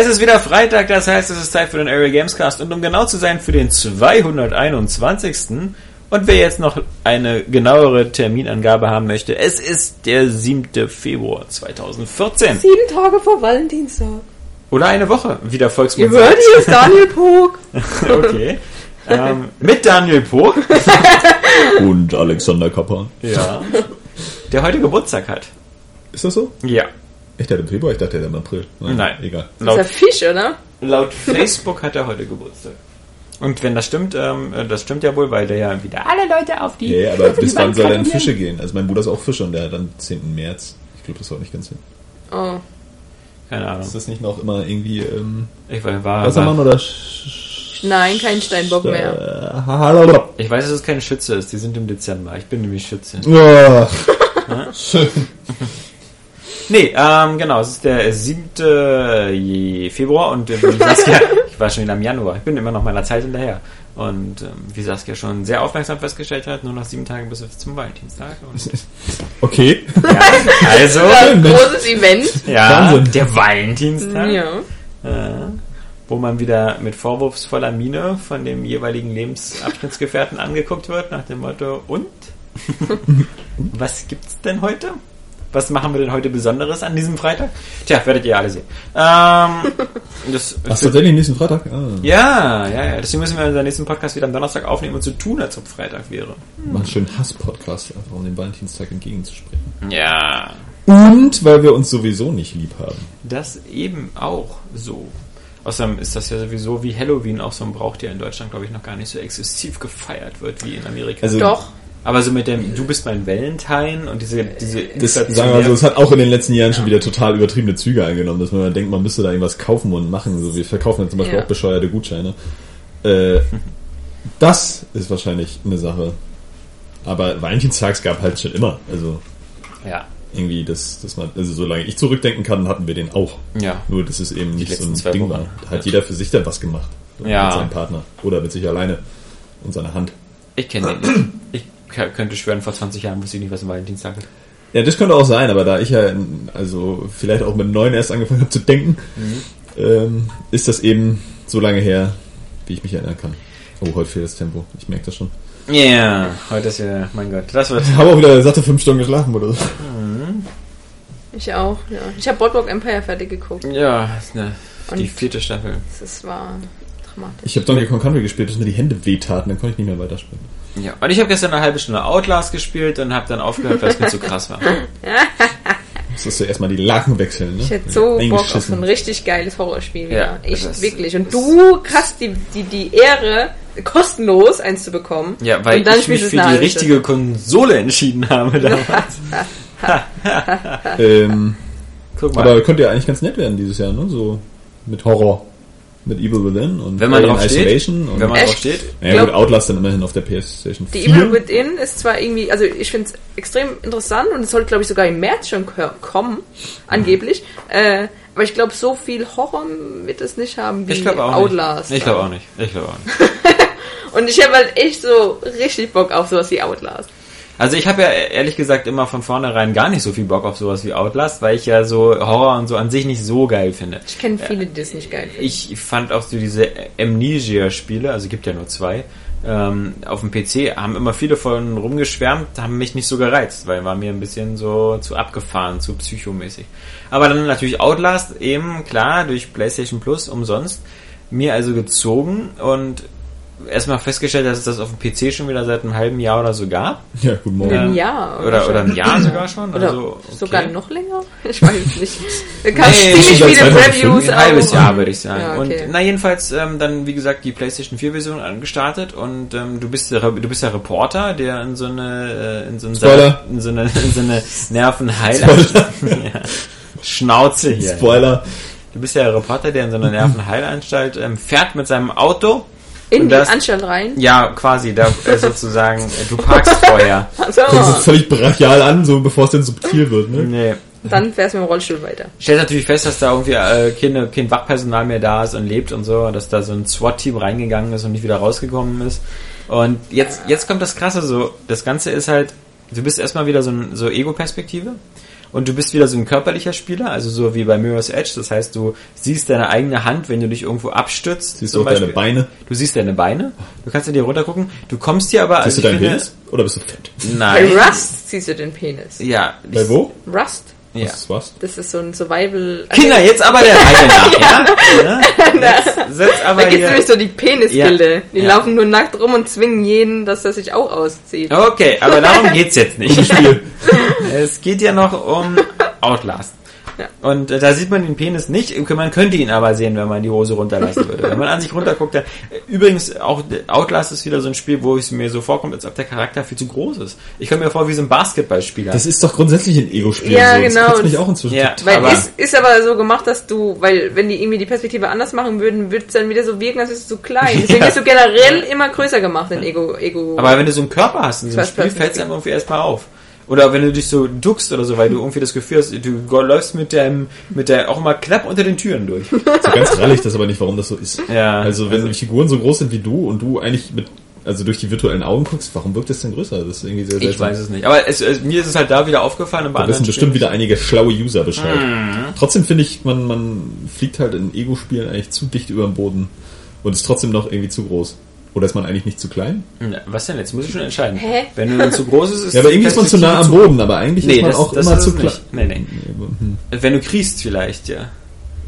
Es ist wieder Freitag, das heißt, es ist Zeit für den Area Gamescast und um genau zu sein, für den 221. Und wer jetzt noch eine genauere Terminangabe haben möchte, es ist der 7. Februar 2014. Sieben Tage vor Valentinstag. Oder eine Woche, wie der Volksmund sagt. hier ist Daniel Pog. okay. ähm, mit Daniel Pog, Und Alexander Kappa. ja, der heute Geburtstag hat. Ist das so? Ja. Echt, der hat im Februar? Ich dachte, der hat im April. Nein. Egal. Das ist Laut ein Fisch, oder? Laut Facebook hat er heute Geburtstag. Und wenn das stimmt, ähm, äh, das stimmt ja wohl, weil der ja wieder alle Leute auf die. Ja, ja, aber bis wann soll er in gratulieren. Fische gehen? Also mein Bruder ist auch Fischer und der hat am 10. März. Ich glaube, das haut nicht ganz hin. Oh. Keine Ahnung. Ist das nicht noch immer irgendwie ähm, Ich weiß, war, Wassermann war, oder Sch Nein, kein Steinbock mehr. Hallo. ich weiß, dass es keine Schütze ist. Die sind im Dezember. Ich bin nämlich Schütze. Ja. Schön. Nee, ähm, genau, es ist der 7. Februar und äh, wie Saskia, ich war schon wieder im Januar, ich bin immer noch meiner Zeit hinterher. Und ähm, wie Saskia schon sehr aufmerksam festgestellt hat, nur noch sieben Tage bis zum Valentinstag. Und, Okay. ja, also, Ein großes Event. ja, Wahnsinn. der Valentinstag. Ja. Äh, wo man wieder mit vorwurfsvoller Miene von dem jeweiligen Lebensabschnittsgefährten angeguckt wird, nach dem Motto, und? Was gibt's denn heute? Was machen wir denn heute Besonderes an diesem Freitag? Tja, werdet ihr alle sehen. Ähm, das, Ach, tatsächlich nächsten Freitag? Ah. ja, ja, ja. Deswegen müssen wir unseren nächsten Podcast wieder am Donnerstag aufnehmen und so tun, als ob Freitag wäre. Machen einen schönen Hass-Podcast, einfach um den Valentinstag entgegenzusprechen. Ja, Und weil wir uns sowieso nicht lieb haben. das eben auch so. Außerdem ist das ja sowieso wie Halloween auch so ein Brauch, der in Deutschland, glaube ich, noch gar nicht so exzessiv gefeiert wird wie in Amerika. Also, Doch. Aber so mit dem, du bist mein Valentine und diese, diese Das, sagen wir mal so, es hat auch in den letzten Jahren schon wieder total übertriebene Züge eingenommen, dass man denkt, man müsste da irgendwas kaufen und machen. So, wir verkaufen ja zum Beispiel Ja. auch bescheuerte Gutscheine. Äh, das ist wahrscheinlich eine Sache. Aber Valentinstags gab halt schon immer. Also ja, irgendwie, dass, dass man, also solange ich zurückdenken kann, hatten wir den auch. ja. Nur, dass es eben nicht so ein Ding Wochen. war. Da hat jeder für sich dann was gemacht. Ja. Mit seinem Partner. Oder mit sich alleine. Und seiner Hand. Ich kenne den nicht. Ich könnte schwören, vor 20 Jahren wusste ich nicht, was ein Valentinstag ist. Ja, das könnte auch sein, aber da ich ja, also vielleicht auch mit neun erst angefangen habe zu denken, ähm, ist das eben so lange her, wie ich mich erinnern kann. Oh, heute fehlt das Tempo. Ich merke das schon. Ja, yeah, heute ist ja, mein Gott, das wird. Ich habe auch wieder satte fünf Stunden geschlafen oder so. Ich auch, ja. Ich habe Boardwalk Empire fertig geguckt. Ja, ist eine, die vierte Staffel. Das war dramatisch. Ich habe Donkey Kong Country gespielt, dass mir die Hände wehtaten, dann konnte ich nicht mehr weiterspielen. Ja, und ich habe gestern eine halbe Stunde Outlast gespielt und habe dann aufgehört, weil es mir zu krass war. Das ist ja erstmal die Laken wechseln, ne? Ich hätte so Bock auf ein richtig geiles Horrorspiel. Ja, Ja, echt, das- wirklich. Und du hast die, die, die Ehre, kostenlos eins zu bekommen. Ja, weil Und dann ich mich du für die richtige Konsole entschieden habe damals. Ähm, Guck mal. aber könnte ja eigentlich ganz nett werden dieses Jahr, ne? So mit Horror. Mit Evil Within und wenn man Alien drauf steht, Isolation und wenn man Echt? drauf steht, Ja, gut, Outlast dann immerhin auf der PlayStation 4. Die Evil Within ist zwar irgendwie, also ich finde es extrem interessant und es sollte, glaube ich, sogar im März schon ko- kommen, angeblich. Äh, aber ich glaube, so viel Horror wird es nicht haben wie ich glaube auch Outlast. nicht. Ich glaube auch nicht. Ich glaube auch nicht. Und ich habe halt echt so richtig Bock auf sowas wie Outlast. Also ich habe ja ehrlich gesagt immer von vornherein gar nicht so viel Bock auf sowas wie Outlast, weil ich ja so Horror und so an sich nicht so geil finde. Ich kenne viele, die das nicht geil finden. Ich fand auch so diese Amnesia-Spiele, also gibt ja nur zwei, ähm, auf dem PC, haben immer viele von rumgeschwärmt, haben mich nicht so gereizt, weil war mir ein bisschen so zu abgefahren, zu psychomäßig. Aber dann natürlich Outlast eben, klar, durch PlayStation Plus umsonst, mir also gezogen und erstmal festgestellt, dass es das auf dem PC schon wieder seit einem halben Jahr oder so gab. Ja, guten Morgen. Ein Jahr. Oder, schon. oder ein Jahr sogar schon. Oder also, okay. sogar noch länger? Ich weiß es nicht. Da gab Nee, ziemlich seit viele 2005, Reviews. Ein halbes. Jahr, würde ich sagen. Ja, okay. Und na jedenfalls ähm, dann, wie gesagt, die PlayStation 4 Version angestartet und ähm, du bist der, du bist der Reporter, der in so eine äh, in so, Spoiler. in so eine in so eine Nervenheilanstalt ja. Schnauze hier. Spoiler. Du bist der Reporter, der in so einer Nervenheilanstalt ähm, fährt mit seinem Auto. In die das- Anstalt rein. Ja, quasi, da äh, sozusagen, äh, du parkst vorher. Also, Fängst es völlig brachial an, so bevor es dann subtil wird, ne? Nee. dann fährst du mit dem Rollstuhl weiter. Stellt natürlich fest, dass da irgendwie äh, kein, kein Wachpersonal mehr da ist und lebt und so, dass da so ein SWAT-Team reingegangen ist und nicht wieder rausgekommen ist. Und jetzt, jetzt kommt das Krasse so, das Ganze ist halt, du bist erstmal wieder so, ein, so Ego-Perspektive und du bist wieder so ein körperlicher Spieler, also so wie bei Mirror's Edge. Das heißt, du siehst deine eigene Hand, wenn du dich irgendwo abstützt. Siehst du auch deine Beispiel. Beine? Du siehst deine Beine. Du kannst in dir runtergucken. Du kommst hier aber. Siehst du also ich deinen finde- Penis? Oder bist du fett? Nein. Bei Rust siehst du den Penis. Ja. Bei wo? Rust? Ja. Was ist was? Das ist so ein Survival... Kinder, jetzt aber der Reihe nach, ja? ja? Jetzt setz aber Da gibt's hier. nämlich so die Penisbilder. Ja. Die Ja. laufen nur nackt rum und zwingen jeden, dass er sich auch auszieht. Okay, aber darum geht's jetzt nicht. es geht ja noch um Outlast. Ja. Und äh, da sieht man den Penis nicht, man könnte ihn aber sehen, wenn man die Hose runterlassen würde. Wenn man an sich runterguckt, dann, äh, übrigens auch Outlast ist wieder so ein Spiel, wo es mir so vorkommt, als ob der Charakter viel zu groß ist. Ich komme mir vor wie so ein Basketballspieler. Das ist doch grundsätzlich ein Ego-Spiel. Ja, so. Das genau. kotzt mich auch inzwischen. Ja. Weil aber- ist, ist aber so gemacht, dass du, weil wenn die irgendwie die Perspektive anders machen würden, würde es dann wieder so wirken, als ist es zu klein. Deswegen Ja. bist du generell immer größer gemacht in Ego. Ego Aber wenn du so einen Körper hast in so einem Spiel, fällt es einem irgendwie erstmal auf. Oder wenn du dich so duckst oder so, weil du irgendwie das Gefühl hast, du läufst mit dem, mit der auch immer knapp unter den Türen durch. So ganz klar ich das aber nicht, warum das so ist. Ja, Also wenn also- die Figuren so groß sind wie du und du eigentlich mit, also durch die virtuellen Augen guckst, warum wirkt das denn größer? Das ist irgendwie sehr seltsam. Ich weiß es nicht. Aber es, es, mir ist es halt da wieder aufgefallen und bei Da wissen bestimmt wieder einige schlaue User Bescheid. Mhm. Trotzdem finde ich, man, man fliegt halt in Ego-Spielen eigentlich zu dicht über den Boden und ist trotzdem noch irgendwie zu groß. Oder ist man eigentlich nicht zu klein? Na, Was denn jetzt? Muss ich schon entscheiden. Hä? Wenn du dann zu groß ist, ist Ja, aber irgendwie ist man zu nah am Boden, aber eigentlich Nee, ist man das, auch das immer zu klein. Nee, nee. Hm. Wenn du kriegst vielleicht, ja.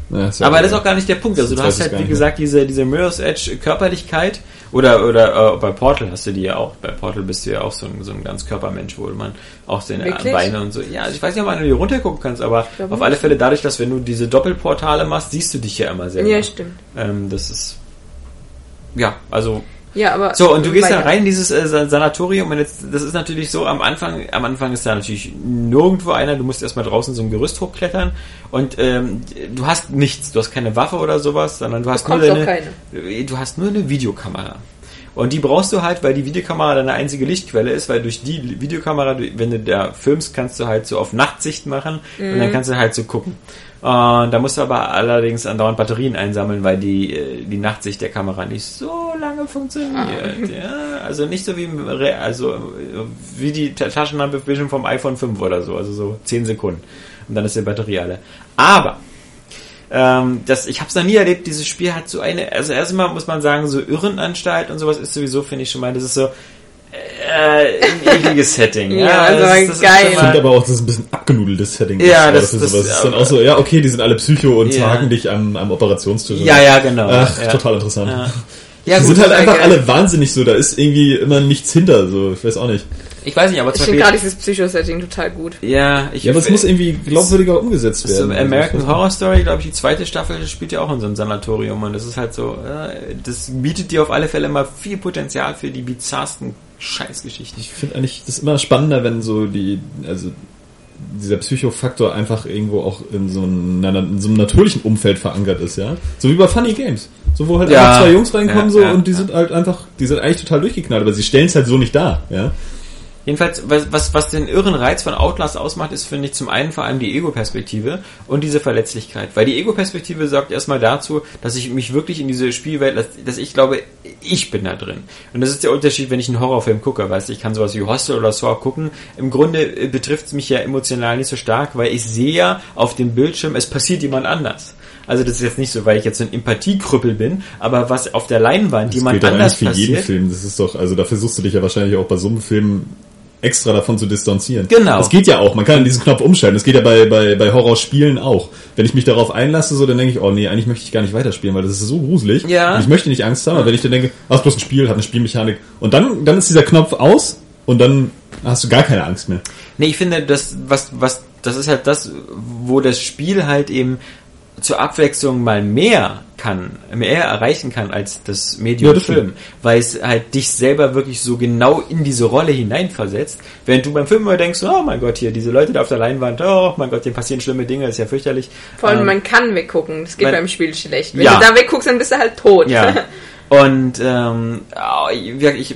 Ja, ja Aber das ist auch gar nicht der Punkt. Also Das du hast halt, wie gesagt, diese, diese Mirror's Edge Körperlichkeit oder, oder äh, bei Portal hast du die ja auch. Bei Portal bist du ja auch so ein, so ein ganz Körpermensch, wo man auch seine Wirklich? Beine und so. Ja, also ich weiß nicht, ob man die runtergucken kannst, aber auf alle nicht. Fälle dadurch, dass wenn du diese Doppelportale machst, siehst du dich ja immer selber. Ja, stimmt. Ähm, das ist ja, also Ja, aber. so, und du gehst da weiter. rein in dieses äh, Sa- Sanatorium und jetzt, das ist natürlich so am Anfang, am Anfang ist da natürlich nirgendwo einer, du musst erstmal draußen so ein Gerüst hochklettern und ähm, du hast nichts, du hast keine Waffe oder sowas, sondern du hast nur deine, du hast nur eine Videokamera. Und die brauchst du halt, weil die Videokamera deine einzige Lichtquelle ist, weil durch die Videokamera, wenn du da filmst, kannst du halt so auf Nachtsicht machen und dann kannst du halt so gucken. Und da musst du aber allerdings andauernd Batterien einsammeln, weil die, äh, die Nachtsicht der Kamera nicht so lange funktioniert. Ja, also nicht so wie also äh, wie die Ta- Taschenlampe Vision vom iPhone 5 oder so, also so 10 Sekunden. Und dann ist die Batterie alle. Aber ähm, das, ich habe es noch nie erlebt, dieses Spiel hat so eine, also erstmal muss man sagen, so Irrenanstalt und sowas ist sowieso, finde ich schon mal, das ist so äh, ein ekliges Setting. Ja, also das, das ist geil. Ich finde aber auch, dass es ein bisschen abgenudeltes Setting Ja, ist. das- für das- sowas. Es ist dann auch so, ja, okay, die sind alle Psycho und Ja. tagen dich am, am Operationstisch. Ja, ja, genau. Ach, ja. total interessant. Ja. Ja, die gut, sind halt das ist einfach ja geil. alle wahnsinnig so, da ist irgendwie immer nichts hinter, so, ich weiß auch nicht. Ich weiß nicht, aber Ich zum finde Beispiel, gerade dieses Psycho-Setting total gut. ja, ich Ja, aber es muss irgendwie glaubwürdiger umgesetzt So werden. American Also, Horror Story, glaube ich, die zweite Staffel das spielt ja auch in so einem Sanatorium und das ist halt so, äh, das bietet dir auf alle Fälle immer viel Potenzial für die bizarrsten Scheißgeschichten. Ich finde eigentlich das immer spannender, wenn so die, also dieser Psychofaktor einfach irgendwo auch in so, einer, in so einem natürlichen Umfeld verankert ist, ja. So wie bei Funny Games. So wo halt Ja. einfach zwei Jungs reinkommen Ja, so ja, und die sind halt einfach, die sind eigentlich total durchgeknallt, aber sie stellen es halt so nicht dar, ja. Jedenfalls, was, was, was den irren Reiz von Outlast ausmacht, ist, finde ich, zum einen vor allem die Ego-Perspektive und diese Verletzlichkeit. Weil die Ego-Perspektive sorgt erstmal dazu, dass ich mich wirklich in diese Spielwelt, dass, dass ich glaube, ich bin da drin. Und das ist der Unterschied, wenn ich einen Horrorfilm gucke. Weißt du, ich kann sowas wie Hostel oder Saw gucken. Im Grunde äh, betrifft es mich ja emotional nicht so stark, weil ich sehe ja auf dem Bildschirm, es passiert jemand anders. Also das ist jetzt nicht so, weil ich jetzt so ein Empathiekrüppel bin, aber was auf der Leinwand Das jemand doch anders für jeden passiert. Film. Das ist doch, also da versuchst du dich ja wahrscheinlich auch bei so einem Film extra davon zu distanzieren. Genau. Das geht ja auch. Man kann diesen Knopf umschalten. Das geht ja bei, bei, bei Horrorspielen auch. Wenn ich mich darauf einlasse, so, dann denke ich, oh nee, eigentlich möchte ich gar nicht weiterspielen, weil das ist so gruselig. Ja. Und ich möchte nicht Angst haben, aber wenn ich dann denke, ach, ist bloß ein Spiel, hat eine Spielmechanik. Und dann, dann ist dieser Knopf aus und dann hast du gar keine Angst mehr. Nee, ich finde, das, was, was, das ist halt das, wo das Spiel halt eben zur Abwechslung mal mehr kann, mehr erreichen kann als das Medium Ja, das Film, weil es halt dich selber wirklich so genau in diese Rolle hineinversetzt. Während du beim Film immer denkst, oh mein Gott, hier, diese Leute da auf der Leinwand, oh mein Gott, denen passieren schlimme Dinge, ist ja fürchterlich. Vor allem, Ähm, man kann weggucken. Das geht man- beim Spiel schlecht. Wenn Ja. du da wegguckst, dann bist du halt tot. Ja. Und ähm, ich, ich,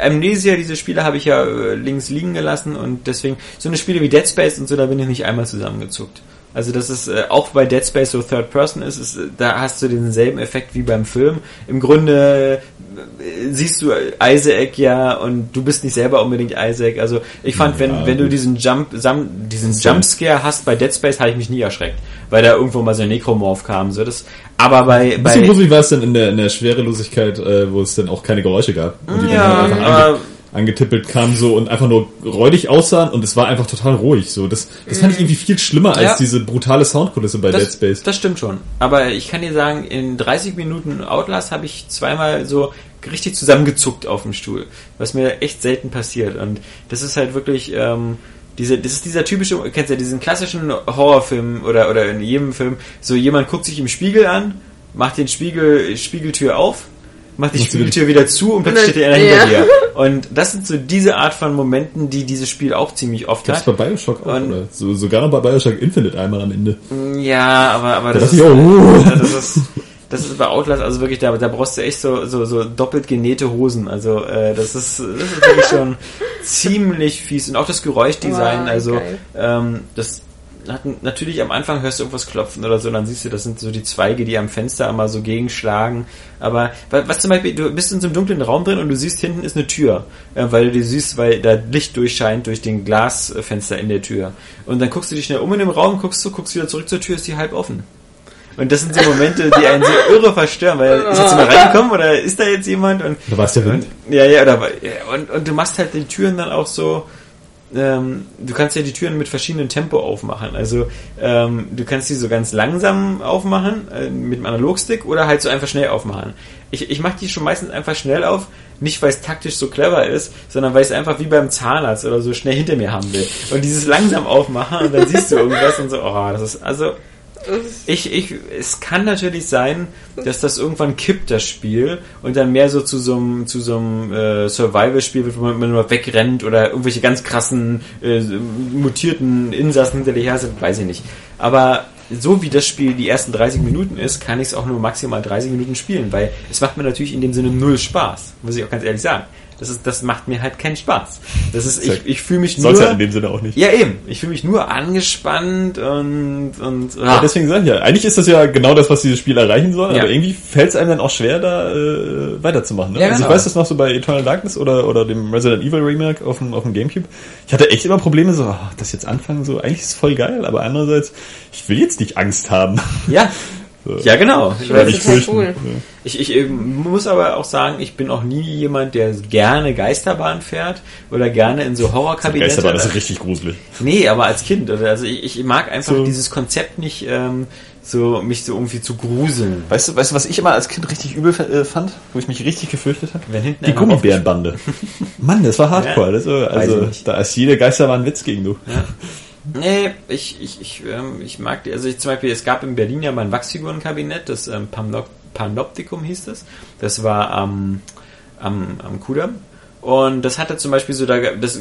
Amnesia, diese Spiele habe ich ja äh, links liegen gelassen und deswegen so eine Spiele wie Dead Space und so, da bin ich nicht einmal zusammengezuckt. Also das ist äh, auch bei Dead Space so Third Person ist, ist, da hast du denselben Effekt wie beim Film. Im Grunde äh, siehst du Isaac ja und du bist nicht selber unbedingt Isaac. Also ich fand, wenn Ja, wenn du gut. diesen Jump sam, diesen ja- Jumpscare hast bei Dead Space, habe ich mich nie erschreckt, weil da irgendwo mal so ein Necromorph kam. So das, aber bei bei bisschen gruselig war es dann in der, in der Schwerelosigkeit, äh, wo es dann auch keine Geräusche gab. Ja, dann halt einfach aber- angetippelt kamen so und einfach nur räudig aussahen und es war einfach total ruhig. So, das, das fand ich irgendwie viel schlimmer als Ja. diese brutale Soundkulisse bei Dead das, Space. das stimmt schon. Aber ich kann dir sagen, in 30 Minuten Outlast habe ich zweimal so richtig zusammengezuckt auf dem Stuhl, was mir echt selten passiert. Und das ist halt wirklich ähm, diese, das ist dieser typische, du kennst ja diesen klassischen Horrorfilm oder oder in jedem Film, so jemand guckt sich im Spiegel an, macht den Spiegel Spiegeltür auf. Macht die Spiegeltür wieder zu und plötzlich steht einer hinter ja. dir. Und das sind so diese Art von Momenten, die dieses Spiel auch ziemlich oft Gab's hat. bei Bioshock auch, Und- oder? So, sogar bei Bioshock Infinite einmal am Ende. Ja, aber, aber Da das dachte ist, ich, oh, das ist, das ist bei Outlast also wirklich, da, da brauchst du echt so, so, so doppelt genähte Hosen. Also äh, das ist, das ist wirklich schon ziemlich fies. Und auch das Geräuschdesign, Wow, also geil. ähm, das natürlich am Anfang hörst du irgendwas klopfen oder so, und dann siehst du, das sind so die Zweige, die am Fenster immer so gegenschlagen. Aber wa- was zum Beispiel, du bist in so einem dunklen Raum drin und du siehst, hinten ist eine Tür, äh, weil du die siehst, weil da Licht durchscheint durch den Glasfenster in der Tür. Und dann guckst du dich schnell um in dem Raum, guckst du, guckst wieder zurück zur Tür, ist die halb offen. Und das sind so Momente, die einen so irre verstören, weil ist jetzt jemand reingekommen oder ist da jetzt jemand? Und Da war es der Wind. ja, ja, oder, ja, und, und du machst halt die Türen dann auch so, ähm, du kannst ja die Türen mit verschiedenen Tempo aufmachen. Also ähm, du kannst die so ganz langsam aufmachen äh, mit dem Analogstick oder halt so einfach schnell aufmachen. Ich, ich mache die schon meistens einfach schnell auf, nicht weil es taktisch so clever ist, sondern weil ich es einfach wie beim Zahnarzt oder so schnell hinter mir haben will. Und dieses langsam aufmachen und dann siehst du irgendwas und so, oh, das ist also ich, ich, es kann natürlich sein, dass das irgendwann kippt, das Spiel, und dann mehr so zu so einem, zu so einem äh, Survival-Spiel wird, wo man immer nur wegrennt oder irgendwelche ganz krassen, äh, mutierten Insassen hinter dir her sind, weiß ich nicht. Aber so wie das Spiel die ersten 30 Minuten ist, kann ich es auch nur maximal 30 Minuten spielen, weil es macht mir natürlich in dem Sinne null Spaß, muss ich auch ganz ehrlich sagen. Das, ist, das macht mir halt keinen Spaß. Das ist, ich, ich fühle mich nur... Soll's halt in dem Sinne auch nicht. Ja, eben. Ich fühle mich nur angespannt und, und Ja, ah. deswegen sage ich ja, eigentlich ist das ja genau das, was dieses Spiel erreichen soll, Ja. aber irgendwie fällt es einem dann auch schwer, da äh, weiterzumachen. Ne? Ja, also genau. ich weiß das noch so bei Eternal Darkness oder, oder dem Resident Evil Remake auf dem, auf dem Gamecube. Ich hatte echt immer Probleme, so, ach, das jetzt anfangen, so, eigentlich ist es voll geil, aber andererseits, ich will jetzt nicht Angst haben. Ja. Ja, genau. Ich, Das weiß, ist ich, total fürchten. cool. Ja. ich, ich ähm, muss aber auch sagen, ich bin auch nie jemand, der gerne Geisterbahn fährt oder gerne in so Horrorkabinette. Geisterbahn ist richtig gruselig. Nee, aber als Kind. Also also ich, ich mag einfach So. dieses Konzept nicht, ähm, so mich so irgendwie zu gruseln. Weißt du, weißt du, was ich immer als Kind richtig übel äh, fand, wo ich mich richtig gefürchtet habe? Wenn hinten Die Gummibärenbande. Mann, das war Hardcore. Ja. Das war, also nicht. da ist jede Geisterbahn ein Witz gegen du. Nee, ich, ich, ich, ähm, ich mag die, also ich zum Beispiel, es gab in Berlin ja mal ein Wachsfigurenkabinett, das ähm, Panop Panoptikum hieß das. Das war am, am, am Kudamm. Und das hatte zum Beispiel so, da, das,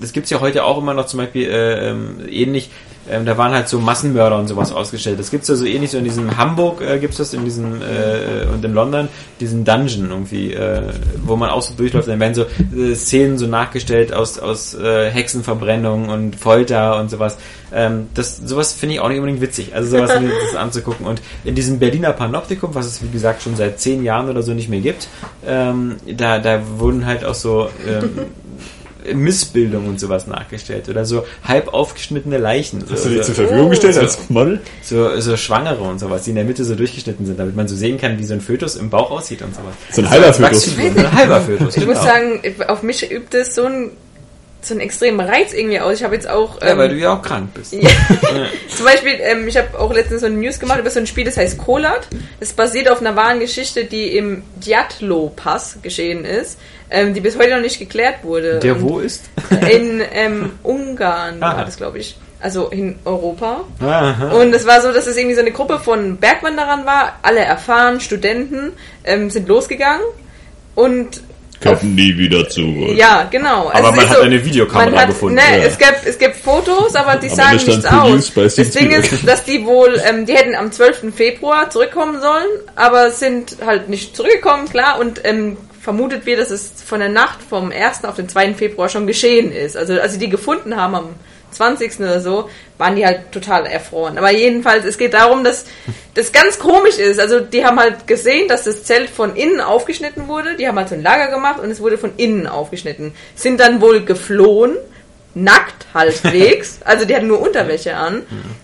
das gibt's ja heute auch immer noch zum Beispiel äh, ähm, ähnlich, ähm, da waren halt so Massenmörder und sowas ausgestellt. Das gibt's ja so ähnlich, so in diesem Hamburg äh, gibt's das, in diesem äh, und in London, diesen Dungeon irgendwie, äh, wo man auch so durchläuft, dann werden so äh, Szenen so nachgestellt aus, aus äh, Hexenverbrennung und Folter und sowas. Ähm, das, sowas finde ich auch nicht unbedingt witzig, also sowas das anzugucken. Und in diesem Berliner Panoptikum, was es wie gesagt schon seit zehn Jahren oder so nicht mehr gibt, ähm, da, da wurden halt auch so ähm, Missbildungen und sowas nachgestellt oder so halb aufgeschnittene Leichen. Hast so, du die so, zur Verfügung gestellt so- als Model? so, so Schwangere und sowas, die in der Mitte so durchgeschnitten sind, damit man so sehen kann, wie so ein Fötus im Bauch aussieht und sowas. So ein halber Fötus. Wachsfigur, Ein halber Fötus, Ich genau. muss sagen, auf mich übt es so einen, so einen extremen Reiz irgendwie aus. Ich habe jetzt auch. ja, ähm, weil du ja auch krank bist. Ja. Zum Beispiel, ähm, ich habe auch letztens so eine News gemacht über so ein Spiel, das heißt Kolat. Das basiert auf einer wahren Geschichte, die im Djatlo-Pass geschehen ist, ähm, die bis heute noch nicht geklärt wurde. Der Und wo ist? In ähm, Ungarn Ah. war das, glaube ich. Also in Europa. Aha. Und es war so, dass es irgendwie so eine Gruppe von Bergwanderern war, alle erfahren, Studenten, ähm, sind losgegangen und Könnten nie wieder zurück. ja, genau. Aber es man hat eine Videokamera hat, gefunden. Ne, Ja. es, gibt, es gibt Fotos, aber die sagen nichts aus. Das Ding ist, dass die wohl, ähm, die hätten am 12. Februar zurückkommen sollen, aber sind halt nicht zurückgekommen, klar, und ähm, vermutet wird, dass es von der Nacht vom 1. auf den 2. Februar schon geschehen ist. Also als sie die gefunden haben am 20. oder so, waren die halt total erfroren. Aber jedenfalls, es geht darum, dass das ganz komisch ist. Also die haben halt gesehen, dass das Zelt von innen aufgeschnitten wurde. Die haben halt so ein Lager gemacht und es wurde von innen aufgeschnitten. Sind dann wohl geflohen, nackt halbwegs. also die hatten nur Unterwäsche an.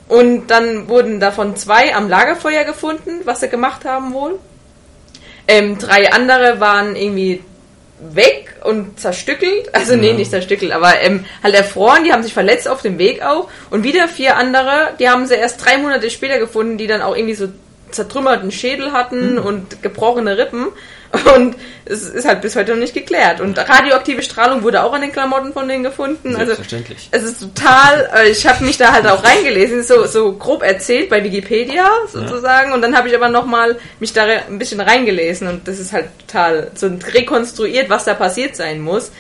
Und dann wurden davon zwei am Lagerfeuer gefunden, was sie gemacht haben wohl. Ähm, drei andere waren irgendwie weg und zerstückelt. Also nee, nicht zerstückelt, aber ähm, halt erfroren, die haben sich verletzt auf dem Weg auch. Und wieder vier andere, die haben sie erst drei Monate später gefunden, die dann auch irgendwie so zertrümmerten Schädel hatten und gebrochene Rippen. Und es ist halt bis heute noch nicht geklärt. Und radioaktive Strahlung wurde auch an den Klamotten von denen gefunden. Also Selbstverständlich. es ist total, äh, ich habe mich da halt auch reingelesen, so, so grob erzählt bei Wikipedia sozusagen und dann habe ich aber nochmal mich da ein bisschen reingelesen und das ist halt total so rekonstruiert, was da passiert sein muss.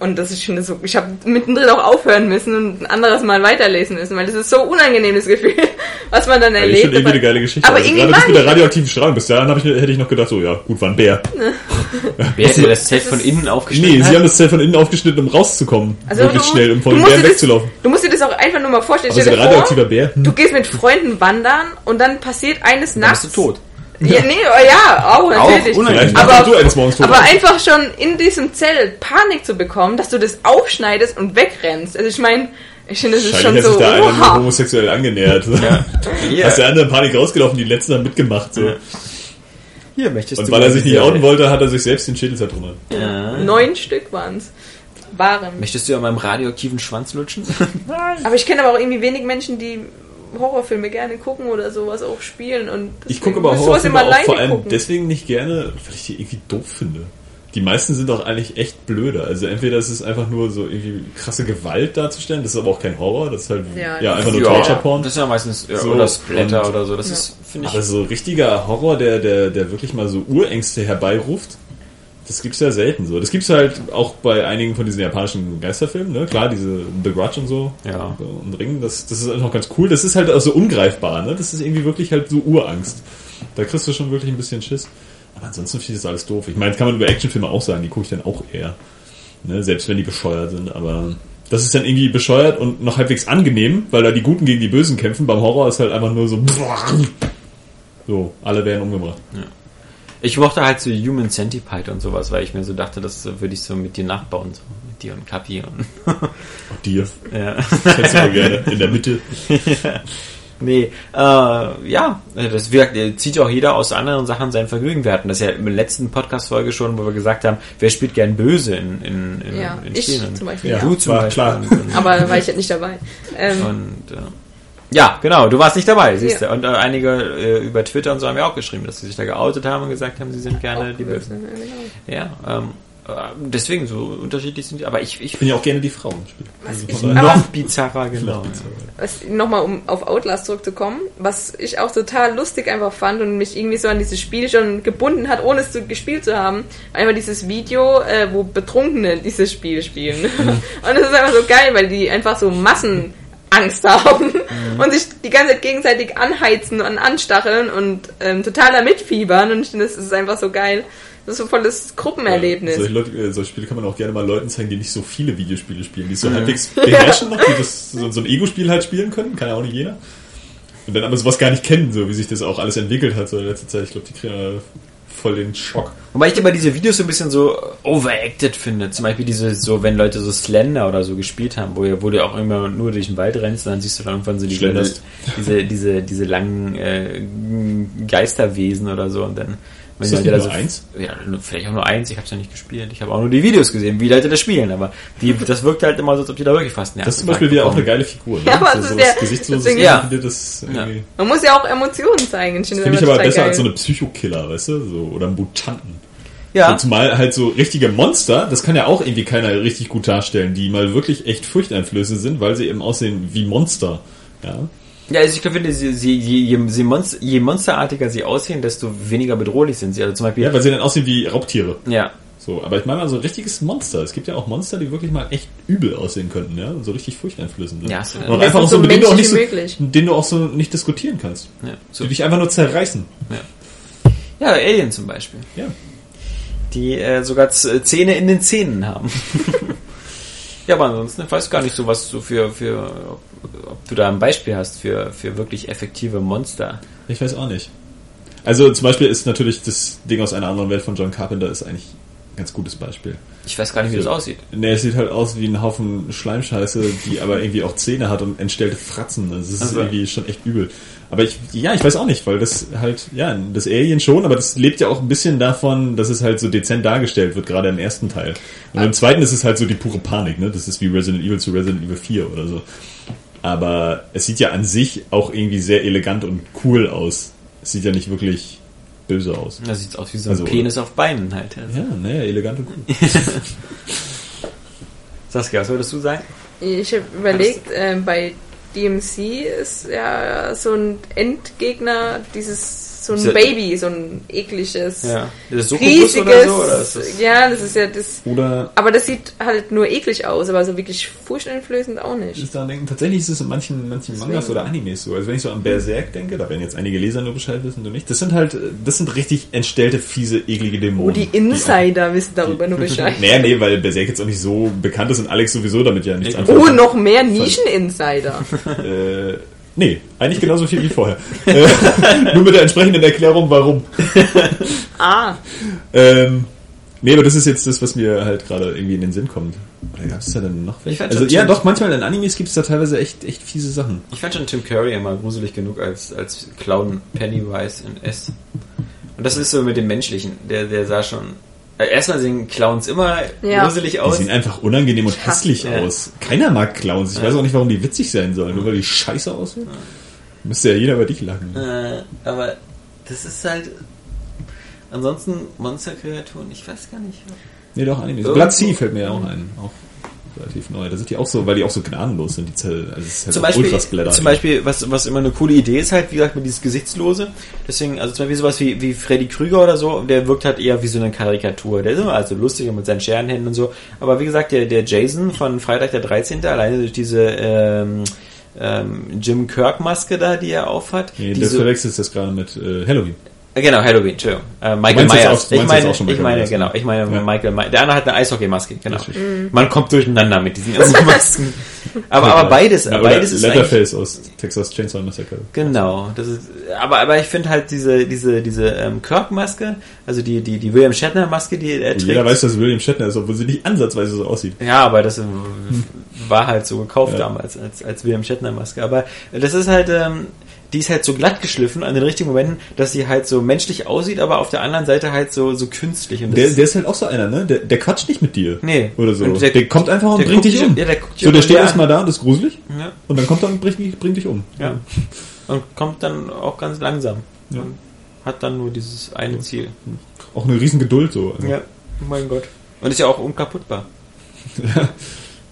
Und das ist schon so, ich habe mittendrin auch aufhören müssen und ein anderes Mal weiterlesen müssen, weil das ist so unangenehm, das Gefühl, was man dann erlebt. schon irgendwie eine geile Geschichte. Aber also irgendwie gerade das mit der radioaktiven Strahlung, bis dahin hab ich, hätte ich noch gedacht, so, ja, gut, war ein Bär. Wer hätte das Zelt von innen aufgeschnitten? Nee, sie hat? haben das Zelt von innen aufgeschnitten, um rauszukommen. Also möglichst du- schnell, um von musst Bären das- wegzulaufen. Du musst dir das auch einfach nur mal vorstellen. Aber Stell ein dir vor, radioaktiver Bär? Hm. Du gehst mit Freunden wandern und dann passiert eines Dann nachts. bist du tot. Ja, nee, oh ja, auch natürlich. Vielleicht aber, aber einfach schon in diesem Zelt Panik zu bekommen, dass du das aufschneidest und wegrennst. Also ich meine, ich finde, das ist schon so, sich da einer nur homosexuell angenähert. Ja. Hier, Hast der andere in Panik rausgelaufen, die letzten haben mitgemacht. So. Ja. hier möchtest Und du weil er sich nicht outen wollte, hat er sich selbst den Schädel zertrümmert. Ja. Neun Stück waren's. Waren. Möchtest du an meinem radioaktiven Schwanz lutschen? Aber ich kenne aber auch irgendwie wenig Menschen, die Horrorfilme gerne gucken oder sowas auch spielen. Und Ich gucke aber Horrorfilme immer auch vor allem gucken. deswegen nicht gerne, weil ich die irgendwie doof finde. Die meisten sind doch eigentlich echt blöde. Also entweder ist es einfach nur so irgendwie krasse Gewalt darzustellen, das ist aber auch kein Horror, das ist halt Ja, ja, einfach nur ist- Torture-Porn. Das ist ja meistens ja, So, oder Splatter und- oder so. Das Ja. ist, finde ich. Aber so richtiger Horror, der, der, der wirklich mal so Urängste herbeiruft, das gibt's ja selten so. Das gibt's halt auch bei einigen von diesen japanischen Geisterfilmen, ne? Klar, diese The Grudge und so. Ja. Und Ring, das, das ist noch ganz cool. Das ist halt auch so ungreifbar, ne? Das ist irgendwie wirklich halt so Urangst. Da kriegst du schon wirklich ein bisschen Schiss. Aber ansonsten finde ich das alles doof. Ich meine, das kann man über Actionfilme auch sagen, die gucke ich dann auch eher. Ne? Selbst wenn die bescheuert sind, aber das ist dann irgendwie bescheuert und noch halbwegs angenehm, weil da die Guten gegen die Bösen kämpfen. Beim Horror ist halt einfach nur so. So, alle werden umgebracht. Ich mochte halt so Human Centipede und sowas, weil ich mir so dachte, das würde ich so mit dir nachbauen. So mit dir und Kapi und. Auch dir. ja. Das hättest du aber gerne in der Mitte. Nee, äh, ja, das wirkt, zieht ja auch jeder aus anderen Sachen sein Vergnügen. Wir hatten das ja in der letzten Podcast-Folge schon, wo wir gesagt haben, wer spielt gern böse in, in, in, Ja, in ich Spielen. zum Beispiel. Ja. Du zum war Beispiel. klar. Aber da war ich halt nicht dabei. Ähm, und äh, ja, genau, du warst nicht dabei, siehst Ja. du. Und äh, einige äh, über Twitter und so haben ja auch geschrieben, dass sie sich da geoutet haben und gesagt haben, sie sind gerne die Bösen. Ja, genau. Ja, ähm, äh, deswegen so unterschiedlich sind die, aber ich, ich Ich bin ja auch gerne die Frau im Spiel. Was Also ich- noch bizarrer, genau. Was nochmal um auf Outlast zurückzukommen, was ich auch total lustig einfach fand und mich irgendwie so an dieses Spiel schon gebunden hat, ohne es zu, gespielt zu haben, einfach dieses Video, äh, wo Betrunkene dieses Spiel spielen. Mhm. und das ist einfach so geil, weil die einfach so Massenangst haben Mhm. und sich die ganze Zeit gegenseitig anheizen und anstacheln und ähm, total damit fiebern und ich finde, das ist einfach so geil. Das ist so voll das Gruppenerlebnis. Solche, Leute, äh, solche Spiele kann man auch gerne mal Leuten zeigen, die nicht so viele Videospiele spielen, die es so halbwegs beherrschen noch, die das, so, so ein Ego-Spiel halt spielen können, kann ja auch nicht jeder. Und dann aber sowas gar nicht kennen, so wie sich das auch alles entwickelt hat so in letzter Zeit. Ich glaube, die kriegen voll den Schock. Wobei ich immer diese Videos so ein bisschen so overacted finde. Zum Beispiel diese, so, wenn Leute so Slender oder so gespielt haben, wo, wo du auch immer nur durch den Wald rennst und dann siehst du dann irgendwann so diese, Schlenderst. diese, diese, diese langen äh, Geisterwesen oder so und dann. Wenn Ist das nur eins? Ja, vielleicht auch nur eins, ich habe es ja nicht gespielt. Ich habe auch nur die Videos gesehen, wie Leute das spielen, aber die, das wirkt halt immer so, als ob die da wirklich fast einen Das ist zum Beispiel wieder auch eine geile Figur. Ne? Ja, aber so, das so ist ja- das Gesichtslose deswegen- Ja. Video, das irgendwie. Man muss ja auch Emotionen zeigen. Finde ich aber besser geil. als so eine Psychokiller, weißt du? So, oder Mutanten. Ja, So, zumal halt so richtige Monster, das kann ja auch irgendwie keiner richtig gut darstellen, die mal wirklich echt furchteinflößend sind, weil sie eben aussehen wie Monster. Ja. Ja, also ich finde, sie, sie, je, je, je, Monster, je monsterartiger sie aussehen, desto weniger bedrohlich sind sie. Also zum Beispiel, ja, weil sie dann aussehen wie Raubtiere. ja, So, aber ich meine mal so ein richtiges Monster. Es gibt ja auch Monster, die wirklich mal echt übel aussehen könnten, ja, so richtig furchteinflößend. Ja, du- und einfach auch so, so mit denen du auch nicht so, denen du auch so nicht diskutieren kannst. ja, so, Die dich einfach nur zerreißen. ja, Alien zum Beispiel. Ja. Die äh, sogar Z- Zähne in den Zähnen haben. Ja, aber ansonsten ich weiß gar nicht so, was du für, für ob, du da ein Beispiel hast für, für wirklich effektive Monster. Ich weiß auch nicht. Also zum Beispiel ist natürlich das Ding aus einer anderen Welt von John Carpenter ist eigentlich ein ganz gutes Beispiel. Ich weiß gar nicht, wie das aussieht. Ne, es sieht halt aus wie ein Haufen Schleimscheiße, die aber irgendwie auch Zähne hat und entstellte Fratzen. Das ist Also. irgendwie schon echt übel. Aber ich, ja, ich weiß auch nicht, weil das halt, ja, das Alien schon, aber das lebt ja auch ein bisschen davon, dass es halt so dezent dargestellt wird, gerade im ersten Teil. Und im zweiten ist es halt so die pure Panik, ne? Das ist wie Resident Evil zu Resident Evil 4 oder so. Aber es sieht ja an sich auch irgendwie sehr elegant und cool aus. Es sieht ja nicht wirklich böse aus. Das sieht aus wie so ein Also- Penis auf Beinen halt. Also. Ja, naja, elegant und cool. Saskia, was würdest du sagen? Ich habe überlegt, ähm, bei DMC ist ja so ein Endgegner, dieses so ein Baby, so ein ekliges, Ja. Ist das Succubus riesiges. oder so? Oder ist das ja, das ist ja das. Oder Aber das sieht halt nur eklig aus, aber so wirklich furchteinflößend auch Ich nicht. denken, tatsächlich ist es in manchen, manchen Mangas Deswegen. oder Animes so. Also wenn ich so an Berserk denke, da werden jetzt einige Leser nur Bescheid wissen, du nicht. Das sind halt, das sind richtig entstellte, fiese, eklige Oh, Dämonen. die Insider wissen darüber nur Bescheid. Naja, nee, weil Berserk jetzt auch nicht so bekannt ist und Alex sowieso damit ja nichts Oh, anfangen Oh, noch mehr Nischen-Insider. Äh, nee, eigentlich genauso viel wie vorher. Äh, nur mit der entsprechenden Erklärung, warum. Ah, Ähm, nee, aber das ist jetzt das, was mir halt gerade irgendwie in den Sinn kommt. Oder gab es da denn noch welche? Also ja, Tim- doch, manchmal in Animes gibt es da teilweise echt, echt fiese Sachen. Ich fand schon Tim Curry immer gruselig genug als, als Clown Pennywise in S. Und das ist so mit dem Menschlichen. Der, der sah schon. Äh, erstmal sehen Clowns immer Ja. gruselig Die aus. sehen einfach unangenehm und hässlich ja. aus. Keiner mag Clowns. Ich Ja. weiß auch nicht, warum die witzig sein sollen. Nur weil die scheiße aussehen. Müsste ja jeder über dich lachen. Äh, aber das ist halt. Ansonsten Monsterkreaturen, ich weiß gar nicht. Nee, doch, Blood Sea fällt mir ja auch ein. Auch relativ neu. Da sind die auch so, weil die auch so gnadenlos sind, die Zelle. Also es ist halt Zum auch Beispiel, zum Beispiel was, was immer eine coole Idee ist, halt, wie gesagt, mit dieses Gesichtslose. Deswegen, also zum Beispiel sowas wie, wie Freddy Krüger oder so, der wirkt halt eher wie so eine Karikatur. Der ist immer also lustig und mit seinen Scherenhänden und so. Aber wie gesagt, der, der Jason von Freitag der 13. alleine durch diese ähm, ähm, Jim Kirk Maske da, die er aufhat. Nee, so- verwechselst das gerade mit äh, Halloween. Äh, Genau, Halloween, Entschuldigung. Äh, Michael meinst Myers. auch- ich meine, jetzt auch schon ich Michael meine, Myers, genau, ich meine Ja. Michael Myers. Der andere hat eine Eishockey-Maske, genau. Richtig. Man kommt durcheinander mit diesen ganzen Masken. aber, aber beides, Ja, beides ist Leatherface aus Texas Chainsaw Massacre. Genau, das ist, aber, aber ich finde halt diese, diese, diese ähm, Kirk-Maske, also die, die, die William Shatner-Maske, die er trägt. jeder weiß, dass William Shatner ist, obwohl sie nicht ansatzweise so aussieht. Ja, aber das äh, war halt so gekauft Ja. damals als, als William Shatner Maske. Aber das ist halt, ähm, die ist halt so glatt geschliffen an den richtigen Momenten, dass sie halt so menschlich aussieht, aber auf der anderen Seite halt so, so künstlich. Und Der, ist- der ist halt auch so einer, ne? Der, der quatscht nicht mit dir. Nee. Oder so. Der, der- kommt einfach und bringt dich um. ja, der guckt so, der steht erstmal da und ist gruselig. ja, Und dann kommt er und bringt, bringt dich um. ja. Und kommt dann auch ganz langsam. Ja. Und hat dann nur dieses eine Ziel. Auch eine riesen Geduld so. Also, Ja, mein Gott. Und ist ja auch unkaputtbar.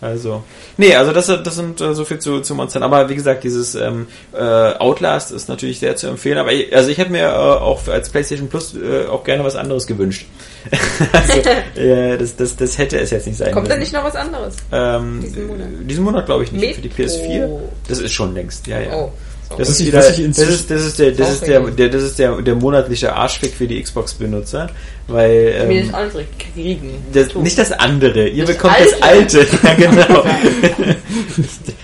Also, nee, also das, das sind äh, so viel zu, zu Monstern. Aber wie gesagt, dieses ähm, äh, Outlast ist natürlich sehr zu empfehlen. Aber ich, also ich hätte mir äh, auch für- als PlayStation Plus äh, auch gerne was anderes gewünscht. also, äh, das, das, das hätte es jetzt nicht sein kommt da müssen. nicht noch was anderes? Ähm, diesen Monat? Diesen Monat glaube ich nicht. Mit- Für die PS4. Oh. Das ist schon längst, ja, ja. Oh. Das ist wieder, das ist, das ist der, das ist der, der, das ist der, der monatliche Arschfick für die Xbox-Benutzer, weil, Mir ähm, das andere kriegen. das, nicht das andere, ihr Das bekommt das alte. Alte. Ja, genau.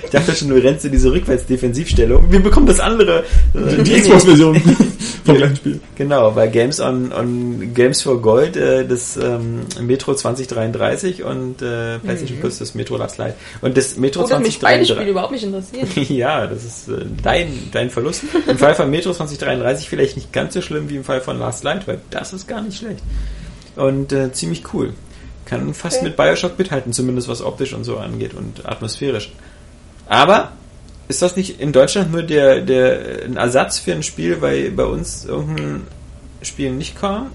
ich dachte schon, du rennst in diese Rückwärtsdefensivstellung. Wir bekommen das andere. Die Xbox-Version vom gleichen Spiel. Genau, bei Games on, on Games for Gold äh, das ähm, Metro 2033 und äh, PlayStation Plus das Metro Last Light. Und das Metro Oh, dass mich beide 2033. Spiele überhaupt nicht interessieren. Ja, das ist äh, dein, dein Verlust. Im Fall von Metro 2033 vielleicht nicht ganz so schlimm wie im Fall von Last Light, weil das ist gar nicht schlecht. Und äh, ziemlich cool. Kann fast Okay. mit Bioshock mithalten, zumindest was optisch und so angeht und atmosphärisch. Aber ist das nicht in Deutschland nur der, der ein Ersatz für ein Spiel, weil bei uns irgendein Spiel nicht kam?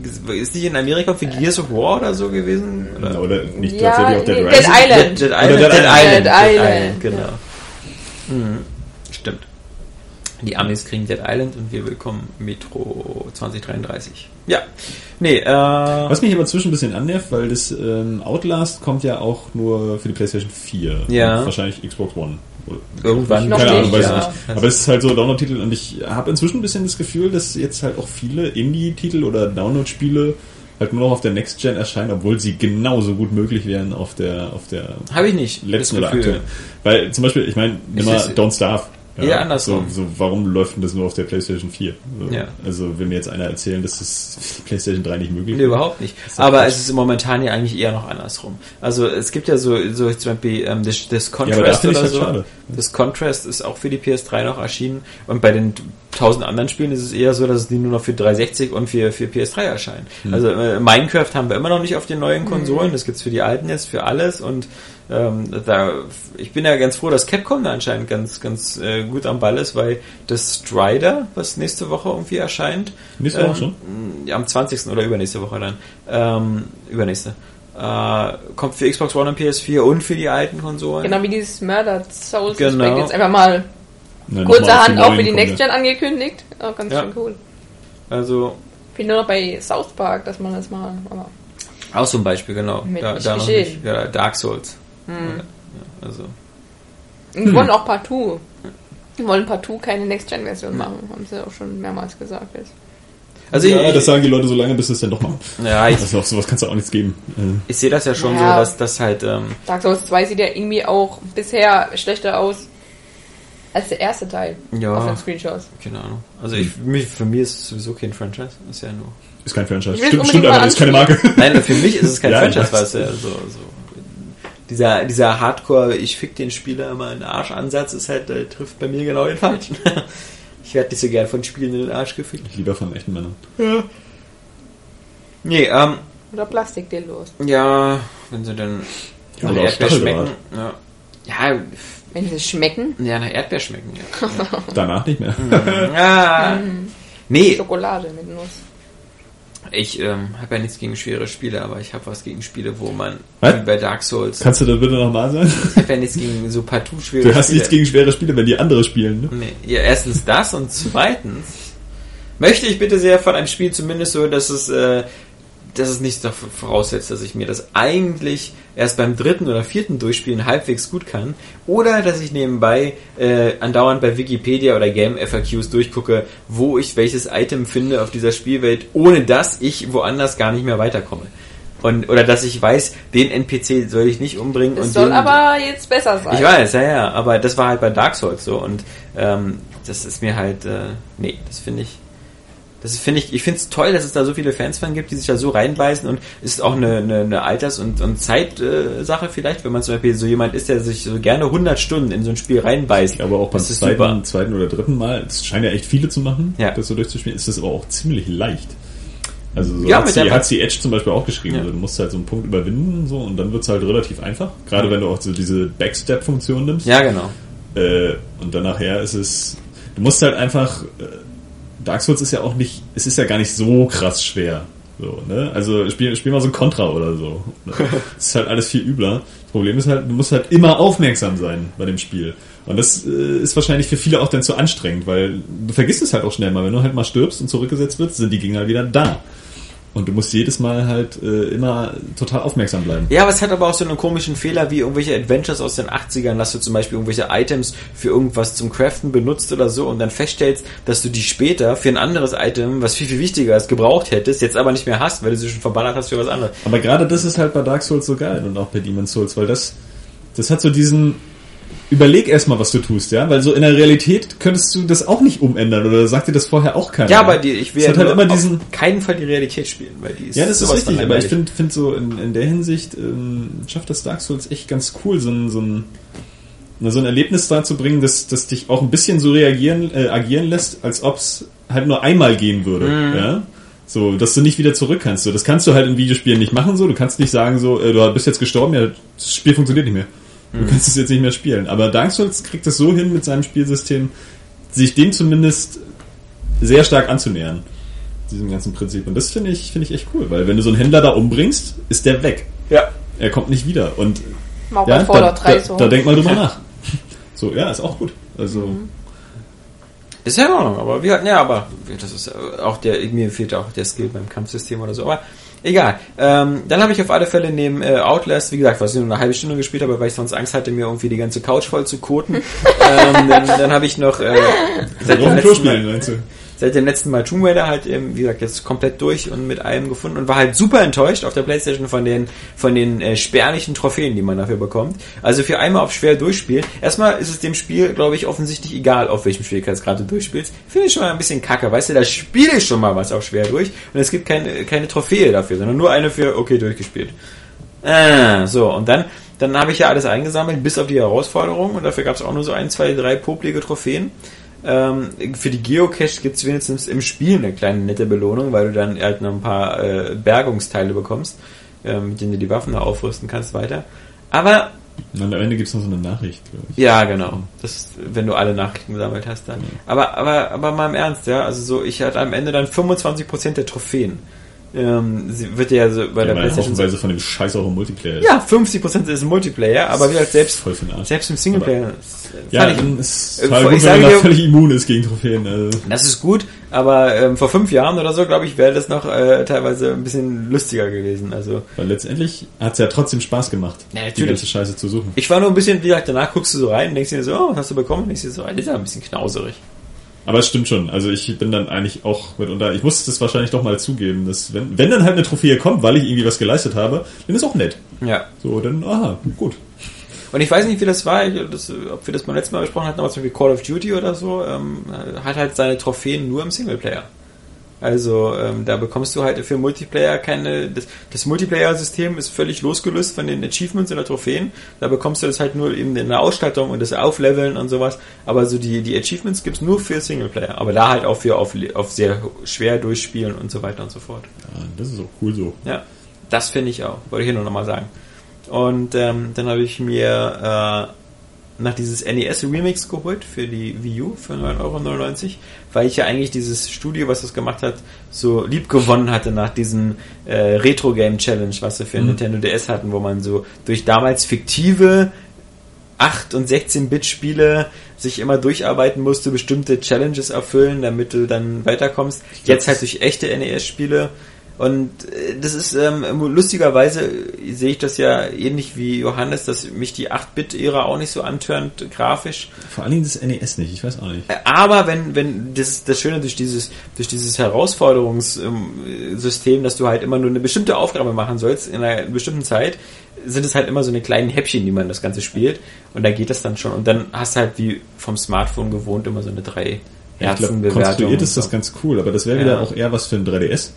Ist nicht in Amerika für Gears of War oder so gewesen? Oder? Oder nicht Ja, tatsächlich auch Dead nee, Rising. Dead Island. Dead, Dead Island. Dead Dead Island. Island. Dead Dead Island, Island, genau. Mhm. Die Amis kriegen Dead Island und wir bekommen Metro 2033. Ja. Nee, äh. Was mich aber zwischen ein bisschen annervt, weil das ähm, Outlast kommt ja auch nur für die PlayStation 4. Ja. Und wahrscheinlich Xbox One. Oder- Irgendwann. Keine Ahnung, weiß ich ja. nicht. Aber es ist halt so Download-Titel und ich habe inzwischen ein bisschen das Gefühl, dass jetzt halt auch viele Indie-Titel oder Download-Spiele halt nur noch auf der Next Gen erscheinen, obwohl sie genauso gut möglich wären auf der auf der Habe ich nicht. letzten das oder aktuellen. Weil zum Beispiel, ich meine, nimm mal Don't Starve. Eher andersrum. So, so, warum läuft denn das nur auf der PlayStation 4? So, Ja. Also will mir jetzt einer erzählen, dass das die PlayStation 3 nicht möglich Nee, überhaupt nicht. ist Aber es ist momentan ja eigentlich eher noch andersrum. Also es gibt ja so, so zum Beispiel ähm, das, das Contrast finde ich oder halt so. schade. Das Contrast ist auch für die PS3 noch erschienen. Und bei den tausend anderen Spielen ist es eher so, dass es die nur noch für 360 und für, für PS3 erscheinen. Hm. Also äh, Minecraft haben wir immer noch nicht auf den neuen Konsolen. Das gibt's für die alten jetzt, für alles. Und ähm, da, ich bin ja ganz froh, dass Capcom da anscheinend ganz, ganz äh, gut am Ball ist, weil das Strider, was nächste Woche irgendwie erscheint, Nächste Woche schon? ja, am 20. oder übernächste Woche dann. Ähm, übernächste. Äh, kommt für Xbox One und PS4 und für die alten Konsolen. Genau wie dieses Murder Souls Genau. Jetzt einfach mal Kurzerhand auch für die Next. Gen angekündigt. Auch ganz Ja. schön cool. Also, Fehlt nur noch bei South Park, dass man das mal. Aber auch so ein Beispiel, genau. Mit Da, nicht da nicht. Ja, Dark Souls. Ja, also. Und die wollen auch partout. Die wollen partout keine Next-Gen-Version machen, haben sie auch schon mehrmals gesagt. Jetzt. Also ja, ich, das sagen die Leute so lange, bis sie es dann doch machen. ja, ich, Also auf sowas kannst du auch nichts geben. Ich sehe das ja schon Ja. so, dass das halt, ähm, Dark Souls 2 sieht ja irgendwie auch bisher schlechter aus als der erste Teil Ja. auf den Screenshots. keine Ahnung. Also ich, mich, für mich ist es sowieso kein Franchise. Ist ja nur. Ist kein Franchise. Stimmt, stimmt aber, ist keine Marke. Nein, für mich ist es kein Ja, Franchise, weiß. weil es ja so, so. Dieser, dieser Hardcore, ich fick den Spieler immer in den Arsch-Ansatz ist halt, äh, trifft bei mir genau den falschen. ich werde nicht so gern von Spielen in den Arsch gefickt. Lieber von echten Männern. Nee, ähm, Oder Plastikdildos. ja, wenn sie dann Ja, oder Erdbeer schmecken. Ja. ja, Wenn sie schmecken, ja, nach Erdbeer schmecken, ja. Danach nicht mehr. ah, nee, Schokolade mit Nuss. ich ähm, habe ja nichts gegen schwere Spiele, aber ich habe was gegen Spiele, wo man Was? wie bei Dark Souls. Kannst du das bitte nochmal sagen? Ich habe ja nichts gegen so partout schwere Du hast Spiele. nichts gegen schwere Spiele, wenn die andere spielen, ne? Nee, ja, erstens das und zweitens möchte ich bitte sehr von einem Spiel zumindest so, dass es, äh, dass es nicht voraussetzt, dass ich mir das eigentlich erst beim dritten oder vierten Durchspielen halbwegs gut kann oder dass ich nebenbei äh, andauernd bei Wikipedia oder Game FAQs durchgucke, wo ich welches Item finde auf dieser Spielwelt, ohne dass ich woanders gar nicht mehr weiterkomme. Und, oder dass ich weiß, den NPC soll ich nicht umbringen. Das und soll den, aber jetzt besser sein. ich weiß, ja, ja, aber das war halt bei Dark Souls so und ähm, das ist mir halt, äh, nee, das finde ich, das finde ich, ich finde es toll, dass es da so viele Fans von gibt, die sich da so reinbeißen und ist auch eine, eine, eine Alters- und, und Zeitsache äh, vielleicht, wenn man zum Beispiel so jemand ist, der sich so gerne 100 Stunden in so ein Spiel reinbeißt. Aber auch beim zweiten, zweiten oder dritten Mal, es scheinen ja echt viele zu machen, Ja. das so durchzuspielen, ist das aber auch ziemlich leicht. Also so Ja, hat, sie, hat sie Edge zum Beispiel auch geschrieben. Ja. Also du musst halt so einen Punkt überwinden so und dann wird's halt relativ einfach. Gerade wenn du auch so diese Backstep-Funktion nimmst. Ja, genau. Äh, und dann nachher ist es. Du musst halt einfach. Äh, Dark Souls ist ja auch nicht. Es ist ja gar nicht so krass schwer. So, ne? Also spiel, spiel mal so ein Contra oder so. Ne? Ist halt alles viel übler. Das Problem ist halt, du musst halt immer aufmerksam sein bei dem Spiel. Und das äh, ist wahrscheinlich für viele auch dann zu anstrengend, weil du vergisst es halt auch schnell mal. Wenn du halt mal stirbst und zurückgesetzt wird, sind die Gegner wieder da. Und du musst jedes Mal halt äh, immer total aufmerksam bleiben. Ja, aber es hat aber auch so einen komischen Fehler wie irgendwelche Adventures aus den 80ern, dass du zum Beispiel irgendwelche Items für irgendwas zum Craften benutzt oder so und dann feststellst, dass du die später für ein anderes Item, was viel, viel wichtiger ist, gebraucht hättest, jetzt aber nicht mehr hast, weil du sie schon verballert hast für was anderes. Aber gerade das ist halt bei Dark Souls so geil und auch bei Demon's Souls, weil das, das hat so diesen, überleg erstmal, was du tust, ja, weil so in der Realität könntest du das auch nicht umändern oder sagt dir das vorher auch keiner. Ja, aber die, ich will hat ja halt immer auf diesen, keinen Fall die Realität spielen, weil die ist ja, das ist richtig, aber ich finde find so in, in der Hinsicht ähm, schafft das Dark Souls echt ganz cool, so ein, so ein, so ein Erlebnis da zu bringen, dass, dass dich auch ein bisschen so reagieren, äh, agieren lässt, als ob es halt nur einmal gehen würde, Mhm. ja. So, dass du nicht wieder zurück kannst. So, das kannst du halt in Videospielen nicht machen. So, du kannst nicht sagen, so, äh, du bist jetzt gestorben, ja, das Spiel funktioniert nicht mehr. Du Mhm. kannst es jetzt nicht mehr spielen. Aber Dark Souls kriegt es so hin mit seinem Spielsystem, sich dem zumindest sehr stark anzunähern. Diesem ganzen Prinzip. Und das finde ich, finde ich echt cool, weil wenn du so einen Händler da umbringst, ist der weg. Ja. Er kommt nicht wieder. Und ja, da, Fallout 3 da, da denk mal drüber nach. So, ja, ist auch gut. Also, Mhm. Ist ja in Ordnung, aber wir hatten ja, aber das ist auch der, mir fehlt auch der Skill beim Kampfsystem oder so, aber egal. Ähm, dann habe ich auf alle Fälle neben äh, Outlast, wie gesagt, was ich nur eine halbe Stunde gespielt habe, weil ich sonst Angst hatte, mir irgendwie die ganze Couch voll zu koten. ähm, dann dann habe ich noch äh, seit dem letzten Mal? Seit dem letzten Mal Tomb Raider halt, eben, wie gesagt, jetzt komplett durch und mit allem gefunden und war halt super enttäuscht auf der Playstation von den, von den äh, spärlichen Trophäen, die man dafür bekommt. Also für einmal auf schwer durchspielen. Erstmal ist es dem Spiel, glaube ich, offensichtlich egal, auf welchem Schwierigkeitsgrad du durchspielst. Finde ich schon mal ein bisschen kacke. Weißt du, da spiele ich schon mal was auf schwer durch und es gibt keine, keine Trophäe dafür, sondern nur eine für, okay, durchgespielt. Ah, so, und dann, dann habe ich ja alles eingesammelt, bis auf die Herausforderung und dafür gab es auch nur so ein, zwei, drei poplige Trophäen. Ähm, für die Geocache gibt es wenigstens im Spiel eine kleine nette Belohnung, weil du dann halt noch ein paar äh, Bergungsteile bekommst, äh, mit denen du die Waffen da aufrüsten kannst weiter. Aber Und am Ende gibt es noch so eine Nachricht, glaube ich. ja, genau. Das, ist, wenn du alle Nachrichten gesammelt hast dann. Ja. Aber, aber, aber mal im Ernst, ja. Also so, ich hatte am Ende dann 25% der Trophäen. Ähm, sie wird ja so bei Ja, der PlayStation so, haufenweise von dem Scheiß auch im Multiplayer ist. Ja, 50% ist Multiplayer, aber wie gesagt, selbst, den Arsch. selbst im Singleplayer. Ja, fand ich- dann ist Äh, total ich gut, sage da dir- völlig immun ist gegen Trophäen. Also. Das ist gut, aber ähm, vor fünf Jahren oder so, glaube ich, wäre das noch äh, teilweise ein bisschen lustiger gewesen. Also Weil letztendlich hat es ja trotzdem Spaß gemacht, Ja, die ganze Scheiße zu suchen. ich war nur ein bisschen, wie gesagt, danach guckst du so rein und denkst dir so, oh, was hast du bekommen? Und denkst dir so, das ist ja ein bisschen knauserig. Aber es stimmt schon. Also ich bin dann eigentlich auch mitunter, ich muss das wahrscheinlich doch mal zugeben, dass wenn, wenn dann halt eine Trophäe kommt, weil ich irgendwie was geleistet habe, dann ist auch nett. Ja. So, dann, aha, gut. Und ich weiß nicht, wie das war, ich, das, ob wir das beim letzten Mal besprochen hatten, aber zum Beispiel Call of Duty oder so, ähm, hat halt seine Trophäen nur im Singleplayer. Also ähm, da bekommst du halt für Multiplayer keine. Das, das Multiplayer-System ist völlig losgelöst von den Achievements oder Trophäen. Da bekommst du das halt nur eben in der Ausstattung und das Aufleveln und sowas. Aber so die, die Achievements gibt's nur für Singleplayer. Aber da halt auch für auf, auf sehr schwer durchspielen und so weiter und so fort. Ja, das ist auch cool so. Ja, das finde ich auch. Wollte ich hier nur nochmal sagen. Und ähm, dann habe ich mir äh, nach dieses NES Remix geholt für die Wii U für 9,99 Euro, weil ich ja eigentlich dieses Studio, was das gemacht hat, so lieb gewonnen hatte nach diesem äh, Retro Game Challenge, was wir für Mhm. Nintendo DS hatten, wo man so durch damals fiktive 8 und 16-Bit Spiele sich immer durcharbeiten musste, bestimmte Challenges erfüllen, damit du dann weiterkommst. Jetzt halt durch echte NES-Spiele. Und äh, das ist ähm, lustigerweise sehe ich das ja ähnlich wie Johannes, dass mich die 8-Bit-Ära auch nicht so antörnt grafisch. Vor allen Dingen das NES nicht, ich weiß auch nicht. Äh, Aber wenn, wenn das, das Schöne durch dieses, durch dieses Herausforderungssystem, dass du halt immer nur eine bestimmte Aufgabe machen sollst in einer bestimmten Zeit, sind es halt immer so eine kleinen Häppchen, die man das Ganze spielt. Und da geht das dann schon. Und dann hast du halt wie vom Smartphone gewohnt immer so eine drei Ich glaube, Herzenbewertung. konstruiert ist das so. ganz cool, aber das wäre Ja. wieder auch eher was für ein 3DS.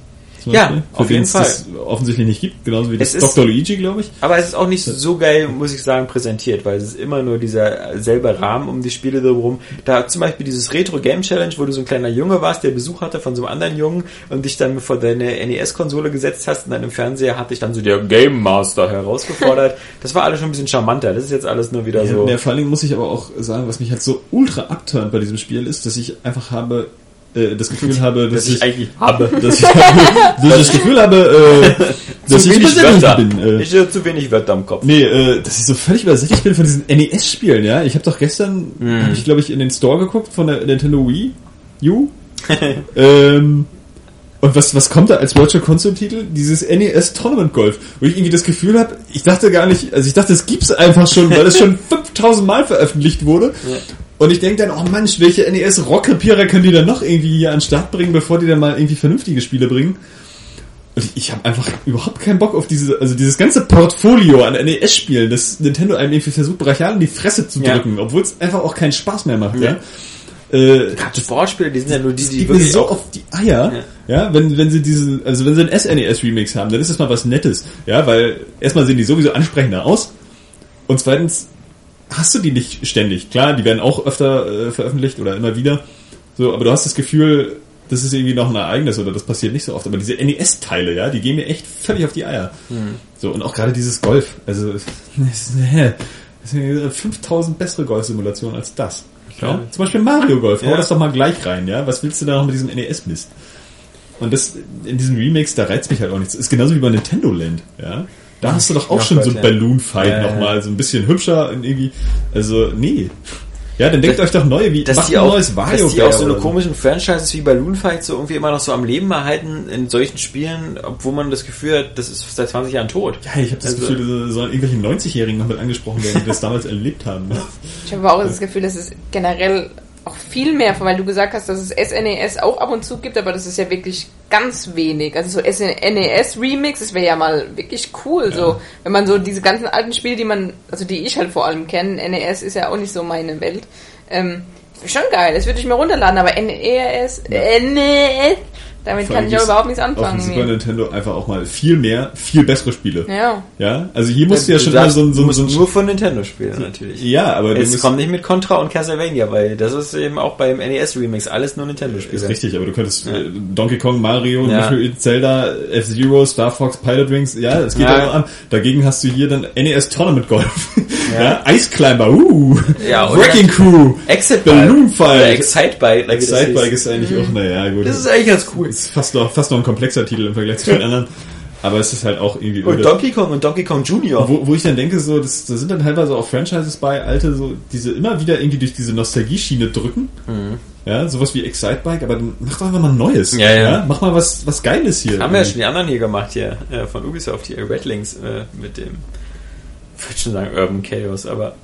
Ja, Beispiel, auf jeden den es das offensichtlich nicht gibt, genauso wie das Es ist- Dr. Luigi, glaube ich. Aber es ist auch nicht so geil, muss ich sagen, präsentiert, weil es ist immer nur dieser selbe Rahmen um die Spiele drumherum. Da zum Beispiel dieses Retro Game Challenge, wo du so ein kleiner Junge warst, der Besuch hatte von so einem anderen Jungen und dich dann vor deine NES-Konsole gesetzt hast und dann im Fernseher hat dich dann so der Game Master herausgefordert. das war alles schon ein bisschen charmanter. Das ist jetzt alles nur wieder so. Ja, vor Dingen muss ich aber auch sagen, was mich halt so ultra abturnt bei diesem Spiel ist, dass ich einfach habe, äh, das Gefühl habe, dass, dass ich ich, eigentlich habe. dass ich, dass ich das Gefühl habe, äh, dass ich übersättigt Wörter. bin. Äh, ich habe zu wenig Wörter im Kopf. Nee, äh, dass ich so völlig übersättigt bin von diesen NES-Spielen, ja. Ich habe doch gestern, Hm. hab ich glaube ich in den Store geguckt von der Nintendo Wii U. ähm, und was, was kommt da als Virtual Console Titel? Dieses NES Tournament Golf, wo ich irgendwie das Gefühl habe, ich dachte gar nicht, also ich dachte, es gibt's einfach schon, weil es schon 5000 Mal veröffentlicht wurde. Und ich denke dann, oh Mensch, welche NES Rockrepierer können die dann noch irgendwie hier an den Start bringen, bevor die dann mal irgendwie vernünftige Spiele bringen? Und ich, habe einfach überhaupt keinen Bock auf diese, also dieses ganze Portfolio an NES-Spielen, das Nintendo einem irgendwie versucht, brachial in die Fresse zu Ja. drücken, obwohl es einfach auch keinen Spaß mehr macht, ja. Ja. Äh, Gerade Sportspiele, die sind ja nur die, das die geht mir wirklich so auf die Eier, ja, wenn, wenn sie diesen, also wenn sie einen SNES-Remix haben, dann ist das mal was Nettes, ja, weil erstmal sehen die sowieso ansprechender aus und zweitens hast du die nicht ständig. Klar, die werden auch öfter äh, veröffentlicht oder immer wieder, so, aber du hast das Gefühl, das ist irgendwie noch ein Ereignis oder das passiert nicht so oft, aber diese NES-Teile, ja, die gehen mir echt völlig auf die Eier. So, und auch gerade dieses Golf, also, es sind 5000 bessere Golf-Simulationen als das. Ja? Zum Beispiel Mario Golf, hau Ja. das doch mal gleich rein, ja? Was willst du da noch mit diesem NES-Mist? Und das, in diesem Remix, da reizt mich halt auch nichts. Ist genauso wie bei Nintendo Land, ja? Da hast du doch auch Ja, schon Gott, so ein ja. Balloon Fight Ja, nochmal, so ein bisschen hübscher und irgendwie, also, nee. Ja, dann denkt Das- euch doch neue, wie, dass macht die auch, neues Wario dass die auch so eine komischen Franchises wie Balloon Fight so irgendwie immer noch so am Leben erhalten in solchen Spielen, obwohl man das Gefühl hat, das ist seit 20 Jahren tot. Ja, ich habe das Also- Gefühl, da sollen irgendwelche 90-Jährigen noch mit angesprochen werden, die das damals erlebt haben. Ich habe aber auch das Gefühl, dass es generell auch viel mehr, weil du gesagt hast, dass es SNES auch ab und zu gibt, aber das ist ja wirklich ganz wenig. Also so SNES Remix, das wäre ja mal wirklich cool, so wenn man so diese ganzen alten Spiele, die man, also die ich halt vor allem kenne, NES ist ja auch nicht so meine Welt. Ähm, schon geil, das würde ich mir runterladen, aber NES, NES, damit kann ich auch überhaupt nichts Auf dem anfangen. Super. Nintendo einfach auch mal viel mehr, viel bessere Spiele. Ja. Ja, also hier musst du ja Du schon darfst- mal so, ein- so, so nur von Nintendo spielen, natürlich. Ja, aber Es kommt nicht mit Contra und Castlevania, weil das ist eben auch beim NES Remix alles nur Nintendo-Spiele. ist richtig, aber du könntest äh, Donkey Kong, Mario, Ja. Zelda, F-Zero, Star Fox, Pilot Wings, ja, es geht Ja. auch an. Dagegen hast du hier dann NES Tournament Golf. Ja. ja. Ice Climber, uh. Ja, Wrecking Crew. Exit Balloon Bike. Fight. Excite Bike. like Sidebike hieß. ist eigentlich auch, naja, gut. Das ist eigentlich ganz cool. ist fast noch, fast noch ein komplexer Titel im Vergleich zu den anderen. Aber es ist halt auch irgendwie Und. Donkey Kong und Donkey Kong Junior. Wo, wo ich dann denke, so, das, da sind dann teilweise auch Franchises bei, alte, so, diese immer wieder irgendwie durch diese Nostalgie-Schiene drücken. Ja, sowas wie Excite Bike, aber dann mach doch einfach mal Neues. Ja, ja. Mach mal was, was Geiles hier. Haben wir ja schon die anderen hier gemacht hier, äh, von Ubisoft hier, Redlings, äh, mit dem, ich würde schon sagen Urban Chaos, aber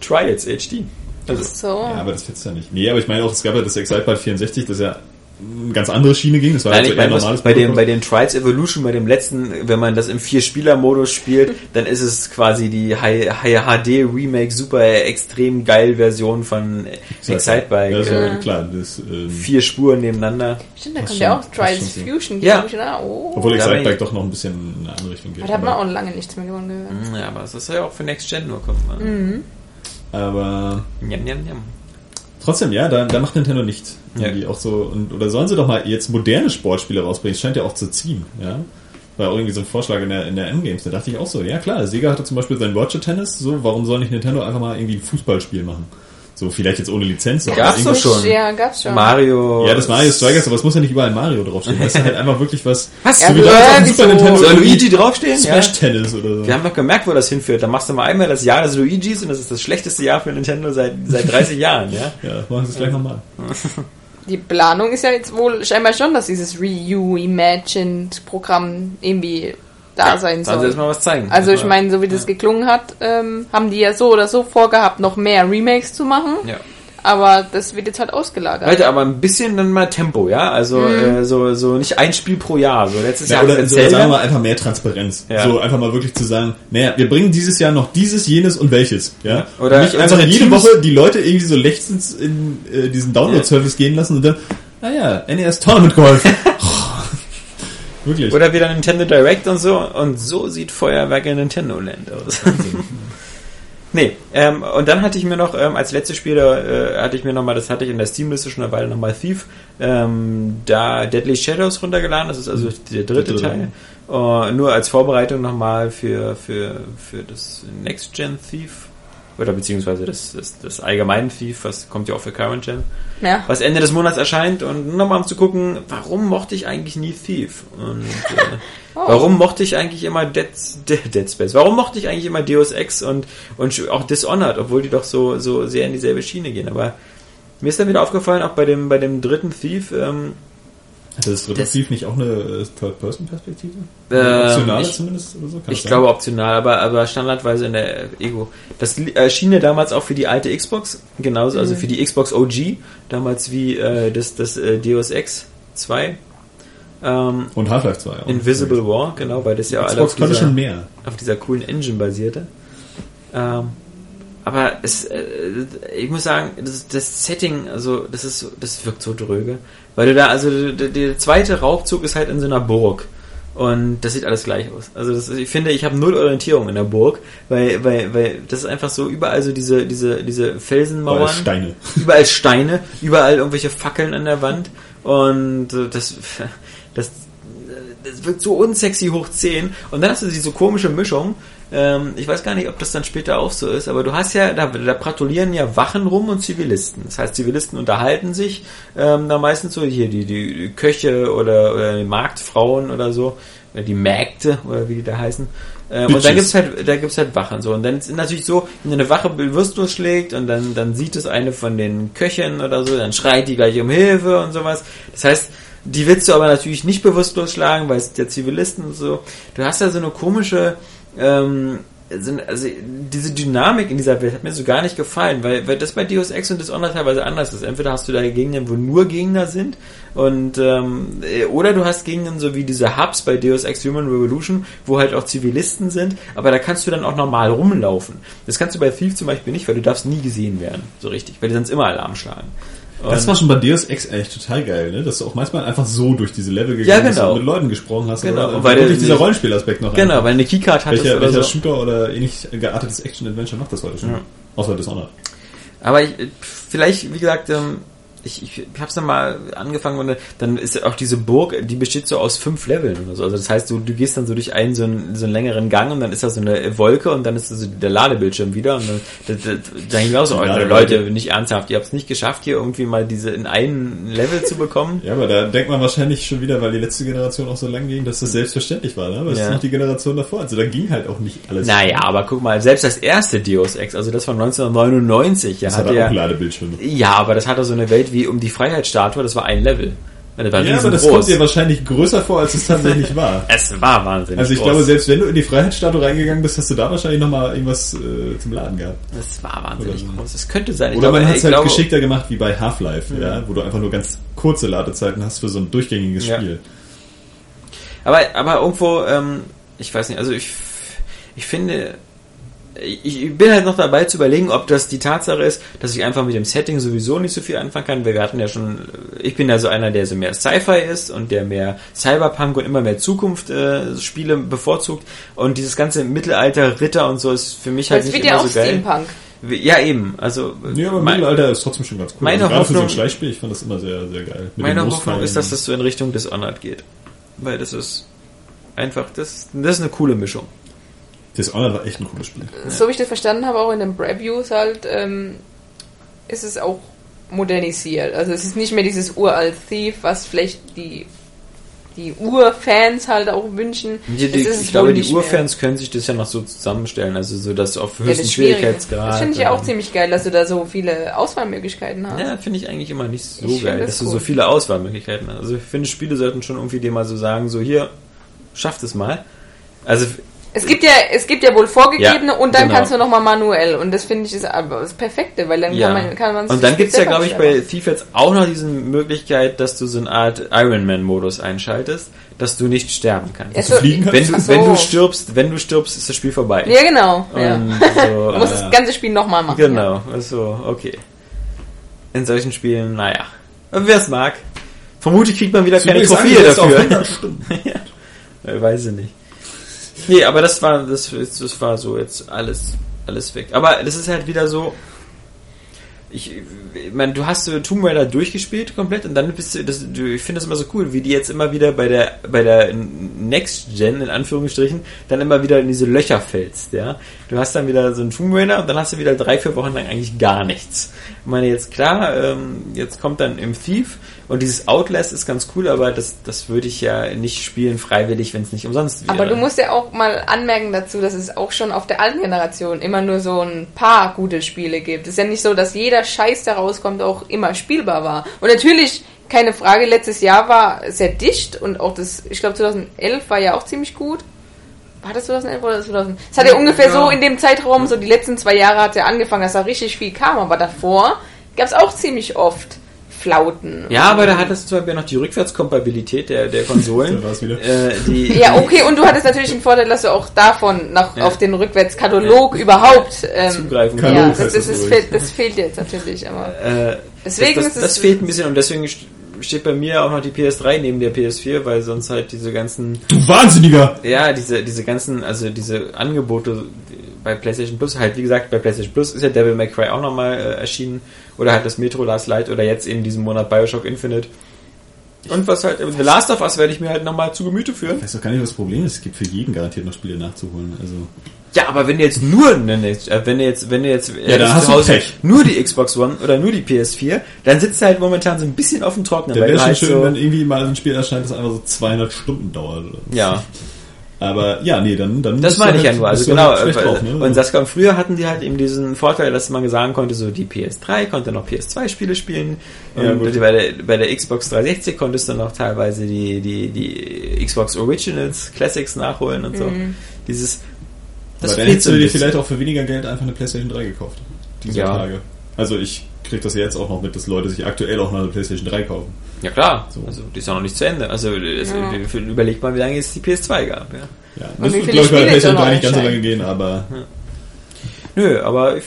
Trials HD. Also, So. Ja, aber das fetzt ja nicht. Nee, aber ich meine auch, es gab ja das Excite Bike 64, das ja eine ganz andere Schiene ging. Das war Nein, also ich meine, was normales bei dem, bei den Trials Evolution, bei dem letzten, wenn man das im Vier-Spieler-Modus spielt, dann ist es quasi die High, High HD Remake, super extrem geil Version von Excite Bike. Ja, so, äh, klar. Das, ähm, Vier Spuren nebeneinander. Stimmt, da kommt ja auch Trials so. Fusion, Ja. oder? Oh. obwohl da Excite bin Bike ich- doch noch ein bisschen in eine andere Richtung geht. Aber da hat man auch lange nichts mehr davon gehört. Ja, aber es ist ja auch für Next Gen nur, kommt mal. aber Njam, njam, njam. Trotzdem, ja, da, da macht Nintendo nicht. Ja. Irgendwie auch so, und, oder sollen sie doch mal jetzt moderne Sportspiele rausbringen? Das scheint ja auch zu ziehen, ja. War irgendwie so ein Vorschlag in der, in der M-Games. Da dachte ich auch so, ja klar, Sega hatte zum Beispiel sein Roger Tennis, so, warum soll nicht Nintendo einfach mal irgendwie ein Fußballspiel machen? So, vielleicht jetzt ohne Lizenz. aber Gab's doch schon. Ja, gab's schon. Mario. Ja, das Mario Strikers, aber es muss ja nicht überall Mario draufstehen. Das ist halt einfach wirklich was. Was? Ja, so wieso? Super Nintendo Soll Luigi draufstehen? Smash Ja. Tennis oder so. Wir haben doch gemerkt, wo das hinführt. Da machst du mal einmal das Jahr des Luigis und das ist das schlechteste Jahr für Nintendo seit, seit 30 Jahren, ja? Ja, machen sie es gleich nochmal. Die Planung ist ja jetzt wohl scheinbar schon, dass dieses Reimagined-Programm irgendwie da sein Sollen sie soll. jetzt mal was zeigen. Also ich Ja. meine, so wie das geklungen hat, ähm, haben die ja so oder so vorgehabt, noch mehr Remakes zu machen. Ja. Aber das wird jetzt halt ausgelagert. Leute, aber ein bisschen dann mal Tempo, ja? Also äh, so, so nicht ein Spiel pro Jahr. So letztes Ja, Jahr oder, oder sagen wir mal einfach mehr Transparenz. Ja. So einfach mal wirklich zu sagen, naja, wir bringen dieses Jahr noch dieses, jenes und welches. Ja? Oder Und nicht einfach jede Teams- Woche die Leute irgendwie so lechzend in äh, diesen Download-Service gehen lassen und dann, naja, NES Tournament Golf. wirklich. Oder wieder Nintendo Direct und so. Und so sieht Feuerwerk in Nintendo Land aus. nee, ähm, und dann hatte ich mir noch, ähm, als letztes Spiel, äh, hatte ich mir nochmal, das hatte ich in der Steam-Liste schon eine Weile nochmal Thief, ähm, da Deadly Shadows runtergeladen, das ist also der dritte dritte. Teil. Äh, nur als Vorbereitung nochmal für, für, für das Next Gen Thief. Oder beziehungsweise das, das, das allgemeine Thief, was kommt ja auch für Current Gen ja. was Ende des Monats erscheint und nochmal um zu gucken, warum mochte ich eigentlich nie Thief? Und äh, Oh. warum mochte ich eigentlich immer Dead, Dead, Dead Space? Warum mochte ich eigentlich immer Deus Ex und, und auch Dishonored, obwohl die doch so, so sehr in dieselbe Schiene gehen? Aber mir ist dann wieder aufgefallen, auch bei dem, bei dem dritten Thief, ähm, Hatte das Thief nicht auch eine äh, Third-Person-Perspektive? Ähm, Optionale ich- zumindest oder so? Kann ich glaube optional, aber, aber standardweise in der Ego. Das erschien ja damals auch für die alte Xbox, genauso, also für die Xbox OG, damals wie äh, das, das äh, Deus Ex 2. Ähm, Und Half-Life 2 auch. Invisible War, genau, weil das ja alle Xbox auf konnte dieser, schon mehr. auf dieser coolen Engine basierte. Ähm, aber es, äh, ich muss sagen, das, das Setting, also das ist, so- das wirkt so dröge, weil du da, also der, der zweite Raubzug ist halt in so einer Burg. Und das sieht alles gleich aus. Also das, ich finde, ich habe null Orientierung in der Burg, weil, weil, weil das ist einfach so überall so diese, diese, diese Felsenmauern. Weil Steine. überall Steine, überall irgendwelche Fackeln an der Wand. Und äh, das, das, das wirkt so unsexy hoch 10 und dann hast du diese komische Mischung, ähm, ich weiß gar nicht, ob das dann später auch so ist, aber du hast ja, da, da patrouillieren ja Wachen rum und Zivilisten. Das heißt, Zivilisten unterhalten sich ähm, da meistens so hier die, die, die Köche oder, oder die Marktfrauen oder so, oder die Mägde oder wie die da heißen. Ähm, und dann gibt's halt, da gibt's halt Wachen so. Und dann ist natürlich so, wenn eine Wache bewusstlos schlägt und dann, dann sieht es eine von den Köchen oder so, dann schreit die gleich um Hilfe und sowas. Das heißt, die willst du aber natürlich nicht bewusstlos schlagen, weil es der Zivilisten und so. Du hast da so eine komische, ähm, sind, also diese Dynamik in dieser Welt hat mir so gar nicht gefallen, weil, weil das bei Deus Ex und Dishonored teilweise anders ist. Entweder hast du da Gegner, wo nur Gegner sind und ähm, oder du hast Gegner so wie diese Hubs bei Deus Ex Human Revolution, wo halt auch Zivilisten sind, aber da kannst du dann auch normal rumlaufen. Das kannst du bei Thief zum Beispiel nicht, weil du darfst nie gesehen werden, so richtig, weil die sonst immer Alarm schlagen. Das war schon bei Deus Ex echt total geil, ne? Dass du auch manchmal einfach so durch diese Level gegangen Ja, bist genau. und mit Leuten gesprochen hast. Genau, Oder und weil wirklich dieser Rollenspielaspekt noch Genau, einfach. weil eine Keycard hattest Welcher, welcher so. Shooter oder ähnlich geartetes Action-Adventure macht das heute schon? Ja. Außer Dishonored. Aber ich, vielleicht, wie gesagt, ähm, ich, ich hab's dann mal angefangen und dann ist auch diese Burg, die besteht so aus fünf Leveln oder so. Also das heißt, du, du gehst dann so durch einen so einen, so einen längeren Gang und dann ist da so eine Wolke und dann ist so der Ladebildschirm wieder und dann, da, da, da denke ich mir auch so, Ladewolke. Leute, nicht ernsthaft, ihr habt es nicht geschafft, hier irgendwie mal diese in einen Level zu bekommen. Ja, aber da denkt man wahrscheinlich schon wieder, weil die letzte Generation auch so lang ging, dass das selbstverständlich war, ne? Aber es Ja. ist noch die Generation davor. Also da ging halt auch nicht alles. Naja, aber guck mal, selbst das erste Deus Ex, also das von 1999, ja, Das hat hatte auch ja, Ladebildschirme. ja, aber das hatte so eine Welt wie um die Freiheitsstatue, das war ein Level. Das war Ja, aber das riesengroß. kommt dir wahrscheinlich größer vor, als es tatsächlich war. Es war wahnsinnig Also ich groß. glaube, selbst wenn du in die Freiheitsstatue reingegangen bist, hast du da wahrscheinlich nochmal irgendwas äh, zum Laden gehabt. Es war wahnsinnig Oder groß. Es könnte sein. Ich Oder glaube, man hat es halt glaube, geschickter gemacht wie bei Half-Life, ja, wo du einfach nur ganz kurze Ladezeiten hast für so ein durchgängiges Ja. Spiel. Aber, aber irgendwo, ähm, ich weiß nicht, also ich, ich finde, ich bin halt noch dabei zu überlegen, ob das die Tatsache ist, dass ich einfach mit dem Setting sowieso nicht so viel anfangen kann, weil wir hatten ja schon, ich bin ja so einer, der so mehr Sci-Fi ist und der mehr Cyberpunk und immer mehr Zukunft äh, Spiele bevorzugt und dieses ganze Mittelalter, Ritter und so ist für mich halt Das nicht wird immer ja auch so geil. Steampunk. Ja, eben, also Ja, aber mein- Mittelalter ist trotzdem schon ganz cool. Meine also gerade für so ein Hoffnung- Schleichspiel, ich fand das immer sehr, sehr geil. Mit Meine Hoffnung ist, dass das so in Richtung Dishonored geht. Weil das ist einfach, das, das ist eine coole Mischung. Dishonored war echt ein cooles Spiel. So wie ich das verstanden habe, auch in den Reviews halt, ähm, ist es auch modernisiert. Also es ist nicht mehr dieses uralt Thief, was vielleicht die, die Urfans halt auch wünschen. Die, die, Das ich glaube, die nicht mehr. Urfans können sich das ja noch so zusammenstellen, also so dass auf Ja, höchsten das Schwierige. Schwierigkeitsgrad. Das finde ich ja auch ziemlich geil, dass du da so viele Auswahlmöglichkeiten hast. Ja, finde ich eigentlich immer nicht so Ich geil, das dass du gut. so viele Auswahlmöglichkeiten hast. Also ich finde, Spiele sollten schon irgendwie dir mal so sagen, so hier, schafft es mal. Also Es gibt ja, es gibt ja wohl vorgegebene Ja, und dann genau. kannst du nochmal manuell. Und das finde ich ist aber das Perfekte, weil dann ja. kann man kann man Und dann gibt's ja, glaube ich, bei Thief jetzt auch noch diese Möglichkeit, dass du so eine Art Ironman-Modus einschaltest, dass du nicht sterben kannst. Ja, du fliegen kannst? Wenn du, so. wenn du stirbst, wenn du stirbst, ist das Spiel vorbei. Ja, genau. Ja. Und Du musst so, das ganze Spiel nochmal machen. genau, also, okay. In solchen Spielen, naja. Wer es mag. Vermutlich kriegt man wieder keine Trophäe dafür. 100 Stunden. ja. Äh, Weiß ich nicht. Nee, aber das war, das, das war so jetzt alles, alles weg. Aber das ist halt wieder so, ich, ich meine, du hast Tomb Raider durchgespielt komplett und dann bist du, das, du ich finde das immer so cool, wie die jetzt immer wieder bei der, bei der Next Gen, in Anführungsstrichen, dann immer wieder in diese Löcher fällst, ja. Du hast dann wieder so einen Tomb Raider und dann hast du wieder drei, vier Wochen lang eigentlich gar nichts. Ich meine, jetzt klar, ähm, jetzt kommt dann im Thief und dieses Outlast ist ganz cool, aber das, das würde ich ja nicht spielen freiwillig, wenn es nicht umsonst wäre. Aber du musst ja auch mal anmerken dazu, dass es auch schon auf der alten Generation immer nur so ein paar gute Spiele gibt. Es ist ja nicht so, dass jeder Scheiß, der rauskommt, auch immer spielbar war. Und natürlich, keine Frage, letztes Jahr war sehr dicht und auch das, ich glaube 2011 war ja auch ziemlich gut. War das 2011 oder 2000? Es hat ja, Ja, ungefähr ja. so in dem Zeitraum, so die letzten zwei Jahre hat ja angefangen, dass da richtig viel kam. Aber davor gab es auch ziemlich oft Flauten. Ja, aber da hattest du zum Beispiel noch die Rückwärtskompatibilität der, der Konsolen. Da war's wieder. Äh, die, Ja, okay, und du hattest natürlich den Vorteil, dass du auch davon noch Ja. auf den Rückwärtskatalog überhaupt ähm, Zugreifen kann. Ja, das, das, das fehlt, das fehlt jetzt natürlich, aber Äh, Deswegen das, ist das, es- das fehlt ein bisschen und deswegen st- steht bei mir auch noch die PS3 neben der PS4, weil sonst halt diese ganzen, Du Wahnsinniger! ja, diese, diese ganzen, also diese Angebote bei PlayStation Plus, halt wie gesagt, bei PlayStation Plus ist ja Devil May Cry auch nochmal äh, erschienen oder halt das Metro Last Light oder jetzt in diesem Monat Bioshock Infinite. Und was halt, The Last of Us werde ich mir halt nochmal zu Gemüte führen. Ich weiß doch gar nicht, was das Problem ist. Es gibt für jeden garantiert noch Spiele nachzuholen. Also Ja, aber wenn du jetzt nur, äh, wenn du jetzt, wenn du jetzt äh, Ja, dann zu hast du Pech. nur die Xbox One oder nur die PS4, dann sitzt du halt momentan so ein bisschen auf dem Trocknen. der wäre schon halt schön, so, wenn irgendwie mal ein Spiel erscheint, das einfach so 200 Stunden dauert. Oder? ja, Aber ja, nee, dann dann das meine ich ja halt- nur. Also genau. halt drauf, ne? Und Saskia und früher hatten die halt eben diesen Vorteil, dass man sagen konnte, so die PS3 konnte noch PS2 Spiele spielen. Ja, und gut. bei der, bei der Xbox 360 konntest du noch teilweise die, die, die Xbox Originals, Classics nachholen und so. Mhm. Dieses, Das Aber dann hättest so du dir vielleicht auch für weniger Geld einfach eine PlayStation 3 gekauft. Diese Ja. Tage. Also ich krieg das ja jetzt auch noch mit, dass Leute sich aktuell auch noch eine PlayStation 3 kaufen. Ja klar, So. also die ist ja noch nicht zu Ende. Also es, Ja. überlegt mal, wie lange es die PS2 gab. Ja. Ja, viele glaube ich, bei der Spiele jetzt auch PlayStation noch 3 nicht ganz so lange gehen, aber Nö, aber ich,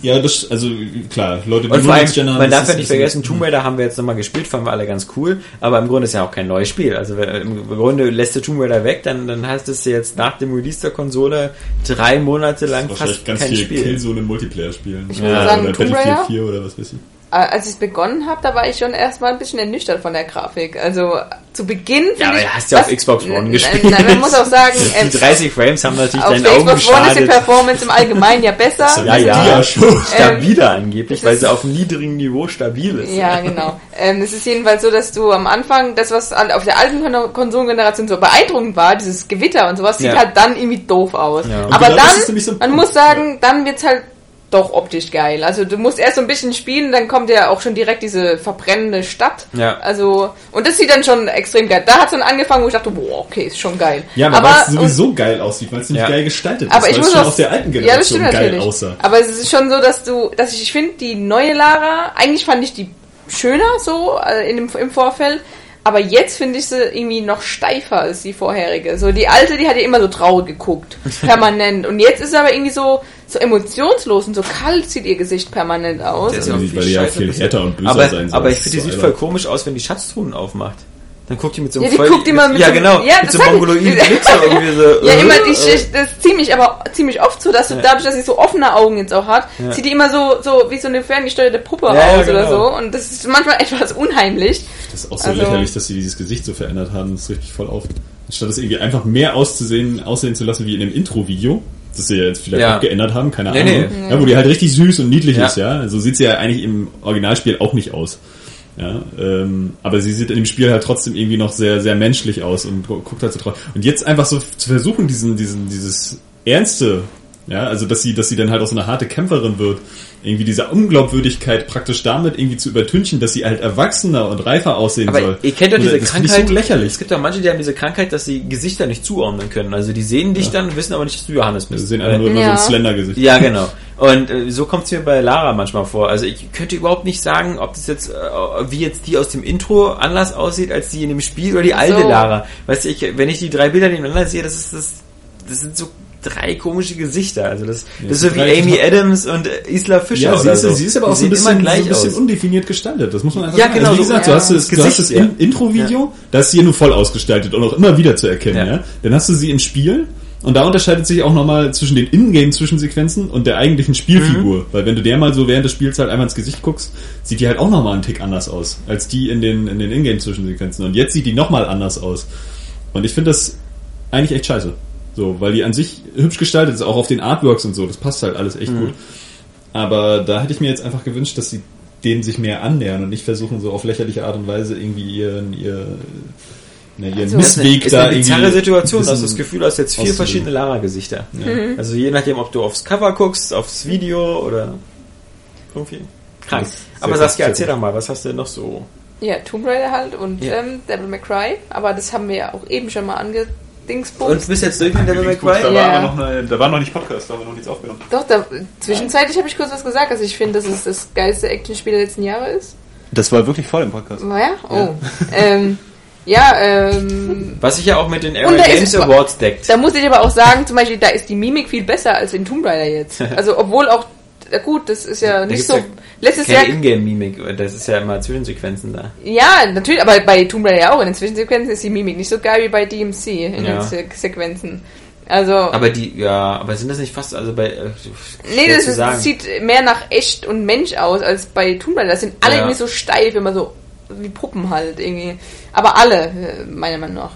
ja, das, also klar, Leute, die und vor nur allem, Next Gen haben, man das darf ja nicht vergessen, Tomb Raider haben wir jetzt nochmal gespielt, fanden wir alle ganz cool, aber im Grunde ist ja auch kein neues Spiel. Also im Grunde lässt du Tomb Raider weg, dann, dann heißt es jetzt nach dem Release der Konsole drei Monate lang fast ganz kein viel Spiel. Killzone Multiplayer spielen. Ich oder, würde sagen, oder Tomb Raider? 4 oder was weiß ich. Äh, Als ich es begonnen habe, da war ich schon erstmal ein bisschen ernüchtert von der Grafik. Also zu Beginn. Ja, aber ich, du hast ja auf Xbox One gespielt. Nein, man muss auch sagen, ähm, Die 30 Frames haben natürlich auf deinen der Augen Xbox One ist die. Performance im Allgemeinen ja besser. Ja, ja. Dia-Show. Stabiler angeblich, das weil sie auf einem niedrigen Niveau stabil ist. Ja, genau. Ähm, es ist jedenfalls so, dass du am Anfang, das was auf der alten Kon- Konsolengeneration so beeindruckend war, dieses Gewitter und sowas, sieht Ja. halt dann irgendwie doof aus. Ja. Aber genau dann, man muss sagen, dann wird's halt doch optisch geil. Also du musst erst so ein bisschen spielen, dann kommt ja auch schon direkt diese verbrennende Stadt. Ja. Also, und das sieht dann schon extrem geil. Da hat es dann angefangen, wo ich dachte, boah, okay, ist schon geil. Ja, aber, weil es sowieso geil aussieht, weil es nicht Ja. geil gestaltet ist, aber weil ich es muss schon auch, auf der alten ja, das Generation stimmt geil natürlich. aussah. Aber es ist schon so, dass du, dass ich, ich finde die neue Lara, eigentlich fand ich die schöner so äh, in dem, im Vorfeld, aber jetzt finde ich sie irgendwie noch steifer als die vorherige. So die alte, die hat ja immer so traurig geguckt, permanent. Und jetzt ist sie aber irgendwie so so emotionslos und so kalt sieht ihr Gesicht permanent aus. Der ist auch Weil die ja viel härter und böser aber, sein soll. Aber ich finde, die sieht voll komisch aus, wenn die Schatztruhen aufmacht. Dann guckt die mit so einem Ja, die voll... guckt immer mit ja, so- genau, ja, mit so mongoloiden Blick so irgendwie so... Ja, äh, immer die äh, Schicht, das ist ziemlich, aber ziemlich oft so, dass du dadurch, dass sie so offene Augen jetzt auch hat, Ja. sieht die immer so, so wie so eine ferngesteuerte Puppe Ja, ja, aus oder genau. so. Und das ist manchmal etwas unheimlich. Das ist auch so Also- lächerlich, dass sie dieses Gesicht so verändert haben. Das ist richtig voll auf. Anstatt es irgendwie einfach mehr auszusehen, aussehen zu lassen wie in dem Intro-Video, das sie ja jetzt vielleicht Ja. auch geändert haben, keine Nee, Ahnung. nee. Ja, wo die halt richtig süß und niedlich Ja. ist, ja. So sieht sie ja eigentlich im Originalspiel auch nicht aus. Ja, ähm, aber sie sieht in dem Spiel halt trotzdem irgendwie noch sehr, sehr menschlich aus und gu- guckt halt so traurig. Und jetzt einfach so zu versuchen, diesen, diesen, dieses Ernste, ja, also dass sie, dass sie dann halt auch so eine harte Kämpferin wird, irgendwie diese Unglaubwürdigkeit praktisch damit irgendwie zu übertünchen, dass sie halt erwachsener und reifer aussehen Aber soll. ihr kennt doch diese das Krankheit. so lächerlich. Es gibt ja manche, die haben diese Krankheit, dass sie Gesichter nicht zuordnen können. Also die sehen dich dann, wissen aber nicht, dass du Johannes bist. sehen einfach nur immer Ja. so ein Slender-Gesicht. Ja, genau. Und äh, so kommt es mir bei Lara manchmal vor. Also ich könnte überhaupt nicht sagen, ob das jetzt, äh, wie jetzt die aus dem Intro anders aussieht, als die in dem Spiel oder die alte So. Lara. Weißt du, ich, wenn ich die drei Bilder nebeneinander sehe, das ist das, das sind so drei komische Gesichter. Also das, das ist so wie Amy total- Adams und äh, Isla Fischer Ja, sie ist, so. sie ist aber auch so ein bisschen, so ein bisschen undefiniert gestaltet. Das muss man einfach Ja, sagen. genau, Also, wie so- gesagt, ja. du hast das, Das du hast Gesicht, das ja. In- Intro-Video, da ist ja nur voll ausgestaltet und auch immer wieder zu erkennen. Ja. Ja. Dann hast du sie im Spiel und da unterscheidet sich auch nochmal zwischen den Ingame-Zwischensequenzen und der eigentlichen Spielfigur. Mhm. Weil wenn du der mal so während des Spiels halt einmal ins Gesicht guckst, sieht die halt auch nochmal einen Tick anders aus, als die in den, in den Ingame-Zwischensequenzen. Und jetzt sieht die nochmal anders aus. Und ich finde das eigentlich echt scheiße. So, weil die an sich hübsch gestaltet ist, auch auf den Artworks und so, das passt halt alles echt gut. Aber da hätte ich mir jetzt einfach gewünscht, dass sie denen sich mehr annähern und nicht versuchen, so auf lächerliche Art und Weise irgendwie ihren, ihr, ne, ihren Also- Missweg ist da eine irgendwie. bizarre Situation. Du hast das Gefühl, du hast jetzt vier verschiedene Lara-Gesichter. Also je nachdem, ob du aufs Cover guckst, aufs Video oder irgendwie. Krank. Ist Aber Saskia, erzähl doch mal, was hast du denn noch so? Ja, Tomb Raider halt und Ja. ähm, Devil May Cry. Aber das haben wir ja auch eben schon mal angedingsbumst. Und bist jetzt durch mit Devil May Cry? Da, Ja. war aber noch eine, da war noch nicht Podcast, da haben wir noch nichts aufgenommen. Doch, da, zwischenzeitlich habe ich kurz was gesagt, dass ich finde, dass es das geilste Actionspiel der letzten Jahre ist. Das war wirklich voll im Podcast. War ja? Oh. ähm, ja, ähm, Was sich ja auch mit den Area Games ist- Awards deckt. da muss ich aber auch sagen, zum Beispiel, da ist die Mimik viel besser als in Tomb Raider jetzt. Also, obwohl auch, ja gut, das ist ja Da nicht so. ja letztes Jahr, Keine Ingame-Mimik, das ist ja immer Zwischensequenzen da. ja, natürlich, aber bei Tomb Raider ja auch. In den Zwischensequenzen ist die Mimik nicht so geil wie bei DMC in Ja. den Se Sequenzen. Also, Aber die, ja, aber sind das nicht fast, also bei, äh, nee, das, ist, das sieht mehr nach echt und Mensch aus als bei Tomb Raider. Das sind alle Ja. irgendwie so steif, immer so wie Puppen halt irgendwie. Aber alle, äh, meiner Meinung nach.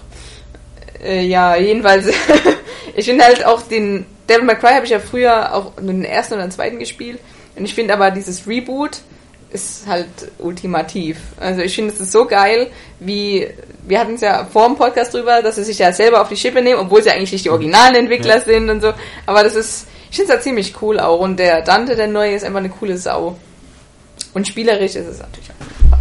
Äh, ja, jedenfalls, ich finde halt auch den Devil May Cry habe ich ja früher auch nur den ersten oder den zweiten gespielt. Und ich finde aber dieses Reboot ist halt ultimativ. Also ich finde es ist so geil, wie wir hatten es ja vor dem Podcast drüber, dass sie sich ja selber auf die Schippe nehmen, obwohl sie eigentlich nicht die originalen Entwickler sind und so. Aber das ist, ich finde es halt ziemlich cool auch. Und der Dante, der neue, ist einfach eine coole Sau. Und spielerisch ist es natürlich auch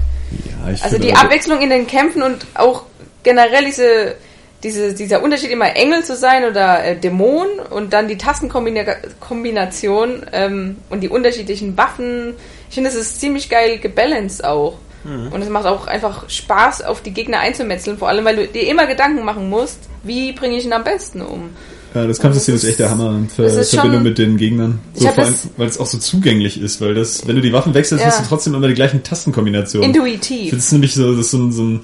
Ja, also die aber- Abwechslung in den Kämpfen und auch generell diese, diese, dieser Unterschied immer Engel zu sein oder äh, Dämon und dann die Tastenkombination ähm, und die unterschiedlichen Waffen. Ich finde, es ist ziemlich geil gebalanced auch. Mhm. Und es macht auch einfach Spaß, auf die Gegner einzumetzeln, vor allem, weil du dir immer Gedanken machen musst, wie bringe ich ihn am besten um. Ja, das Kampfsystem ist echt der Hammer in Ver Das ist Verbindung schon- mit den Gegnern. So vor allem, das- weil es auch so zugänglich ist, weil das, wenn du die Waffen wechselst, Ja. hast du trotzdem immer die gleichen Tastenkombinationen. Intuitiv. finde es nämlich so, das ist so ein, so ein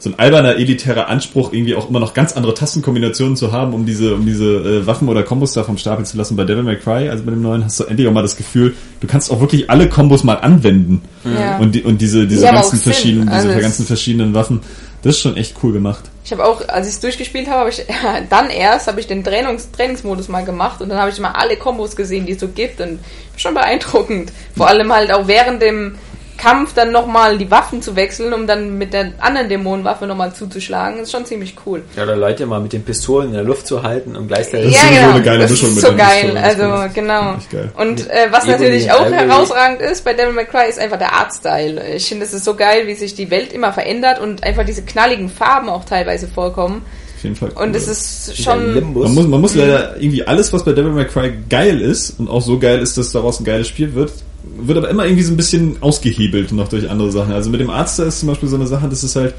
so ein alberner elitärer Anspruch, irgendwie auch immer noch ganz andere Tastenkombinationen zu haben, um diese, um diese äh, Waffen oder Kombos da vom Stapel zu lassen. Bei Devil May Cry, also bei dem neuen, hast du endlich auch mal das Gefühl, du kannst auch wirklich alle Kombos mal anwenden. Ja. Und, die, und diese, diese Die haben ganzen auch Sinn, verschiedenen, diese alles. ganzen verschiedenen Waffen, das ist schon echt cool gemacht. Ich habe auch, als ich es durchgespielt habe, habe ich dann erst habe ich den Trainings, Trainingsmodus mal gemacht und dann habe ich mal alle Kombos gesehen, die es so gibt und schon beeindruckend. Vor allem halt auch während dem Kampf dann nochmal die Waffen zu wechseln, um dann mit der anderen Dämonenwaffe nochmal zuzuschlagen, ist schon ziemlich cool. Ja, oder Leute mal mit den Pistolen in der Luft zu halten und gleichzeitig. ist ja, sowieso genau. eine geile das Mischung ist mit so geil. Pistolen, das Also ist genau. geil. Und äh, was Ebony, natürlich auch Ivory. herausragend ist bei Devil May Cry ist einfach der Artstyle. Ich finde, es ist so geil, wie sich die Welt immer verändert und einfach diese knalligen Farben auch teilweise vorkommen. Auf jeden Fall. Und cool. es ist schon. Man muss, man muss leider irgendwie alles, was bei Devil May Cry geil ist und auch so geil ist, dass daraus ein geiles Spiel wird, wird aber immer irgendwie so ein bisschen ausgehebelt noch durch andere Sachen. Also mit dem Arzt da ist zum Beispiel so eine Sache, das ist halt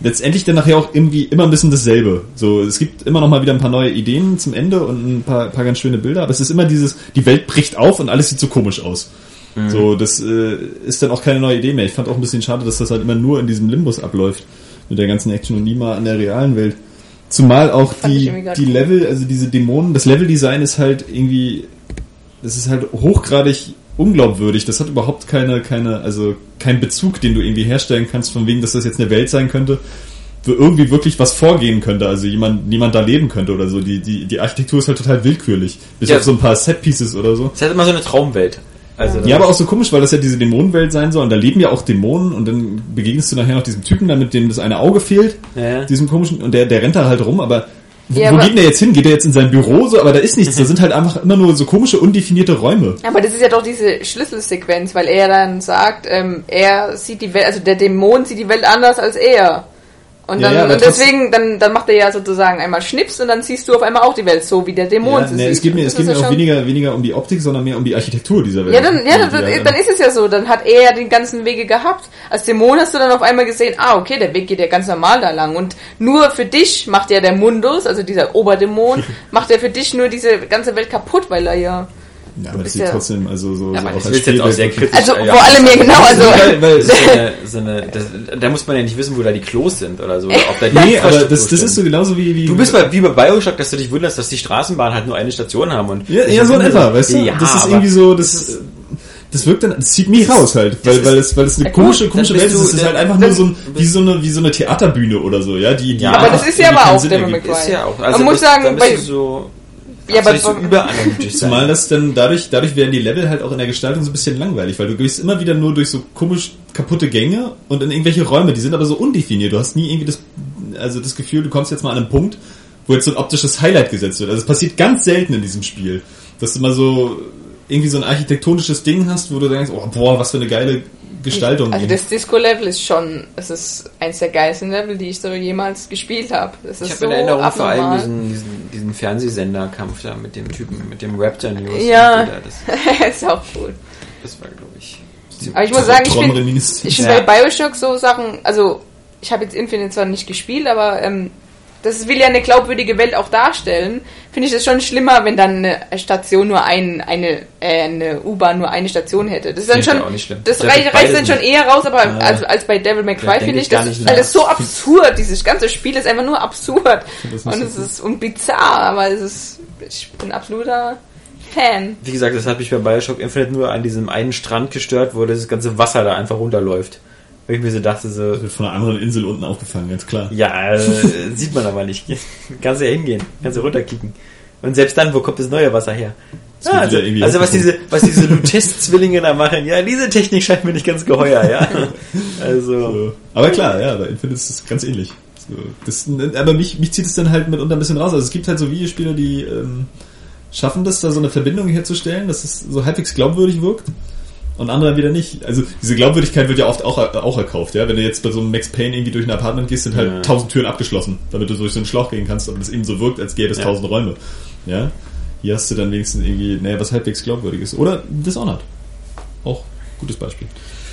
letztendlich dann nachher auch irgendwie immer ein bisschen dasselbe. So, es gibt immer noch mal wieder ein paar neue Ideen zum Ende und ein paar, paar ganz schöne Bilder, aber es ist immer dieses, die Welt bricht auf und alles sieht so komisch aus. So, das äh, ist dann auch keine neue Idee mehr. Ich fand auch ein bisschen schade, dass das halt immer nur in diesem Limbus abläuft mit der ganzen Action und nie mal in der realen Welt. Zumal auch die, die. Level, also diese Dämonen, das Leveldesign ist halt irgendwie, das ist halt hochgradig unglaubwürdig. Das hat überhaupt keine, keine, also keinen Bezug, den du irgendwie herstellen kannst, von wegen, dass das jetzt eine Welt sein könnte, wo irgendwie wirklich was vorgehen könnte, also jemand, niemand da leben könnte oder so. Die, die, die Architektur ist halt total willkürlich. Bis Ja. auf so ein paar Setpieces oder so. Es ist halt immer so eine Traumwelt. Also Ja, aber auch so komisch, weil das ja diese Dämonenwelt sein soll und da leben ja auch Dämonen und dann begegnest du nachher noch diesem Typen, da mit dem das eine Auge fehlt, Ja. diesem komischen, und der, der rennt da halt rum, aber wo, Ja, wo geht denn der jetzt hin? Geht der jetzt in sein Büro so? Aber da ist nichts, da sind halt einfach immer nur so komische, undefinierte Räume. Aber das ist ja doch diese Schlüsselsequenz, weil er dann sagt, ähm, er sieht die Welt, also der Dämon sieht die Welt anders als er. Und Ja, dann ja, und deswegen, dann, dann macht er ja sozusagen einmal Schnips und dann siehst du auf einmal auch die Welt so, wie der Dämon Ja, sie nee, sieht. es geht mir, es geht mir auch weniger, weniger um die Optik, sondern mehr um die Architektur dieser Welt. Ja, dann, ja, dann, dann ist es ja so. Dann hat er ja den ganzen Wege gehabt. Als Dämon hast du dann auf einmal gesehen, ah, okay, der Weg geht ja ganz normal da lang. Und nur für dich macht ja der Mundus, also dieser Oberdämon, macht ja für dich nur diese ganze Welt kaputt, weil er ja... ja, aber das sieht ja- trotzdem, also so, Ja, so aber das als ist jetzt auch sehr kritisch. Also Ja. vor allem ja genau, also... weil, weil so eine, so eine, das, da muss man ja nicht wissen, wo da die Klos sind oder so. Oder ob da die Nee, aber das, das ist so genauso wie, wie Du bist bei, wie bei Bioshock, dass du dich wunderst, dass die Straßenbahn halt nur eine Station haben und Ja, ja so in etwa, weißt du? Ja, das ist irgendwie so, das, das wirkt dann, das zieht mich raus halt, weil, ist- weil es, weil es eine komische, komische Welt ist. Es ist halt einfach nur so ein, wie so eine, wie so eine Theaterbühne oder so, ja, die, die Ja, Aber das ist ja aber auch. May Cry. Ist ja auch. Man muss sagen, bei- so, Ja, aber so überanalytisch sein. Zumal das dann dadurch, dadurch werden die Level halt auch in der Gestaltung so ein bisschen langweilig, weil du gehst immer wieder nur durch so komisch kaputte Gänge und in irgendwelche Räume, die sind aber so undefiniert. Du hast nie irgendwie das, also das Gefühl, du kommst jetzt mal an einen Punkt, wo jetzt so ein optisches Highlight gesetzt wird. Also es passiert ganz selten in diesem Spiel, dass du mal so irgendwie so ein architektonisches Ding hast, wo du denkst, oh boah, was für eine geile Gestaltung. Also hier. das Disco-Level ist schon, es ist eins der geilsten Level, die ich so jemals gespielt habe. Ich habe so in Erinnerung vor allem abnormal. diesen, diesen, diesen Fernsehsenderkampf da mit dem Typen, mit dem Raptor News. Ja. Das, ist auch cool. das war, glaube ich. Aber ich muss sagen, ich Reminiscence. ich find Ja. bei Bioshock so Sachen, also ich habe jetzt Infinite zwar nicht gespielt, aber ähm, das will ja eine glaubwürdige Welt auch darstellen. Finde ich das schon schlimmer, wenn dann eine Station nur ein, eine, äh, eine U-Bahn nur eine Station hätte. Das ist dann schon, auch nicht schlimm. das Da reicht, reicht dann schon eher raus, aber Ja. als, als bei Devil May Cry finde ich das, nicht das so absurd, dieses ganze Spiel ist einfach nur absurd. Und es ist und bizarr, aber es ist, ich bin absoluter Fan. Wie gesagt, das hat mich bei Bioshock Infinite nur an diesem einen Strand gestört, wo das ganze Wasser da einfach runterläuft. Weil ich mir so dachte, so, wird von einer anderen Insel unten aufgefangen, ganz klar. ja, äh, sieht man aber nicht. Kannst du ja hingehen, kannst du runterkicken. Und selbst dann, wo kommt das neue Wasser her? Ja, also, irgendwie also was diese, was diese Lutest-Zwillinge da machen, ja, diese Technik scheint mir nicht ganz geheuer, ja. Also, So. Aber klar, ja, bei Infinite ist es ganz ähnlich. So, das, aber mich, mich zieht es dann halt mitunter ein bisschen raus. Also es gibt halt so Videospiele, die ähm, schaffen das, da so eine Verbindung herzustellen, dass es so halbwegs glaubwürdig wirkt. Und andere wieder nicht. Also diese Glaubwürdigkeit wird ja oft auch, auch erkauft, ja. Wenn du jetzt bei so einem Max Payne irgendwie durch ein Apartment gehst, sind halt Ja. tausend Türen abgeschlossen, damit du durch so einen Schlauch gehen kannst, aber das eben so wirkt, als gäbe es Ja. tausend Räume. Ja. Hier hast du dann wenigstens irgendwie, naja, was halbwegs glaubwürdiges. Oder Dishonored. Auch gutes Beispiel.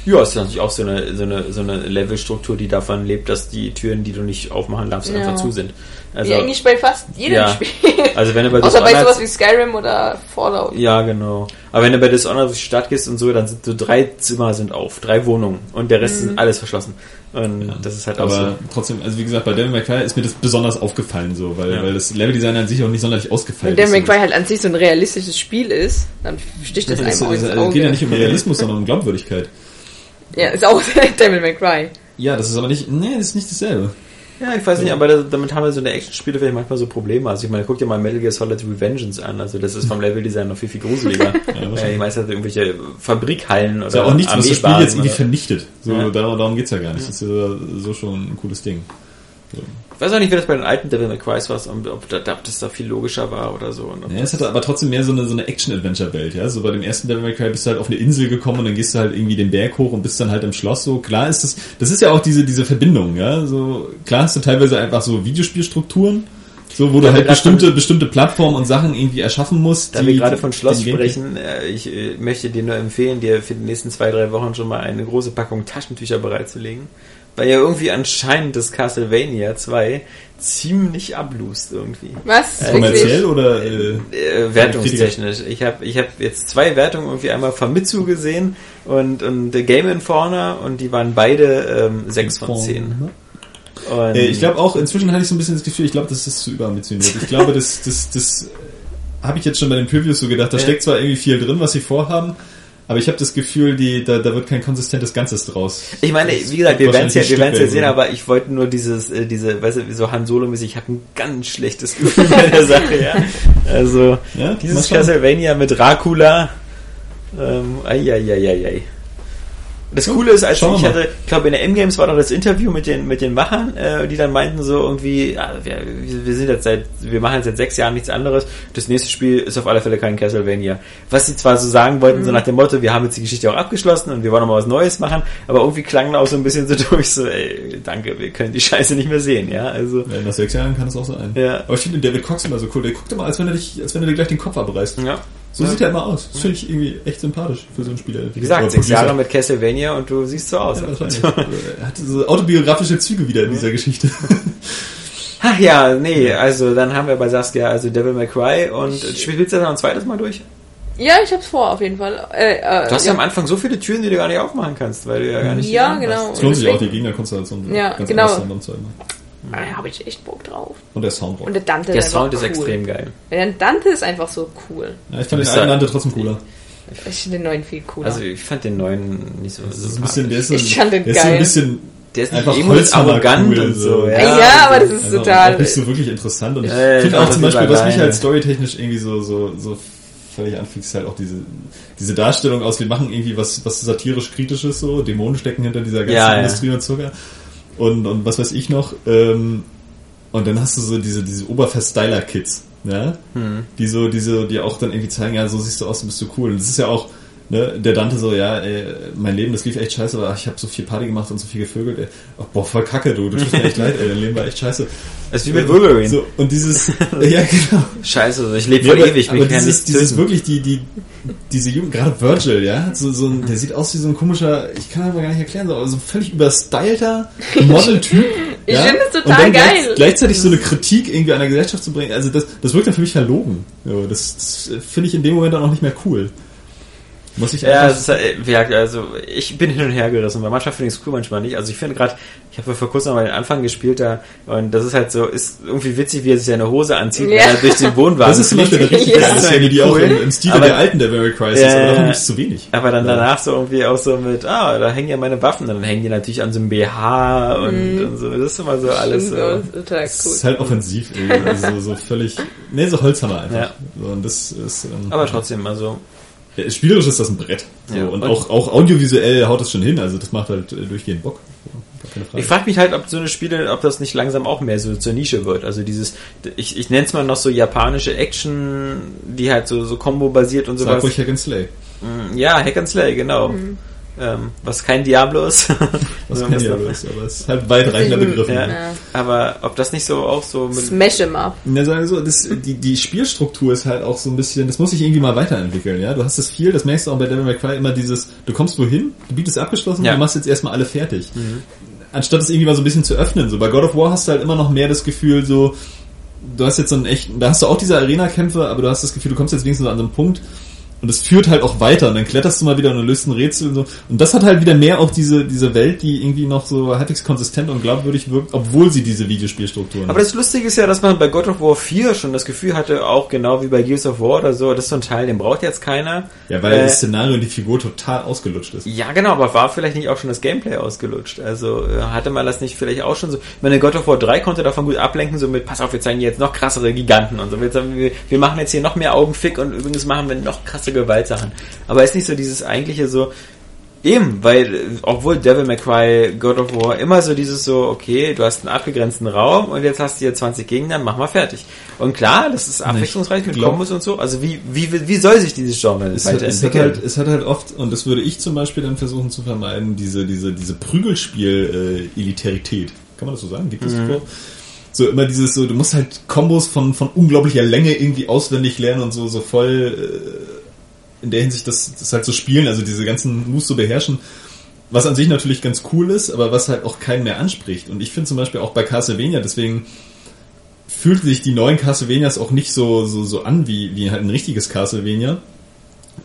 Ja, ist natürlich auch so eine, so eine, so eine Levelstruktur, die davon lebt, dass die Türen, die du nicht aufmachen darfst, Ja. einfach zu sind. Also, Wie eigentlich bei fast jedem ja. Spiel. also wenn du bei Außer bei Dishonored- sowas wie Skyrim oder Fallout. Ja, genau. Aber wenn du bei Dishonored durch die Stadt gehst und so, dann sind so drei Zimmer sind auf, drei Wohnungen und der Rest Mhm. sind alles verschlossen. Und das ist halt auch Aber so. trotzdem, also wie gesagt, bei Devil May Cry ist mir das besonders aufgefallen so, weil, Ja. weil das Leveldesign an sich auch nicht sonderlich ausgefeilt Wenn ist. Devil May Cry halt an sich so ein realistisches Spiel ist, dann sticht das Das ist, auch ins es Auge. geht ja nicht um Realismus, sondern um Glaubwürdigkeit. Ja, ist auch Devil May Cry. Ja, das ist aber nicht, nee, das ist nicht dasselbe. Ja, ich weiß nicht, aber da- damit haben wir so eine Actionspiele vielleicht manchmal so Probleme. Also ich meine, guck dir mal Metal Gear Solid Revengeance an. Also das ist vom Leveldesign noch viel, viel gruseliger. wahrscheinlich. äh, die meisten hat irgendwelche Fabrikhallen oder Ist ja auch nichts, was das Spiel jetzt irgendwie vernichtet. So, Ja. darum, darum geht's ja gar nicht. Das ist ja so schon ein cooles Ding. Ich weiß auch nicht, wie das bei den alten Devil May Crys war, ob, da- das da viel logischer war oder so. Ob Ja, es hatte aber trotzdem mehr so eine, so eine Action-Adventure-Welt, ja. So bei dem ersten Devil May Cry bist du halt auf eine Insel gekommen und dann gehst du halt irgendwie den Berg hoch und bist dann halt im Schloss so. Klar ist das, das ist ja auch diese, diese Verbindung, ja. So, klar hast du teilweise einfach so Videospielstrukturen, so, wo du Ja, halt wir gerade bestimmte, bestimmte Plattformen und Sachen irgendwie erschaffen musst. Da die- wir gerade von Schloss sprechen, äh, ich äh, möchte dir nur empfehlen, dir für die nächsten zwei, drei Wochen schon mal eine große Packung Taschentücher bereitzulegen. Weil ja irgendwie anscheinend das Castlevania 2 ziemlich ablust irgendwie. Was? Äh, Kommerziell oder, äh, Äh, wertungstechnisch. Ich habe ich hab jetzt zwei Wertungen irgendwie einmal Famitsu gesehen und, und The Game Informer und die waren beide ähm, 6 von 10. Und Äh, ich glaube auch, inzwischen hatte ich so ein bisschen das Gefühl, ich glaube, das ist zu überambitioniert. Ich glaube, das, das, das habe ich jetzt schon bei den Previews so gedacht. Da Ja. steckt zwar irgendwie viel drin, was sie vorhaben, aber ich habe das Gefühl, die, da, da wird kein konsistentes Ganzes draus. Ich meine, Das wie gesagt, wir werden es ja, wir werden's ja sehen, aber ich wollte nur dieses, äh, diese, weißt du, so Han Solo-mäßig, ich habe ein ganz schlechtes Gefühl bei der Sache, ja. Also, Ja, dieses. Castlevania mit Dracula, ähm, ai, ai, ai, ai, ai. Das Coole ist, als Schauen ich hatte, ich glaube in der M-Games war noch das Interview mit den, mit den Machern, äh, die dann meinten so irgendwie, ja, wir, wir sind jetzt seit, wir machen jetzt seit sechs Jahren nichts anderes. Das nächste Spiel ist auf alle Fälle kein Castlevania. Was sie zwar so sagen wollten, so nach dem Motto, wir haben jetzt die Geschichte auch abgeschlossen und wir wollen noch mal was Neues machen, aber irgendwie klangen auch so ein bisschen so durch, so, ey, danke, wir können die Scheiße nicht mehr sehen, ja, also, Ja, nach sechs Jahren kann es auch sein. Ja. Aber ich finde den David Cox immer so cool. Der guckt immer, als wenn er dich, als wenn er dir gleich den Kopf abreißt. ja. So ja. sieht er immer aus. Das finde ich irgendwie echt sympathisch für so einen Spieler. Wie gesagt, sechs Producer. Jahre mit Castlevania und du siehst so aus. Ja, wahrscheinlich. er hat so autobiografische Züge wieder in dieser Geschichte. Ach ja, nee, also dann haben wir bei Saskia also Devil May Cry und spielst du das noch ein zweites Mal durch? Ja, ich hab's vor, auf jeden Fall. Äh, äh, Du hast ja am Anfang so viele Türen, die du gar nicht aufmachen kannst, weil du ja gar nicht Ja, genau. Es lohnt sich auch, die Gegnerkonstellation Ja, ganz genau. Da habe ich echt Bock drauf. Und der Sound. Und der Dante Der ist Sound ist cool. extrem geil. Ja, der Dante ist einfach so cool. Ja, ich fand den alten da- Dante trotzdem cooler. Ich finde den neuen viel cooler. Also ich fand den neuen nicht so. Das ist ein bisschen, der ist so, Ich fand den der ist so geil. ein bisschen der ist nicht einfach ist arrogant cool, und so. Ja, ja, also- aber das ist also total. auch nicht so wirklich interessant. Und ich Ja, ja, finde ja, auch zum Beispiel, ist was mich halt storytechnisch irgendwie so, so, so völlig anfixt, ist halt auch diese, diese Darstellung aus, wir machen irgendwie was, was satirisch kritisches so, Dämonen stecken hinter dieser ganzen Ja, ja. Industrie und Zucker. Und, und was weiß ich noch, ähm, und dann hast du so diese, diese Oberfest-Styler-Kids, ja, Hm. die so, diese, die auch dann irgendwie zeigen, ja, so siehst du aus, du bist so cool. Und das ist ja auch, ne, der Dante so, ja, ey, mein Leben, das lief echt scheiße, aber ich habe so viel Party gemacht und so viel gevögelt, ey. Ach, boah, voll kacke, du, du tust mir echt leid, ey, dein Leben war echt scheiße. Das ist wie mit Wolverine. So, und dieses, ja, genau. Scheiße, ich lebe Ja, voll aber, ewig, aber mich kann dieses, dieses wirklich, die, die, diese Jugend, gerade Virgil, ja, hat so, so ein, der sieht aus wie so ein komischer, ich kann aber gar nicht erklären, so, aber so ein völlig überstylter Model-Typ. Ich ja? finde es Und total dann gleich- geil. Gleichzeitig so eine Kritik irgendwie an der Gesellschaft zu bringen, also das, das wirkt dann für mich verlogen. So, das das finde ich in dem Moment dann auch nicht mehr cool. Muss ich Ja, ist, gesagt, also ich bin hin und her gerissen, weil manchmal finde ich es cool, manchmal nicht. Also ich finde gerade, ich habe vor kurzem mal den Anfang gespielt da und das ist halt so, ist irgendwie witzig, wie er sich seine Hose anzieht, Ja. wenn er durch den Wohnwagen das ist zum Beispiel der richtige Ja. Szene, die auch im, im Stile Aber- der alten Devil May Cry ist, Ja, aber davon nicht zu wenig. Aber dann Ja. danach so irgendwie auch so mit, ah, da hängen ja meine Waffen, und dann hängen die natürlich an so einem BH und, und so. Das ist immer so alles so. Das ist total Das cool. ist halt offensiv, irgendwie. also so völlig, nee, so Holzhammer einfach. Ja. So, und das ist, ähm, Aber trotzdem, also Ja, Spielerisch ist das ein Brett. So, Ja. und, Und- auch, auch audiovisuell haut das schon hin. Also das macht halt äh, durchgehend Bock. Ich frage mich halt, ob so eine Spiele, ob das nicht langsam auch mehr so zur Nische wird. Also dieses, ich, ich nenne es mal noch so japanische Action, die halt so, so Combo-basiert und Sag sowas. ruhig Hack and Slay. Mm, Ja, Hack and Slay, genau. Mhm. Ähm, was kein Diablo ist. Was ja noch- ist, aber es ist halt weitreichender Begriff. Ja. Ja. Aber ob das nicht so auch so mit. Smash em up. Ja, sagen wir so, das, die, die Spielstruktur ist halt auch so ein bisschen, das muss sich irgendwie mal weiterentwickeln, ja. Du hast das viel, das merkst du auch bei Devil May Cry immer dieses, du kommst wohin, Gebiet ist abgeschlossen, Ja. du machst jetzt erstmal alle fertig. Anstatt es irgendwie mal so ein bisschen zu öffnen, so bei God of War hast du halt immer noch mehr das Gefühl, so, du hast jetzt so einen echten, da hast du auch diese Arena-Kämpfe, aber du hast das Gefühl, du kommst jetzt wenigstens an so einen Punkt, und es führt halt auch weiter und dann kletterst du mal wieder und löst ein Rätsel und so. Und das hat halt wieder mehr auch diese, diese Welt, die irgendwie noch so halbwegs konsistent und glaubwürdig wirkt, obwohl sie diese Videospielstrukturen Aber das Lustige ist ja, dass man bei God of War 4 schon das Gefühl hatte, auch genau wie bei Gears of War oder so, das ist so ein Teil, den braucht jetzt keiner. Ja, weil Äh, das Szenario und die Figur total ausgelutscht ist. Ja, genau, aber war vielleicht nicht auch schon das Gameplay ausgelutscht? Also äh, hatte man das nicht vielleicht auch schon so? Ich meine, God of War 3 konnte davon gut ablenken, so mit, pass auf, wir zeigen jetzt noch krassere Giganten und so. Wir, wir, machen jetzt hier noch mehr Augenfick und übrigens machen wir noch krasse Gewaltsachen. Aber ist nicht so dieses eigentliche so, Eben, weil äh, obwohl Devil May Cry, God of War immer so dieses so, okay, du hast einen abgegrenzten Raum und jetzt hast du hier 20 Gegner, mach mal fertig. Und klar, das ist abwechslungsreich mit Kombos und so. Also wie, wie, wie soll sich dieses Genre Es hat, es, hat weiterentwickeln? halt, es hat halt oft, und das würde ich zum Beispiel dann versuchen zu vermeiden, diese, diese, diese Prügelspiel-Elitarität. Kann man das so sagen? Gibt es das Wort? So immer dieses so, du musst halt Kombos von, von unglaublicher Länge irgendwie auswendig lernen und so, so voll äh, in der Hinsicht das, das halt so spielen, also diese ganzen Moves so beherrschen. Was an sich natürlich ganz cool ist, aber was halt auch keinen mehr anspricht. Und ich finde zum Beispiel auch bei Castlevania, deswegen fühlt sich die neuen Castlevanias auch nicht so, so, so an wie, wie halt ein richtiges Castlevania.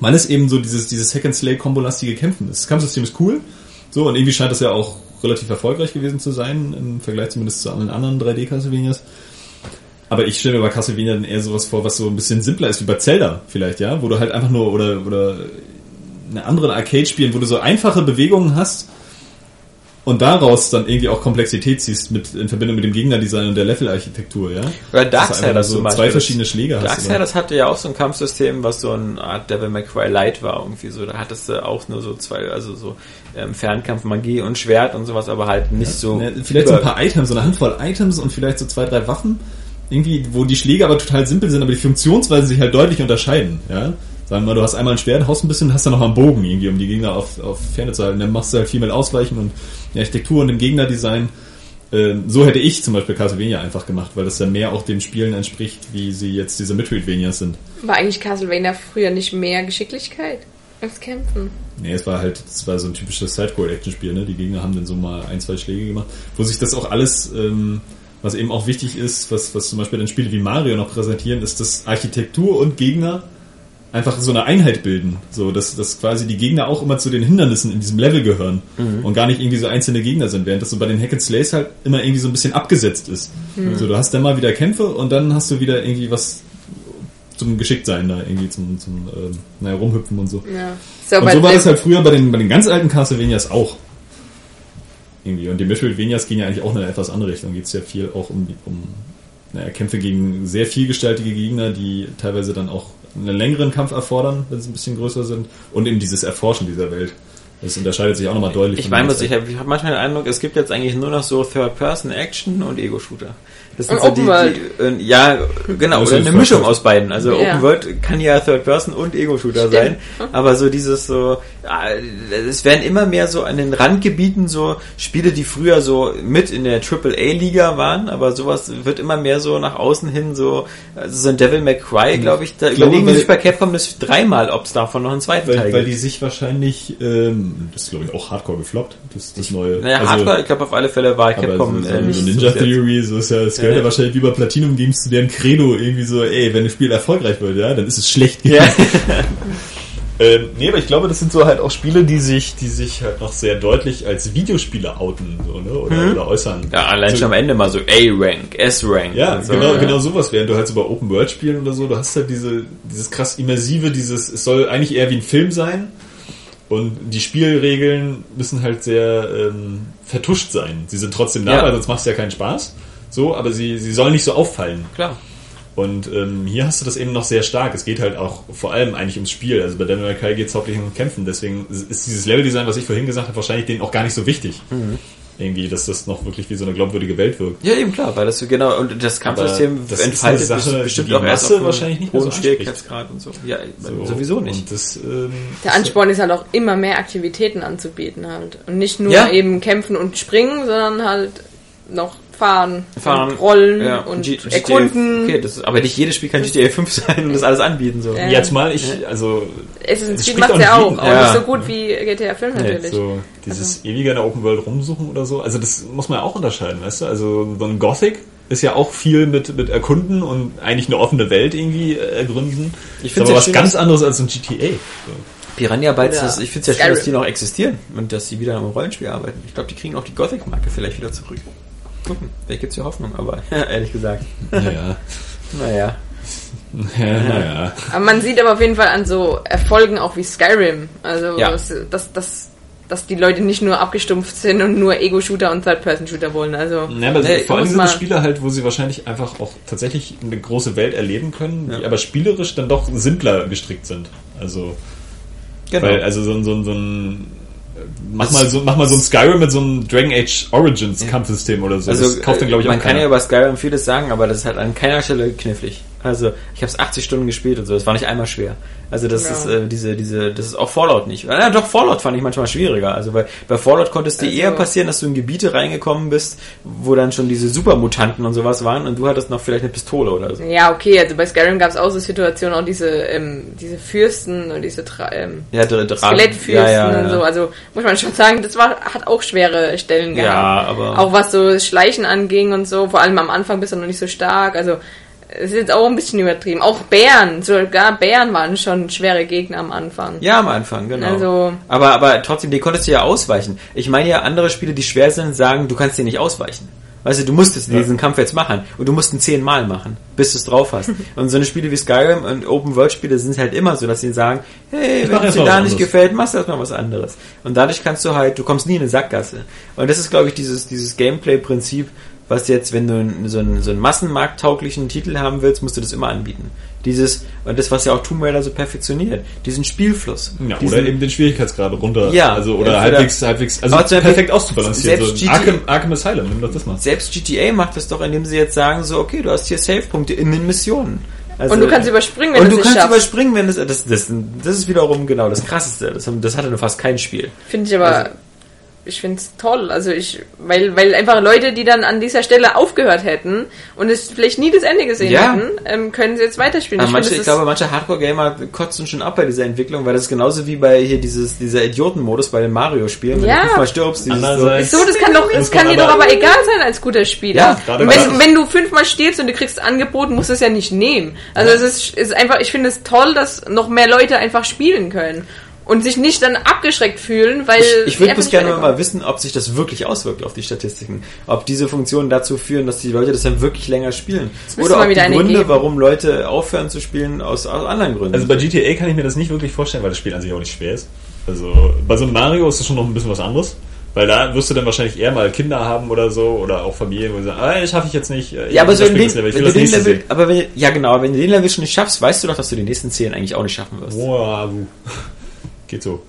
Man ist eben so dieses, dieses Hack-and-Slay-Kombolastige Kämpfen. Das Kampfsystem ist cool. So, und irgendwie scheint das ja auch relativ erfolgreich gewesen zu sein, im Vergleich zumindest zu allen anderen 3D-Castlevanias. Aber ich stelle mir bei Castlevania dann eher sowas vor, was so ein bisschen simpler ist, wie bei Zelda vielleicht, ja? Wo du halt einfach nur, oder, oder eine andere Arcade spielen, wo du so einfache Bewegungen hast und daraus dann irgendwie auch Komplexität ziehst mit, in Verbindung mit dem Gegnerdesign und der Levelarchitektur, ja? Oder Darksiders so zum Beispiel. zwei verschiedene Schläge hast. oder? Darksiders hatte ja auch so ein Kampfsystem, was so eine Art Devil May Cry Light war irgendwie so. Da hattest du auch nur so zwei, also so ähm, Fernkampf, Magie und Schwert und sowas, aber halt nicht so. Ne, vielleicht so ein paar Items, so eine Handvoll Items und vielleicht so zwei, drei Waffen. Irgendwie, wo die Schläge aber total simpel sind, aber die Funktionsweisen sich halt deutlich unterscheiden, ja. Sagen wir mal, du hast einmal ein Schwert, haust ein bisschen, hast dann noch einen Bogen irgendwie, um die Gegner auf, auf Ferne zu halten. Dann machst du halt viel mit Ausweichen und die Architektur und dem Gegnerdesign. Ähm, so hätte ich zum Beispiel Castlevania einfach gemacht, weil das dann mehr auch dem Spielen entspricht, wie sie jetzt diese Metroidvanias sind. War eigentlich Castlevania früher nicht mehr Geschicklichkeit als Kämpfen? Nee, es war halt, es war so ein typisches Sidecore-Action-Spiel, ne? Die Gegner haben dann so mal ein, zwei Schläge gemacht, wo sich das auch alles, ähm, was eben auch wichtig ist, was, was zum Beispiel dann Spiele wie Mario noch präsentieren, ist, dass Architektur und Gegner einfach so eine Einheit bilden. So, dass, dass quasi die Gegner auch immer zu den Hindernissen in diesem Level gehören und gar nicht irgendwie so einzelne Gegner sind, während das so bei den Hack and Slays halt immer irgendwie so ein bisschen abgesetzt ist. So, du hast dann mal wieder Kämpfe und dann hast du wieder irgendwie was zum Geschicktsein da, irgendwie zum, zum ähm, naja, rumhüpfen und so. Ja. So, Und so war das halt früher bei den, bei den ganz alten Castlevanias auch. Irgendwie. Und die Metroidvanias gehen ja eigentlich auch in eine etwas andere Richtung. Geht es ja viel auch um, um naja, Kämpfe gegen sehr vielgestaltige Gegner, die teilweise dann auch einen längeren Kampf erfordern, wenn sie ein bisschen größer sind. Und eben dieses Erforschen dieser Welt. Das unterscheidet sich auch nochmal deutlich. Ich meine, was ich habe ich hab manchmal den Eindruck, es gibt jetzt eigentlich nur noch so Third-Person-Action und Ego-Shooter. Das Und so Open World. Die, äh, ja, genau, oder ist eine Mischung aus beiden. Also Ja. Open World kann ja Third-Person und Ego-Shooter Stimmt. sein. Aber so dieses so, ah, es werden immer mehr so an den Randgebieten so Spiele, die früher so mit in der AAA-Liga waren, aber sowas wird immer mehr so nach außen hin so, also so ein Devil May Cry, glaube ich, da Ich glaube, überlegen die weil- sich bei Capcom das dreimal, ob es davon noch einen zweiten Teil Weil, weil gibt. die sich wahrscheinlich, ähm, das ist glaube ich auch hardcore gefloppt, das, das neue. Naja, also- Hardcore, ich glaube auf alle Fälle war Aber Capcom so, äh, so nicht Ninja Theory, so ist ja, es gehört ja, wahrscheinlich wie bei Platinum Games zu deren Credo irgendwie so, ey, wenn ein Spiel erfolgreich wird, ja, dann ist es schlecht. Ja. ähm, nee, aber ich glaube, das sind so halt auch Spiele, die sich, die sich halt noch sehr deutlich als Videospiele outen, so, ne, oder, oder äußern. Ja, allein so, schon am Ende mal so A-Rank, S-Rank. ja, so, genau, ja. genau sowas, während du halt so bei Open World Spielen oder so, du hast halt diese, dieses krass immersive, dieses, es soll eigentlich eher wie ein Film sein. Und die Spielregeln müssen halt sehr ähm, vertuscht sein. Sie sind trotzdem da, Ja. weil sonst macht es ja keinen Spaß. So, aber sie, sie sollen nicht so auffallen. Klar. Und ähm, hier hast du das eben noch sehr stark. Es geht halt auch vor allem eigentlich ums Spiel. Also bei May Cry geht es hauptsächlich um Kämpfen. Deswegen ist dieses Leveldesign, was ich vorhin gesagt habe, wahrscheinlich denen auch gar nicht so wichtig. Irgendwie, dass das noch wirklich wie so eine glaubwürdige Welt wirkt. Ja, eben klar, weil das so genau, und das Kampfsystem das ist entfaltet eine Sache, bestimmt die auch erst Masse auf wahrscheinlich nicht mehr hohen. Schwierigkeitsgrad und so. Ja, So. sowieso nicht. Und das, ähm, Der Ansporn ist halt auch immer mehr Aktivitäten anzubieten halt. Und nicht nur Ja. eben kämpfen und springen, sondern halt noch fahren, Fahren, und rollen ja, und G- GTA erkunden. Okay, das, aber nicht jedes Spiel kann GTA 5 sein und das alles anbieten. So. Ja. jetzt mal, ich, also, Assassin's Das Creed macht ja auch, jeden. auch Ja. nicht so gut wie GTA 5 nee, natürlich. so dieses ewige in der Open World rumsuchen oder so, also das muss man ja auch unterscheiden, weißt du? Also so ein Gothic ist ja auch viel mit, mit Erkunden und eigentlich eine offene Welt irgendwie äh, ergründen. Ich Ist find's aber ja was schön, ganz anderes als ein GTA. So. Piranha Bytes, das, ich finde es ja schön, dass die noch existieren und dass sie wieder am Rollenspiel arbeiten. Ich glaube, die kriegen auch die Gothic-Marke vielleicht wieder zurück. Gucken, vielleicht gibt's ja Hoffnung, aber ehrlich gesagt, Naja, naja. ja, naja. Aber man sieht aber auf jeden Fall an so Erfolgen auch wie Skyrim. Also, Ja. dass, dass, dass, die Leute nicht nur abgestumpft sind und nur Ego-Shooter und Third-Person-Shooter wollen. Also, Ja, aber Nee, vor allem sind Spiele halt, wo sie wahrscheinlich einfach auch tatsächlich eine große Welt erleben können, die Ja. aber spielerisch dann doch simpler gestrickt sind. Also, Genau. weil, also so ein, so ein, so ein mach mal so, mach mal so ein Skyrim mit so einem Dragon Age Origins Kampfsystem oder so. Also das kauft dann, glaube ich, man auch kann ja über Skyrim vieles sagen, aber das ist halt an keiner Stelle knifflig. Also ich habe es 80 Stunden gespielt und so, das war nicht einmal schwer. Also das Ja. ist äh, diese diese das ist auch Fallout nicht. Ja, doch Fallout fand ich manchmal schwieriger. Also bei, bei Fallout konnte es dir Also- eher passieren, dass du in Gebiete reingekommen bist, wo dann schon diese Supermutanten und sowas waren und du hattest noch vielleicht eine Pistole oder so. ja, okay, also bei Skyrim gab es auch so Situationen, auch diese, ähm, diese Fürsten und diese Tra ähm, Ja, Skelettfürsten ja, ja, und so. Also muss man schon sagen, das war, hat auch schwere Stellen gehabt. Ja, aber Auch was so Schleichen anging und so, vor allem am Anfang bist du noch nicht so stark. Also es ist jetzt auch ein bisschen übertrieben. Auch Bären, sogar Bären waren schon schwere Gegner am Anfang. Ja, am Anfang, genau. Also- aber, aber trotzdem, die konntest du ja ausweichen. Ich meine ja, andere Spiele, die schwer sind, sagen, du kannst dir nicht ausweichen. Weißt du, du musstest Ja. diesen Kampf jetzt machen und du musst ihn zehnmal machen, bis du es drauf hast. und so eine Spiele wie Skyrim und Open-World-Spiele sind halt immer so, dass sie sagen, hey, wenn es dir da nicht anderes. gefällt, machst du erstmal was anderes. Und dadurch kannst du halt, du kommst nie in eine Sackgasse. Und das ist, glaube ich, dieses, dieses Gameplay-Prinzip, was jetzt, wenn du n- so einen, so einen massenmarkttauglichen Titel haben willst, musst du das immer anbieten. Dieses, und das, was ja auch Tomb Raider so perfektioniert, diesen Spielfluss. Ja, diesen, oder eben den Schwierigkeitsgrad runter. Ja, also oder halbwegs, halbwegs, also perfekt auszubalancieren. selbst So GT Arkham, Arkham Asylum, nimm doch das mal. Selbst GTA macht das doch, indem sie jetzt sagen, so, okay, du hast hier Save-Punkte in den Missionen. Also, Und du kannst überspringen, wenn und du du es kannst schaffst. überspringen, wenn das, das, das, das ist wiederum genau das Krasseste. Das, das hatte nur fast kein Spiel. Finde ich aber, Also- ich finde es toll. Also ich, weil, weil einfach Leute, die dann an dieser Stelle aufgehört hätten und es vielleicht nie das Ende gesehen Ja. hätten, ähm, können sie jetzt weiterspielen. Aber manche, finde, ich glaube, manche Hardcore-Gamer kotzen schon ab bei dieser Entwicklung, weil das ist genauso wie bei hier dieses, dieser Idioten-Modus bei den Mario-Spielen. Wenn Ja. du fünfmal stirbst, dieses so, so, das kann doch, das kann dir doch aber- egal sein als guter Spieler. Ja, gerade und bei- wenn, wenn du fünfmal stirbst und du kriegst angeboten, musst du es ja nicht nehmen. Also es ist, ist einfach, ich finde es toll, dass noch mehr Leute einfach spielen können. Und sich nicht dann abgeschreckt fühlen, weil. Ich, ich würde bloß gerne mal wissen, ob sich das wirklich auswirkt auf die Statistiken. Ob diese Funktionen dazu führen, dass die Leute das dann wirklich länger spielen. Oder ob die Gründe, geben. warum Leute aufhören zu spielen, aus, aus anderen Gründen. Also bei GTA kann ich mir das nicht wirklich vorstellen, weil das Spiel an sich auch nicht schwer ist. Also bei so einem Mario ist das schon noch ein bisschen was anderes. Weil da wirst du dann wahrscheinlich eher mal Kinder haben oder so oder auch Familien, wo sie sagen, ah, das schaffe ich jetzt nicht. äh, ja, aber ich so in den, Level, ich wenn will du das den nächste Level, sehen. aber wenn, ja genau, wenn du den Level schon nicht schaffst, weißt du doch, dass du die nächsten 10 eigentlich auch nicht schaffen wirst. Wow. Geht so.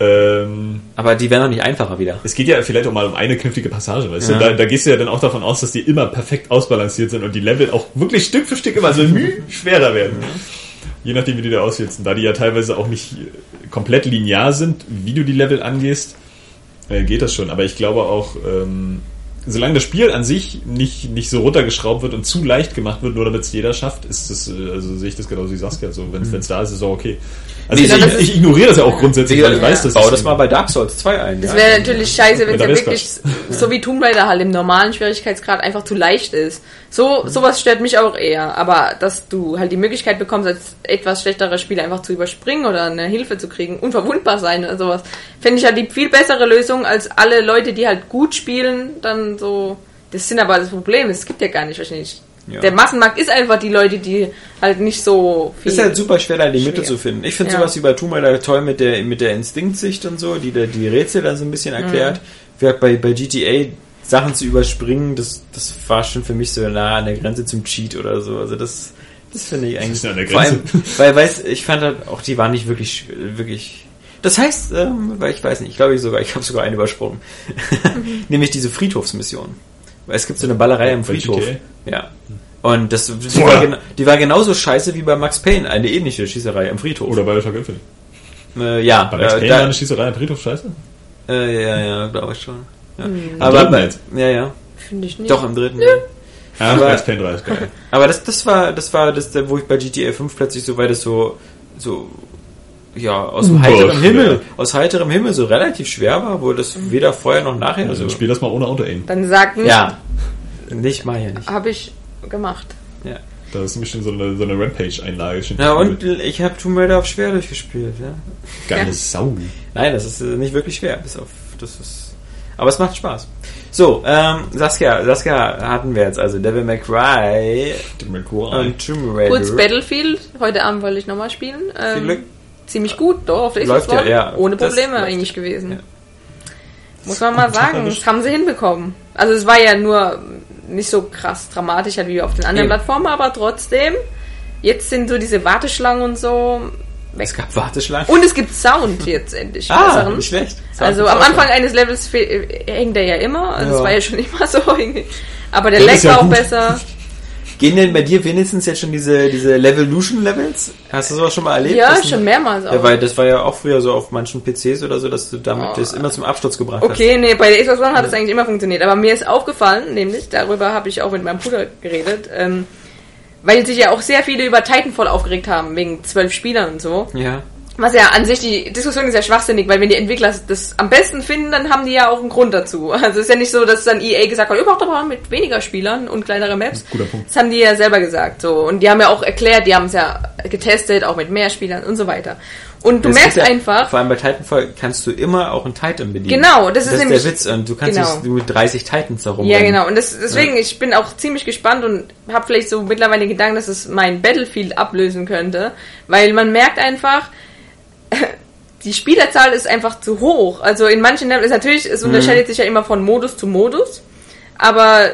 Ähm, Aber die werden doch nicht einfacher wieder. es geht ja vielleicht auch mal um eine knifflige Passage, weißt Ja. du? Da, da gehst du ja dann auch davon aus, dass die immer perfekt ausbalanciert sind und die Level auch wirklich Stück für Stück immer so müh schwerer werden. Je nachdem, wie du da auswählst. Da die ja teilweise auch nicht äh, komplett linear sind, wie du die Level angehst, äh, geht das schon. Aber ich glaube auch, ähm, solange das Spiel an sich nicht, nicht so runtergeschraubt wird und zu leicht gemacht wird, nur damit es jeder schafft, ist das, äh, also sehe ich das genauso wie Saskia. So, wenn es da ist, ist es auch okay. Also Wie ich, ich, ich ignoriere das ja auch grundsätzlich, weil ich Ja. weiß, dass Bau das mal bei Dark Souls 2 ein. Das ja. wäre natürlich scheiße, wenn es Ja, wirklich so wie Tomb Raider halt im normalen Schwierigkeitsgrad einfach zu leicht ist. So sowas stört mich auch eher. Aber dass du halt die Möglichkeit bekommst, als etwas schlechterer Spieler einfach zu überspringen oder eine Hilfe zu kriegen, unverwundbar sein oder sowas, fände ich halt die viel bessere Lösung, als alle Leute, die halt gut spielen, dann so. Das sind aber das Problem, es gibt ja gar nicht wahrscheinlich. Ja. Der Massenmarkt ist einfach die Leute, die halt nicht so viel. ist halt super schwer, da die Mitte zu finden. Ich finde Ja. sowas wie bei Tomb Raider toll mit der, mit der Instinktsicht und so, die da die Rätsel dann so ein bisschen erklärt. Wie gesagt, bei, bei GTA Sachen zu überspringen, das, das war schon für mich so nah an der Grenze zum Cheat oder so. Also das, das finde ich eigentlich. ist ja an der Vor allem, Grenze. weil, weiß, ich fand halt auch, die waren nicht wirklich, wirklich, Das heißt, ähm, weil ich weiß nicht, ich glaube ich sogar, ich habe sogar einen übersprungen. Nämlich diese Friedhofsmission. Weil es gibt so eine Ballerei im Bei Friedhof. Ja. Und das, die, war, gena- die war genauso scheiße wie bei Max Payne, eine ähnliche Schießerei im Friedhof. Oder Bioshock Infinite. äh, ja, Bei Max äh, Payne da- war eine Schießerei am Friedhof scheiße? äh, ja, ja, glaube ich schon. Ja. Im Aber dritten jetzt? ja, ja, Finde ich nicht. doch im dritten. Ja, Aber- Max Payne 3 ist geil. Aber das, das war, das war das, wo ich bei GTA 5 plötzlich so weit es so, so, ja, aus Boah, heiterem schwer. Himmel, aus heiterem Himmel so relativ schwer war, wo das weder vorher noch nachher Also so. spiel das mal ohne Auto-Aim. Dann sag nicht, Ja. Nicht mal ja nicht. habe ich gemacht. Ja. Da ist nämlich schon so eine, so eine Rampage-Einlage. Ja, und ich habe Tomb Raider auf schwer durchgespielt, ja. Geile Ja. Sau. Nein, das ist äh, nicht wirklich schwer, bis auf, das ist, aber es macht Spaß. So, ähm, Saskia, Saskia hatten wir jetzt, also Devil May Cry und Tomb Raider. Kurz Battlefield, heute Abend wollte ich nochmal spielen. Ähm, Glück. Ziemlich gut, doch, auf der Läuft ja, ja. Ohne Das Probleme läuft. eigentlich gewesen. Ja. Muss man mal sagen, das haben sie hinbekommen. Also es war ja nur nicht so krass dramatisch halt wie auf den anderen Eben. Plattformen, aber trotzdem, jetzt sind so diese Warteschlangen und so weg. Es gab Warteschlangen. Und es gibt Sound jetzt endlich. ah, besseren. nicht schlecht. Also Sound am ist auch Anfang eines Levels äh, hängt der ja immer, also Ja. war ja schon immer so. Aber der Das Lag ja war auch gut. besser. Gehen denn bei dir wenigstens jetzt schon diese, diese Levolution-Levels? Hast du sowas schon mal erlebt? Ja, Das schon mehrmals auch. Ja, weil das war ja auch früher so auf manchen PCs oder so, dass du damit Oh. das immer zum Absturz gebracht Okay, nee, bei der Xbox One hat es eigentlich immer funktioniert. Aber mir ist aufgefallen, nämlich, darüber habe ich auch mit meinem Bruder geredet, ähm, weil sich ja auch sehr viele über Titanfall aufgeregt haben, wegen zwölf Spielern und so. Ja. Was ja an sich, die Diskussion ist ja schwachsinnig, weil wenn die Entwickler das am besten finden, dann haben die ja auch einen Grund dazu. Also es ist ja nicht so, dass dann EA gesagt hat, ihr macht aber mit weniger Spielern und kleinere Maps. Guter Punkt. Das haben die ja selber gesagt. so Und die haben ja auch erklärt, die haben es ja getestet, auch mit mehr Spielern und so weiter. Und du Das merkst ist ja, einfach, Vor allem bei Titanfall kannst du immer auch einen Titan bedienen. Genau, das ist das nämlich- der Witz. Und du kannst genau. nicht mit 30 Titans herum. Ja, genau. Und das, deswegen, ich bin auch ziemlich gespannt und habe vielleicht so mittlerweile den Gedanken, dass es mein Battlefield ablösen könnte, weil man merkt einfach, die Spielerzahl ist einfach zu hoch. Also in manchen Levels, natürlich, es unterscheidet sich ja immer von Modus zu Modus, aber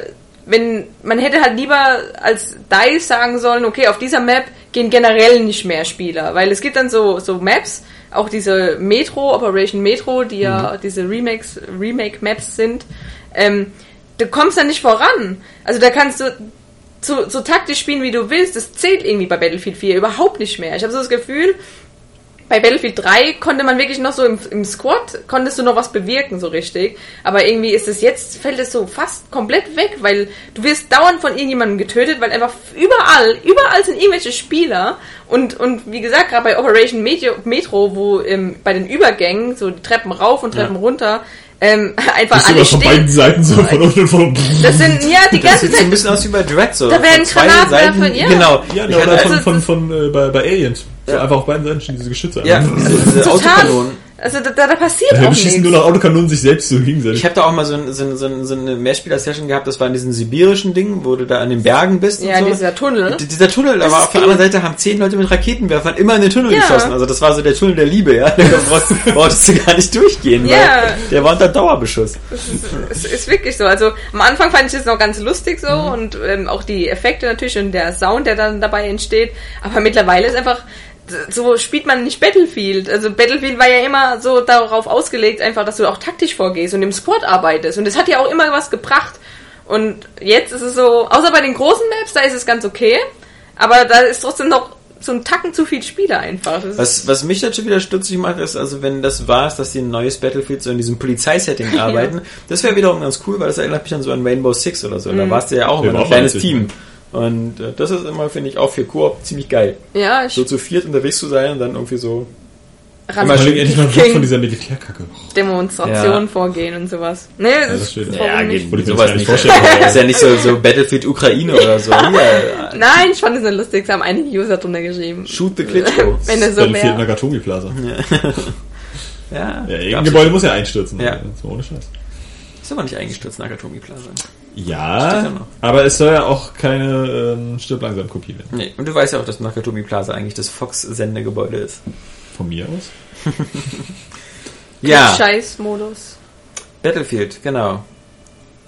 wenn man hätte halt lieber als DICE sagen sollen, okay, auf dieser Map gehen generell nicht mehr Spieler, weil es gibt dann so so Maps, auch diese Metro, Operation Metro, die ja diese Remakes, Remake Maps sind, ähm, du kommst da nicht voran. Also da kannst du so, so taktisch spielen, wie du willst. Das zählt irgendwie bei Battlefield 4 überhaupt nicht mehr. Ich habe so das Gefühl, bei Battlefield 3 konnte man wirklich noch so im, im Squad, konntest du noch was bewirken, so richtig. Aber irgendwie ist es jetzt, fällt es so fast komplett weg, weil du wirst dauernd von irgendjemandem getötet, weil einfach überall, überall sind irgendwelche Spieler. Und, und wie gesagt, gerade bei Operation Metro, wo ähm, bei den Übergängen, so die Treppen rauf und Treppen Ja. runter, ähm, einfach du alle von beiden. Seiten so von unten und von Das sind, ja, die Das ganze sieht so Zeit ein bisschen aus wie bei Dread. So. Da werden Von Granatwerfer, Seiten- ja. Genau. Ja, oder von, also von, das- von, äh, bei, bei Aliens. So Ja. einfach auf beiden Seiten stehen diese Geschütze. ja, an. diese. Autokanonen. Also da, da, da passiert Da auch schießen nichts. nur noch Autokanonen sich selbst so gegenseitig. Ich habe da auch mal so, ein, so, ein, so, ein, so eine Mehrspieler-Session gehabt, das war in diesen sibirischen Dingen, wo du da an den Bergen bist Ja, und so. dieser Tunnel. D- Dieser Tunnel, Das aber ist auf der anderen Seite haben zehn Leute mit Raketenwerfern immer in den Tunnel Ja. geschossen. Also das war so der Tunnel der Liebe, ja. Da brauchst- brauchtest du gar nicht durchgehen, Ja. weil der war unter Dauerbeschuss. Es ist wirklich so. Also am Anfang fand ich es noch ganz lustig so Mhm. und ähm, auch die Effekte natürlich und der Sound, der dann dabei entsteht. Aber mittlerweile ist einfach so spielt man nicht Battlefield. Also Battlefield war ja immer so darauf ausgelegt, einfach, dass du auch taktisch vorgehst und im Squad arbeitest. Und das hat ja auch immer was gebracht. Und jetzt ist es so, außer bei den großen Maps, da ist es ganz okay. Aber da ist trotzdem noch so ein Tacken zu viel Spieler einfach. Das Was, was mich schon wieder stutzig macht, ist, also wenn das war, dass die ein neues Battlefield so in diesem Polizeisetting arbeiten, das wäre wiederum ganz cool, weil das erinnert mich an so an Rainbow Six oder so. Mhm. Da warst du ja auch Ja, immer ein kleines Team. Und äh, das ist immer, finde ich, auch für Koop ziemlich geil. ja, ich So zu viert unterwegs zu sein und dann irgendwie so. immer schön endlich mal weg von dieser Militärkacke. Demonstrationen Ja. vorgehen und sowas. Nee, das, das steht- warum Ja, nicht? Ich mir sowas nicht. nicht vorstellen. Das ist ja nicht so, so Battlefield Ukraine oder so. Hier, Nein, ich fand es nur lustig, es haben einige User drunter geschrieben. shoot the Klitschko. Wenn es so Battlefield wäre. Nakatomi Plaza. Ja, Ja, irgendein Gebäude muss ja einstürzen. Ja. Das war ohne Scheiß. Ist aber nicht eingestürzt, Nakatomi Plaza. Ja, aber es soll ja auch keine ähm, stirb langsam Kopie werden. Nee, und du weißt ja auch, dass Nakatomi Plaza eigentlich das Fox-Sendegebäude ist. Von mir aus. Ja, Scheiß-Modus. Battlefield, genau.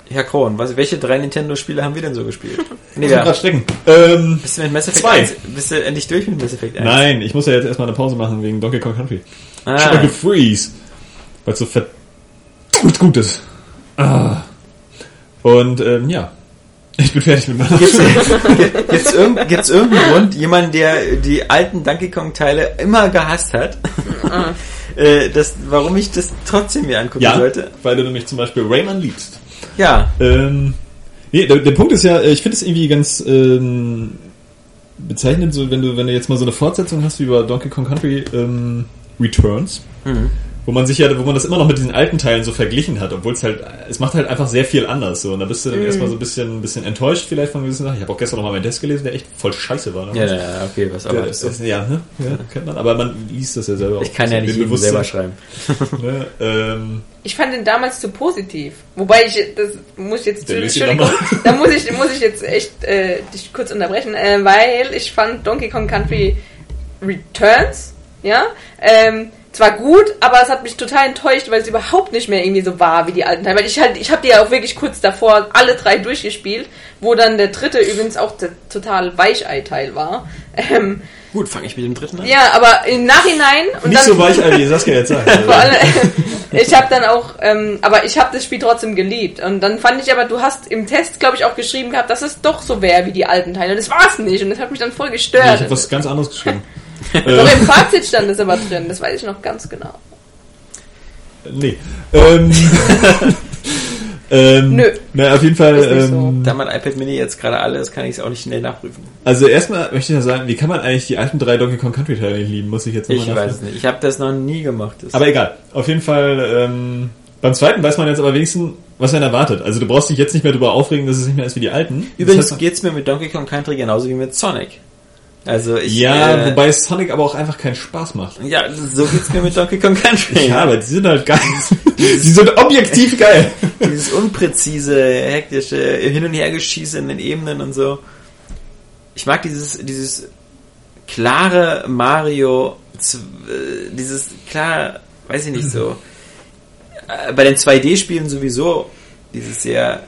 Herr Kron, was, welche drei Nintendo-Spiele haben wir denn so gespielt? Nee, Ich muss ja. grad stecken. Ähm, Bist du mit Mass Effect Zwei. 1? Bist du endlich durch mit Mass Effect 1? nein, ich muss ja jetzt erstmal eine Pause machen wegen Donkey Kong Country. Ah. Tropical Freeze. Weil es so verdammt gut ist. Ah. Und ähm, ja, ich bin fertig mit meiner Gibt's, gibt's, irgend, gibt's irgendeinen Grund, jemand, der die alten Donkey Kong Teile immer gehasst hat, äh, das, warum ich das trotzdem mir angucken Ja, sollte? weil du nämlich zum Beispiel Rayman liebst. Ja, Ähm, nee, der, der Punkt ist ja, äh, ich finde es irgendwie ganz ähm, bezeichnend, so wenn du, wenn du jetzt mal so eine Fortsetzung hast wie bei Donkey Kong Country ähm, Returns, wo man sich ja, wo man das immer noch mit diesen alten Teilen so verglichen hat, obwohl es halt, es macht halt einfach sehr viel anders. So, und da bist du dann erstmal so ein bisschen, ein bisschen enttäuscht vielleicht von gewissen Sachen. Ich habe auch gestern noch mal meinen Test gelesen, der echt voll scheiße war. ja, ja, okay, was aber so. ja, ne? ja, kennt man. Aber man liest das ja selber. Ich kann ja nicht selber schreiben. Ne? Ähm, Ich fand den damals zu positiv. Wobei ich, das muss ich jetzt, Der liest ihn Entschuldigung, nochmal. da muss ich, muss ich jetzt echt äh, dich kurz unterbrechen, äh, weil ich fand Donkey Kong Country Returns, ja, ähm, zwar gut, aber es hat mich total enttäuscht, weil es überhaupt nicht mehr irgendwie so war wie die alten Teile. Weil ich halt, ich habe die ja auch wirklich kurz davor alle drei durchgespielt, wo dann der dritte übrigens auch der total Weichei-Teil war. Ähm, Gut, fange ich mit dem dritten an. ja, aber im Nachhinein und nicht dann, so weich, wie Saskia jetzt sagt. vor allem, ich habe dann auch, ähm, aber ich habe das Spiel trotzdem geliebt. Und dann fand ich aber, du hast im Test, glaube ich, auch geschrieben gehabt, dass es doch so wäre wie die alten Teile. Und das war es nicht. Und das hat mich dann voll Nee, ich gestört. habe was ganz anderes geschrieben. Doch äh, im Fazit stand es aber drin. Das weiß ich noch ganz genau. nee. Ähm, ähm, Nö. Na, auf jeden Fall. Ist nicht so. Ähm, Da mein iPad Mini jetzt gerade alle ist, kann ich es auch nicht schnell nachprüfen. also erstmal möchte ich ja sagen, wie kann man eigentlich die alten drei Donkey Kong Country Teile nicht lieben? Muss ich jetzt nochmal Ich weiß es nicht. Ich habe das noch nie gemacht. Das Aber egal. Auf jeden Fall. Ähm, beim zweiten weiß man jetzt aber wenigstens, was einen erwartet. Also du brauchst dich jetzt nicht mehr darüber aufregen, dass es nicht mehr ist wie die alten. Übrigens Das heißt- geht's mir mit Donkey Kong Country genauso wie mit Sonic. Also ich ja, äh, wobei Sonic aber auch einfach keinen Spaß macht. ja, so geht's mir mit Donkey Kong Country. Ja, aber die sind halt geil. die sind objektiv geil. Dieses unpräzise, hektische Hin- und Hergeschieße in den Ebenen und so. Ich mag dieses, dieses klare Mario, äh, dieses klar, weiß ich nicht so. Äh, Bei den 2D-Spielen sowieso dieses sehr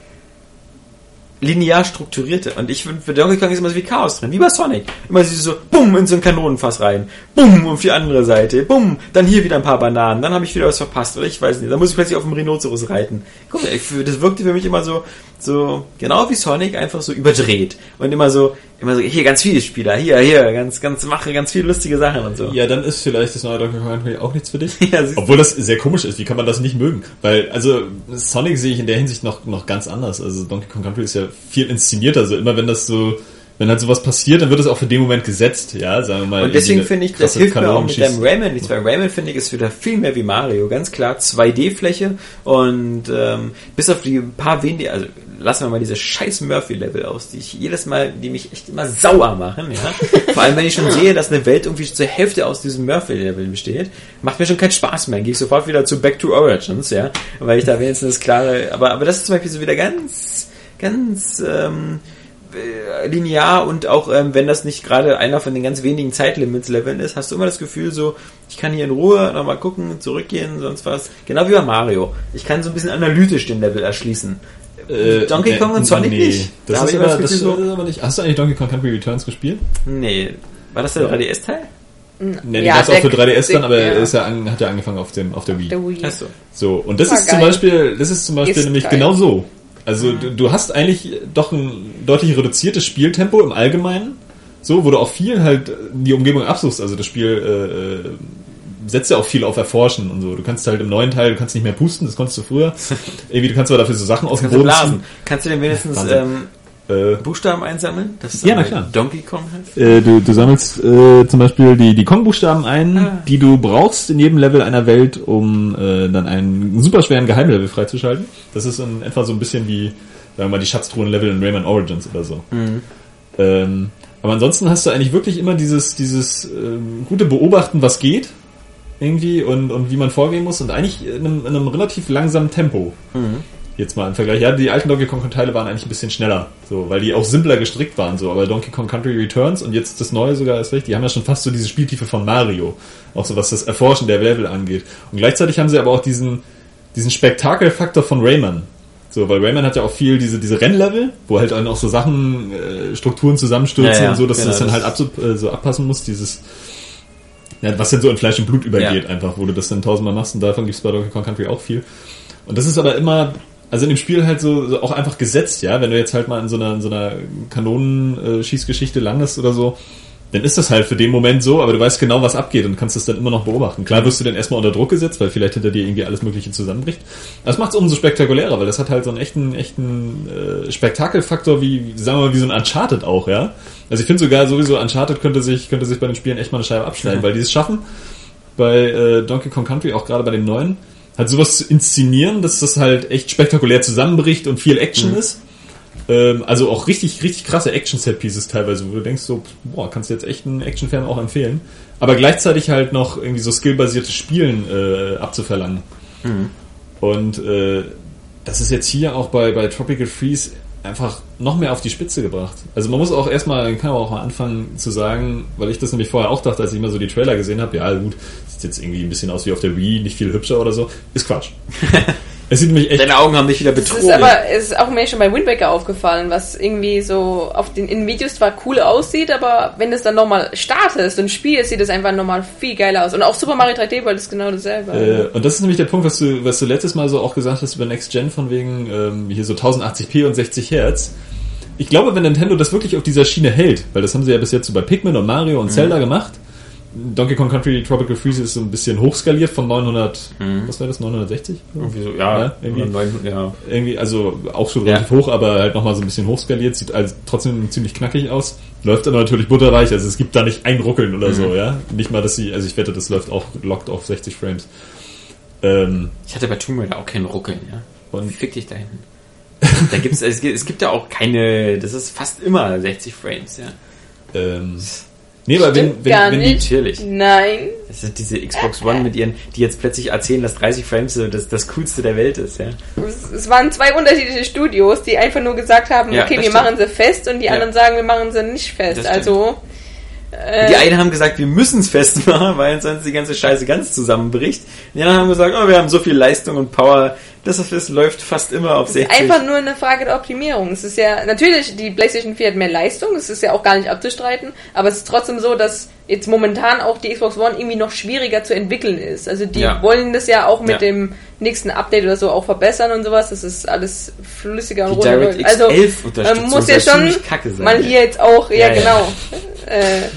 linear strukturierte. Und ich finde, für Donkey Kong ist immer so wie Chaos drin, wie bei Sonic. Immer so, bumm, in so ein Kanonenfass rein, bumm, auf die andere Seite, bumm, dann hier wieder ein paar Bananen, dann habe ich wieder was verpasst, oder ich weiß nicht, dann muss ich plötzlich auf dem Rhinoceros reiten. Guck mal, das wirkte für mich immer so, so, genau wie Sonic, einfach so überdreht. Und immer so, immer so, hier ganz viele Spieler, hier, hier, ganz, ganz, mache ganz viele lustige Sachen und so. Ja, dann ist vielleicht das neue Donkey Kong Country auch nichts für dich. Ja. Obwohl das sehr komisch ist. Wie kann man das nicht mögen? Weil, also, Sonic sehe ich in der Hinsicht noch, noch ganz anders. Also, Donkey Kong Country ist ja viel inszenierter. Also, immer wenn das so, wenn halt sowas passiert, dann wird es auch für den Moment gesetzt, ja, sagen wir mal. Und deswegen finde ich, das hilft mir auch mit Kanonenschieß- dem Rayman nichts, weil Rayman finde ich ist wieder viel mehr wie Mario, ganz klar 2D-Fläche und ähm, bis auf die paar wenige, also lassen wir mal diese scheiß Murphy-Level aus, die ich jedes Mal, die mich echt immer sauer machen, ja. Vor allem, wenn ich schon sehe, dass eine Welt irgendwie zur Hälfte aus diesem Murphy-Level besteht, macht mir schon keinen Spaß mehr. Gehe ich sofort wieder zu Back to Origins, ja, weil ich da wenigstens das klare, aber, aber das ist zum Beispiel so wieder ganz, ganz, ähm, äh, linear und auch ähm, wenn das nicht gerade einer von den ganz wenigen Zeitlimits-Leveln ist, hast du immer das Gefühl so, ich kann hier in Ruhe nochmal gucken, zurückgehen, sonst was. Genau wie bei Mario. Ich kann so ein bisschen analytisch den Level erschließen. Äh, Donkey Kong und Sonic nicht. Da Das hab ist, aber, das so- ist aber nicht. Hast du eigentlich Donkey Kong Country Returns gespielt? Nee. War das der 3DS-Teil? Nee, den Ja, gab's auch für 3DS dann, aber ja. er ist ja an, hat ja angefangen auf dem auf der Wii. Der Wii. Achso. So, und das War ist zum geil. Beispiel, das ist zum Beispiel Ist nämlich geil. Genau so. Also du, du hast eigentlich doch ein deutlich reduziertes Spieltempo im Allgemeinen, so, wo du auch viel halt die Umgebung absuchst. Also das Spiel äh, äh, setzt ja auch viel auf Erforschen und so. Du kannst halt im neuen Teil, du kannst nicht mehr pusten, das konntest du früher. Irgendwie, du kannst aber dafür so Sachen aus dem Kannst du Boden blasen? Kannst du denn wenigstens ähm, Äh, Buchstaben einsammeln? Das Ja, na klar. Donkey Kong äh, du, du sammelst äh, zum Beispiel die, die Kong-Buchstaben ein, Ah. die du brauchst in jedem Level einer Welt, um äh, dann einen super schweren Geheimlevel freizuschalten. Das ist in etwa so ein bisschen wie, sagen wir mal, die Schatztruhen-Level in Rayman Origins oder so. Ähm, aber ansonsten hast du eigentlich wirklich immer dieses, dieses ähm, gute Beobachten, was geht, irgendwie, und, und wie man vorgehen muss, und eigentlich in einem, in einem relativ langsamen Tempo. Jetzt mal im Vergleich. Ja, die alten Donkey Kong Teile waren eigentlich ein bisschen schneller, so, weil die auch simpler gestrickt waren, so. Aber Donkey Kong Country Returns und jetzt das neue sogar ist recht, die haben ja schon fast so diese Spieltiefe von Mario. Auch so was das Erforschen der Level angeht. Und gleichzeitig haben sie aber auch diesen, diesen Spektakelfaktor von Rayman. So, weil Rayman hat ja auch viel diese, diese Rennlevel, wo halt dann auch so Sachen, äh, Strukturen zusammenstürzen Ja, ja, und so, dass genau, du das dann halt abso, äh, so abpassen musst, dieses, Ja, was dann so in Fleisch und Blut übergeht, Ja. einfach, wo du das dann tausendmal machst und davon gibt's bei Donkey Kong Country auch viel. Und das ist aber immer, also in dem Spiel halt so, so auch einfach gesetzt, ja, wenn du jetzt halt mal in so einer, in so einer Kanonenschießgeschichte landest oder so, dann ist das halt für den Moment so, aber du weißt genau, was abgeht und kannst das dann immer noch beobachten. Klar wirst du dann erstmal unter Druck gesetzt, weil vielleicht hinter dir irgendwie alles Mögliche zusammenbricht. Das macht es umso spektakulärer, weil das hat halt so einen echten, echten äh, Spektakelfaktor wie, sagen wir mal, wie so ein Uncharted auch, ja. Also ich finde sogar sowieso, Uncharted könnte sich, könnte sich bei den Spielen echt mal eine Scheibe abschneiden, weil die es schaffen, bei äh, Donkey Kong Country, auch gerade bei den neuen, halt sowas zu inszenieren, dass das halt echt spektakulär zusammenbricht und viel Action ist. Ähm, also auch richtig, richtig krasse Action-Set-Pieces teilweise, wo du denkst so, boah, kannst du jetzt echt einen Action-Fan auch empfehlen. Aber gleichzeitig halt noch irgendwie so skillbasiertes Spielen äh, abzuverlangen. Und äh, das ist jetzt hier auch bei, bei Tropical Freeze einfach noch mehr auf die Spitze gebracht. Also man muss auch erstmal, kann man auch mal anfangen zu sagen, weil ich das nämlich vorher auch dachte, als ich immer so die Trailer gesehen habe, ja gut, sieht jetzt irgendwie ein bisschen aus wie auf der Wii, nicht viel hübscher oder so, ist Quatsch. es sieht nämlich echt Deine Augen haben dich wieder betrogen. ist aber, es ist auch mir schon bei Wind Waker aufgefallen, was irgendwie so auf den in Videos zwar cool aussieht, aber wenn es dann nochmal startest und spielst, sieht es einfach nochmal viel geiler aus. Und auch Super Mario 3D World ist genau dasselbe. Äh, und das ist nämlich der Punkt, was du, was du letztes Mal so auch gesagt hast über Next Gen von wegen ähm, hier so 1080p und 60 Hertz. Ich glaube, wenn Nintendo das wirklich auf dieser Schiene hält, weil das haben sie ja bis jetzt so bei Pikmin und Mario und Zelda gemacht. Donkey Kong Country Tropical Freeze ist so ein bisschen hochskaliert von 900, was war das, 960? Irgendwie so, ja, Ja, irgendwie. oder 900, ja. Irgendwie, also auch schon Ja. relativ hoch, aber halt nochmal so ein bisschen hochskaliert, sieht also trotzdem ziemlich knackig aus. Läuft aber natürlich butterweich, also es gibt da nicht ein Ruckeln oder so, ja. Nicht mal, dass sie, also ich wette, das läuft auch lockt auf 60 Frames. Ähm, Ich hatte bei Tomb Raider auch keinen Ruckeln, ja. Und- Fick dich da hinten. Da gibt's, es, gibt, es gibt ja auch keine, das ist fast immer 60 Frames, ja. ähm, nee, aber wenn, Stimmt wenn, gar wenn nicht. Natürlich. Nein. Das sind diese Xbox One mit ihren, die jetzt plötzlich erzählen, dass 30 Frames so das, das coolste der Welt ist, ja. Es, es waren zwei unterschiedliche Studios, die einfach nur gesagt haben, Ja, okay, wir stimmt. machen sie fest und die Ja. anderen sagen, wir machen sie nicht fest. Das. Also äh, Die einen haben gesagt, wir müssen es festmachen, weil sonst die ganze Scheiße ganz zusammenbricht. Die anderen haben gesagt, oh, wir haben so viel Leistung und Power, das ist, läuft fast immer auf Es ist 60. einfach nur eine Frage der Optimierung. Es ist ja, natürlich, die PlayStation 4 hat mehr Leistung, das ist ja auch gar nicht abzustreiten, aber es ist trotzdem so, dass jetzt momentan auch die Xbox One irgendwie noch schwieriger zu entwickeln ist. Also die Ja. wollen das ja auch mit Ja. dem nächsten Update oder so auch verbessern und sowas. Das ist alles flüssiger und. DirectX Also 11 man muss ja schon ziemlich kacke sein, mal ja. hier jetzt auch, ja, Ja, ja. genau, Äh,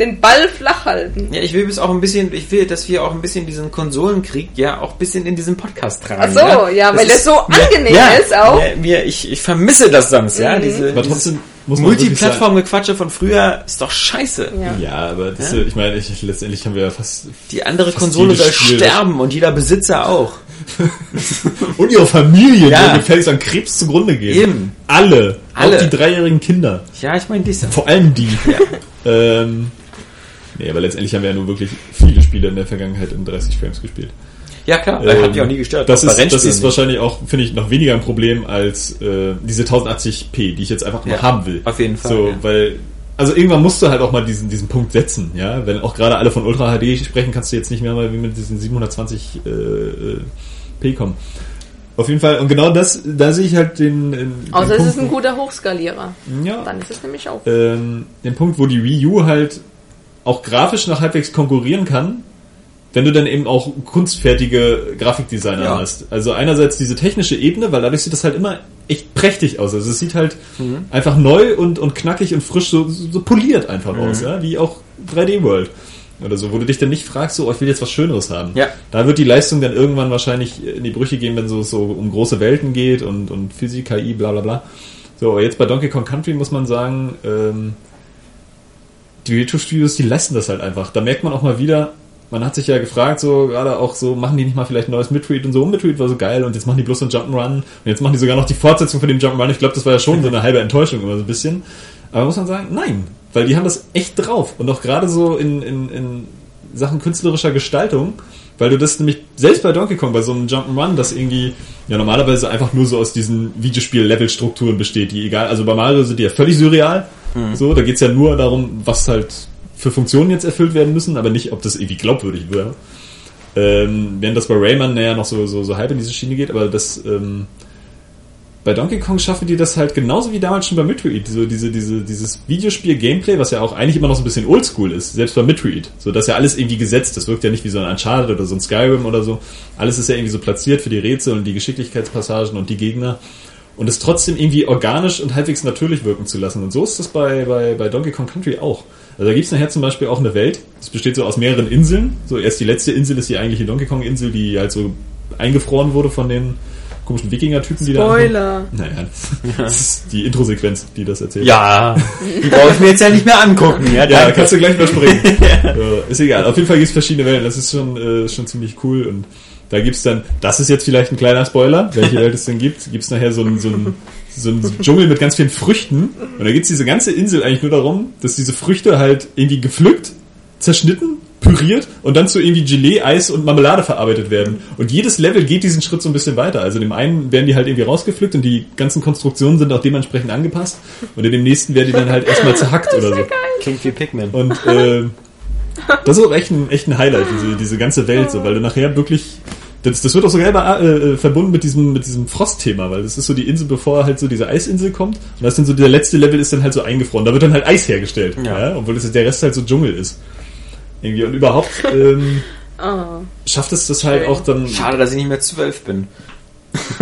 den Ball flach halten. Ja, ich will bis auch ein bisschen, ich will, dass wir auch ein bisschen diesen Konsolenkrieg ja auch ein bisschen in diesem Podcast tragen. Ach so, ja, weil das so angenehm ist auch. Ja, mir, ich, ich vermisse das sonst, ja. Diese, aber trotzdem Multiplattform-Gequatsche von früher ist doch scheiße. Ja. Ja, aber das, ich meine, ich, letztendlich haben wir ja fast Die andere Fast Konsole soll Spiel- sterben und jeder Besitzer auch. und ihre Familie, Ja. die gefälligst an Krebs zugrunde gehen. Eben. Alle, Alle. auch die dreijährigen Kinder. Ja, ich meine diese. Vor allem die. ähm, nee, aber letztendlich haben wir ja nur wirklich viele Spiele in der Vergangenheit in 30 Frames gespielt. Ja klar, Ähm, hat mich auch nie gestört. Das ist, das ist wahrscheinlich auch, finde ich, noch weniger ein Problem als äh, diese 1080p, die ich jetzt einfach mal Ja, haben will. auf jeden Fall, So, ja. weil, also irgendwann musst du halt auch mal diesen, diesen Punkt setzen, ja. Wenn auch gerade alle von Ultra HD sprechen, kannst du jetzt nicht mehr mal wie mit diesen 720 äh, äh, P kommen. Auf jeden Fall, und genau das, da sehe ich halt den, den, Außer den es Punkt, ist ein guter Hochskalierer. ja, Dann ist es nämlich auch. ähm, den Punkt, wo die Wii U halt auch grafisch noch halbwegs konkurrieren kann, wenn du dann eben auch kunstfertige Grafikdesigner Ja. hast. Also einerseits diese technische Ebene, weil dadurch sieht das halt immer echt prächtig aus. Also es sieht halt Mhm. einfach neu und, und knackig und frisch, so, so poliert einfach Mhm. aus, ja, wie auch 3D World. Oder so, wo du dich dann nicht fragst, so, oh, ich will jetzt was Schöneres haben. Ja. Da wird die Leistung dann irgendwann wahrscheinlich in die Brüche gehen, wenn so, so um große Welten geht und, und Physik, KI, bla bla bla. So, jetzt bei Donkey Kong Country muss man sagen, ähm, die Retro Studios, die leisten das halt einfach. Da merkt man auch mal wieder, man hat sich ja gefragt, so gerade auch so, machen die nicht mal vielleicht ein neues Midread und so, Midread war so geil und jetzt machen die bloß einen Jump'n'Run und jetzt machen die sogar noch die Fortsetzung von dem Jump'n'Run. Ich glaube, das war ja schon so eine halbe Enttäuschung immer so ein bisschen. Aber muss man sagen, nein, weil die haben das echt drauf und auch gerade so in, in, in Sachen künstlerischer Gestaltung, weil du das nämlich selbst bei Donkey Kong, bei so einem Jump'n'Run, das irgendwie ja normalerweise einfach nur so aus diesen Videospiel-Level-Strukturen besteht, die egal, also bei Mario sind die ja völlig surreal, so, da geht's ja nur darum, was halt für Funktionen jetzt erfüllt werden müssen, aber nicht, ob das irgendwie glaubwürdig wäre. Ähm, während das bei Rayman naja noch so, so, so halb in diese Schiene geht, aber das, ähm, bei Donkey Kong schaffen die das halt genauso wie damals schon bei Metroid. So diese, diese, dieses Videospiel-Gameplay, was ja auch eigentlich immer noch so ein bisschen oldschool ist, selbst bei Metroid. So, das ist ja alles irgendwie gesetzt. Das wirkt ja nicht wie so ein Uncharted oder so ein Skyrim oder so. Alles ist ja irgendwie so platziert für die Rätsel und die Geschicklichkeitspassagen und die Gegner. Und es trotzdem irgendwie organisch und halbwegs natürlich wirken zu lassen. Und so ist das bei, bei, bei Donkey Kong Country auch. Also da gibt's nachher zum Beispiel auch eine Welt, das besteht so aus mehreren Inseln. So erst die letzte Insel ist die eigentliche Donkey Kong Insel, die halt so eingefroren wurde von den komischen Wikinger-Typen, die da. Spoiler. Naja, das ist die Intro-Sequenz, die das erzählt. Ja, die brauche ich mir jetzt ja nicht mehr angucken. Ja, Ja, kannst du gleich überspringen. ja. Ist egal. Auf jeden Fall gibt's verschiedene Welten. Das ist schon, äh, schon ziemlich cool. Und da gibt's dann, das ist jetzt vielleicht ein kleiner Spoiler, welche Welt es denn gibt, gibt's nachher so ein, so ein, so ein Dschungel mit ganz vielen Früchten. Und da gibt's diese ganze Insel eigentlich nur darum, dass diese Früchte halt irgendwie gepflückt, zerschnitten, püriert und dann zu irgendwie Gelee, Eis und Marmelade verarbeitet werden. Und jedes Level geht diesen Schritt so ein bisschen weiter. Also in dem einen werden die halt irgendwie rausgepflückt und die ganzen Konstruktionen sind auch dementsprechend angepasst. Und in dem nächsten werden die dann halt erstmal zerhackt oder so. Klingt wie Pikmin. Und äh, das ist auch echt ein, echt ein Highlight, diese, diese ganze Welt, so, weil du nachher wirklich. Das, das wird auch sogar immer äh, verbunden mit diesem, mit diesem Frostthema, weil das ist so die Insel, bevor halt so diese Eisinsel kommt. Und das ist dann so, der letzte Level ist dann halt so eingefroren. Da wird dann halt Eis hergestellt. Ja. Ja. obwohl das, der Rest halt so Dschungel ist. Irgendwie. Und überhaupt ähm, Oh. schafft es das halt auch dann. Schade, dass ich nicht mehr zwölf bin.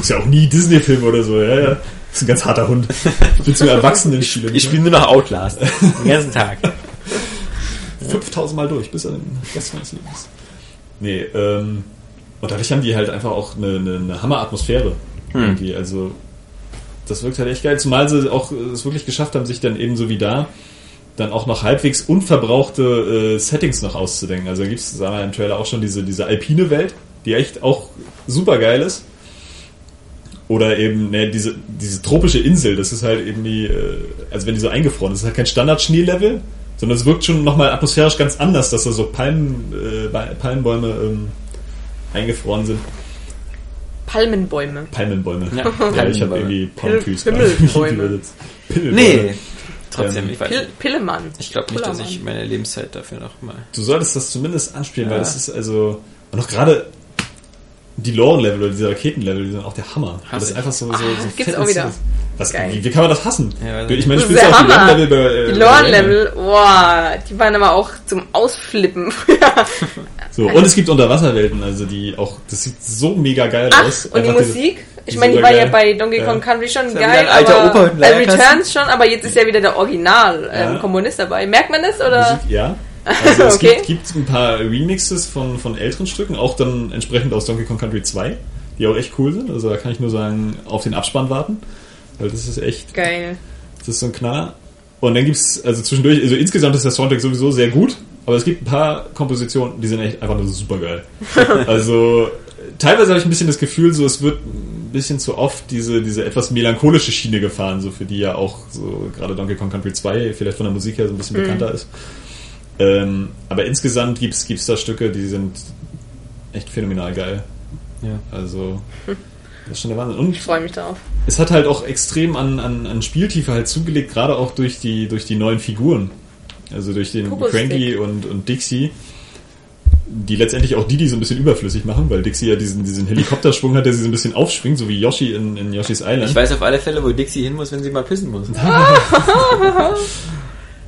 Ist ja auch nie Disney-Film oder so, ja, ja. Das ist ein ganz harter Hund. Ich bin zu Erwachsenen spielen. Ich spiele nur noch Outlast. Den ganzen Tag. 5000 Mal durch, bis an den Rest meines Lebens. Nee, ähm, und dadurch haben die halt einfach auch eine, eine, eine Hammer-Atmosphäre. Irgendwie, also, das wirkt halt echt geil, zumal sie auch es wirklich geschafft haben, sich dann ebenso wie da dann auch noch halbwegs unverbrauchte äh, Settings noch auszudenken. Also da gibt es, sagen wir im Trailer auch schon diese, diese alpine Welt, die echt auch super geil ist. Oder eben ne, diese, diese tropische Insel, das ist halt irgendwie, äh, also wenn die so eingefroren ist, das ist halt kein Standard-Schneelevel, sondern es wirkt schon nochmal atmosphärisch ganz anders, dass da so Palmen, äh, Palmenbäume ähm, eingefroren sind. Palmenbäume. Palmenbäume. Ja, Ja, ich habe irgendwie Palm Trees. Pimmelbäume. Nee, trotzdem, Ähm, ich weiß Pil. Pillemann. Ich glaube nicht, dass ich meine Lebenszeit dafür noch mal. Du solltest das zumindest anspielen, weil Ja. das ist also und auch gerade die Lore-Level oder diese Raketenlevel, die sind auch der Hammer. Hass das ich. einfach so, so, Ah, so gibt's fett auch ist. wieder. Was, wie, wie kann man das hassen? Ja, ich meine, ist du der auch die Hammer. Lore-Level bei, äh, Die bei Lorn-Level, boah, die waren aber auch zum Ausflippen. So, und es gibt Unterwasserwelten, also die auch, das sieht so mega geil Ach, aus. und die Einfach diese- Musik? Ich die meine, die war ja geil. bei Donkey Ja. Kong Country schon ja geil, ein alter aber Opa äh. Returns schon, aber jetzt ist ja wieder der Original ähm, Ja. Komponist dabei. Merkt man das oder? Musik, ja. Also es Okay. gibt, gibt ein paar Remixes von, von älteren Stücken, auch dann entsprechend aus Donkey Kong Country 2, die auch echt cool sind. Also da kann ich nur sagen, auf den Abspann warten. Weil das ist echt, Geil. das ist so ein Knaller. Und dann gibt's, also zwischendurch, also insgesamt ist der Soundtrack sowieso sehr gut, aber es gibt ein paar Kompositionen, die sind echt einfach nur super geil. also teilweise habe ich ein bisschen das Gefühl, so es wird ein bisschen zu oft diese, diese etwas melancholische Schiene gefahren, so für die ja auch so gerade Donkey Kong Country 2 vielleicht von der Musik her so ein bisschen bekannter ist. Ähm, aber insgesamt gibt's gibt's da Stücke, die sind echt phänomenal geil. Ja. Also das ist schon der Wahnsinn. Und Ich freue mich darauf. es hat halt auch extrem an, an, an Spieltiefe halt zugelegt, gerade auch durch die, durch die neuen Figuren. Also durch den Turbo-Stick. Cranky und, und Dixie. Die letztendlich auch Didi so ein bisschen überflüssig machen, weil Dixie ja diesen, diesen Helikopterschwung hat, der sie so ein bisschen aufschwingt, so wie Yoshi in, in Yoshi's Island. Ich weiß auf alle Fälle, wo Dixie hin muss, wenn sie mal pissen muss.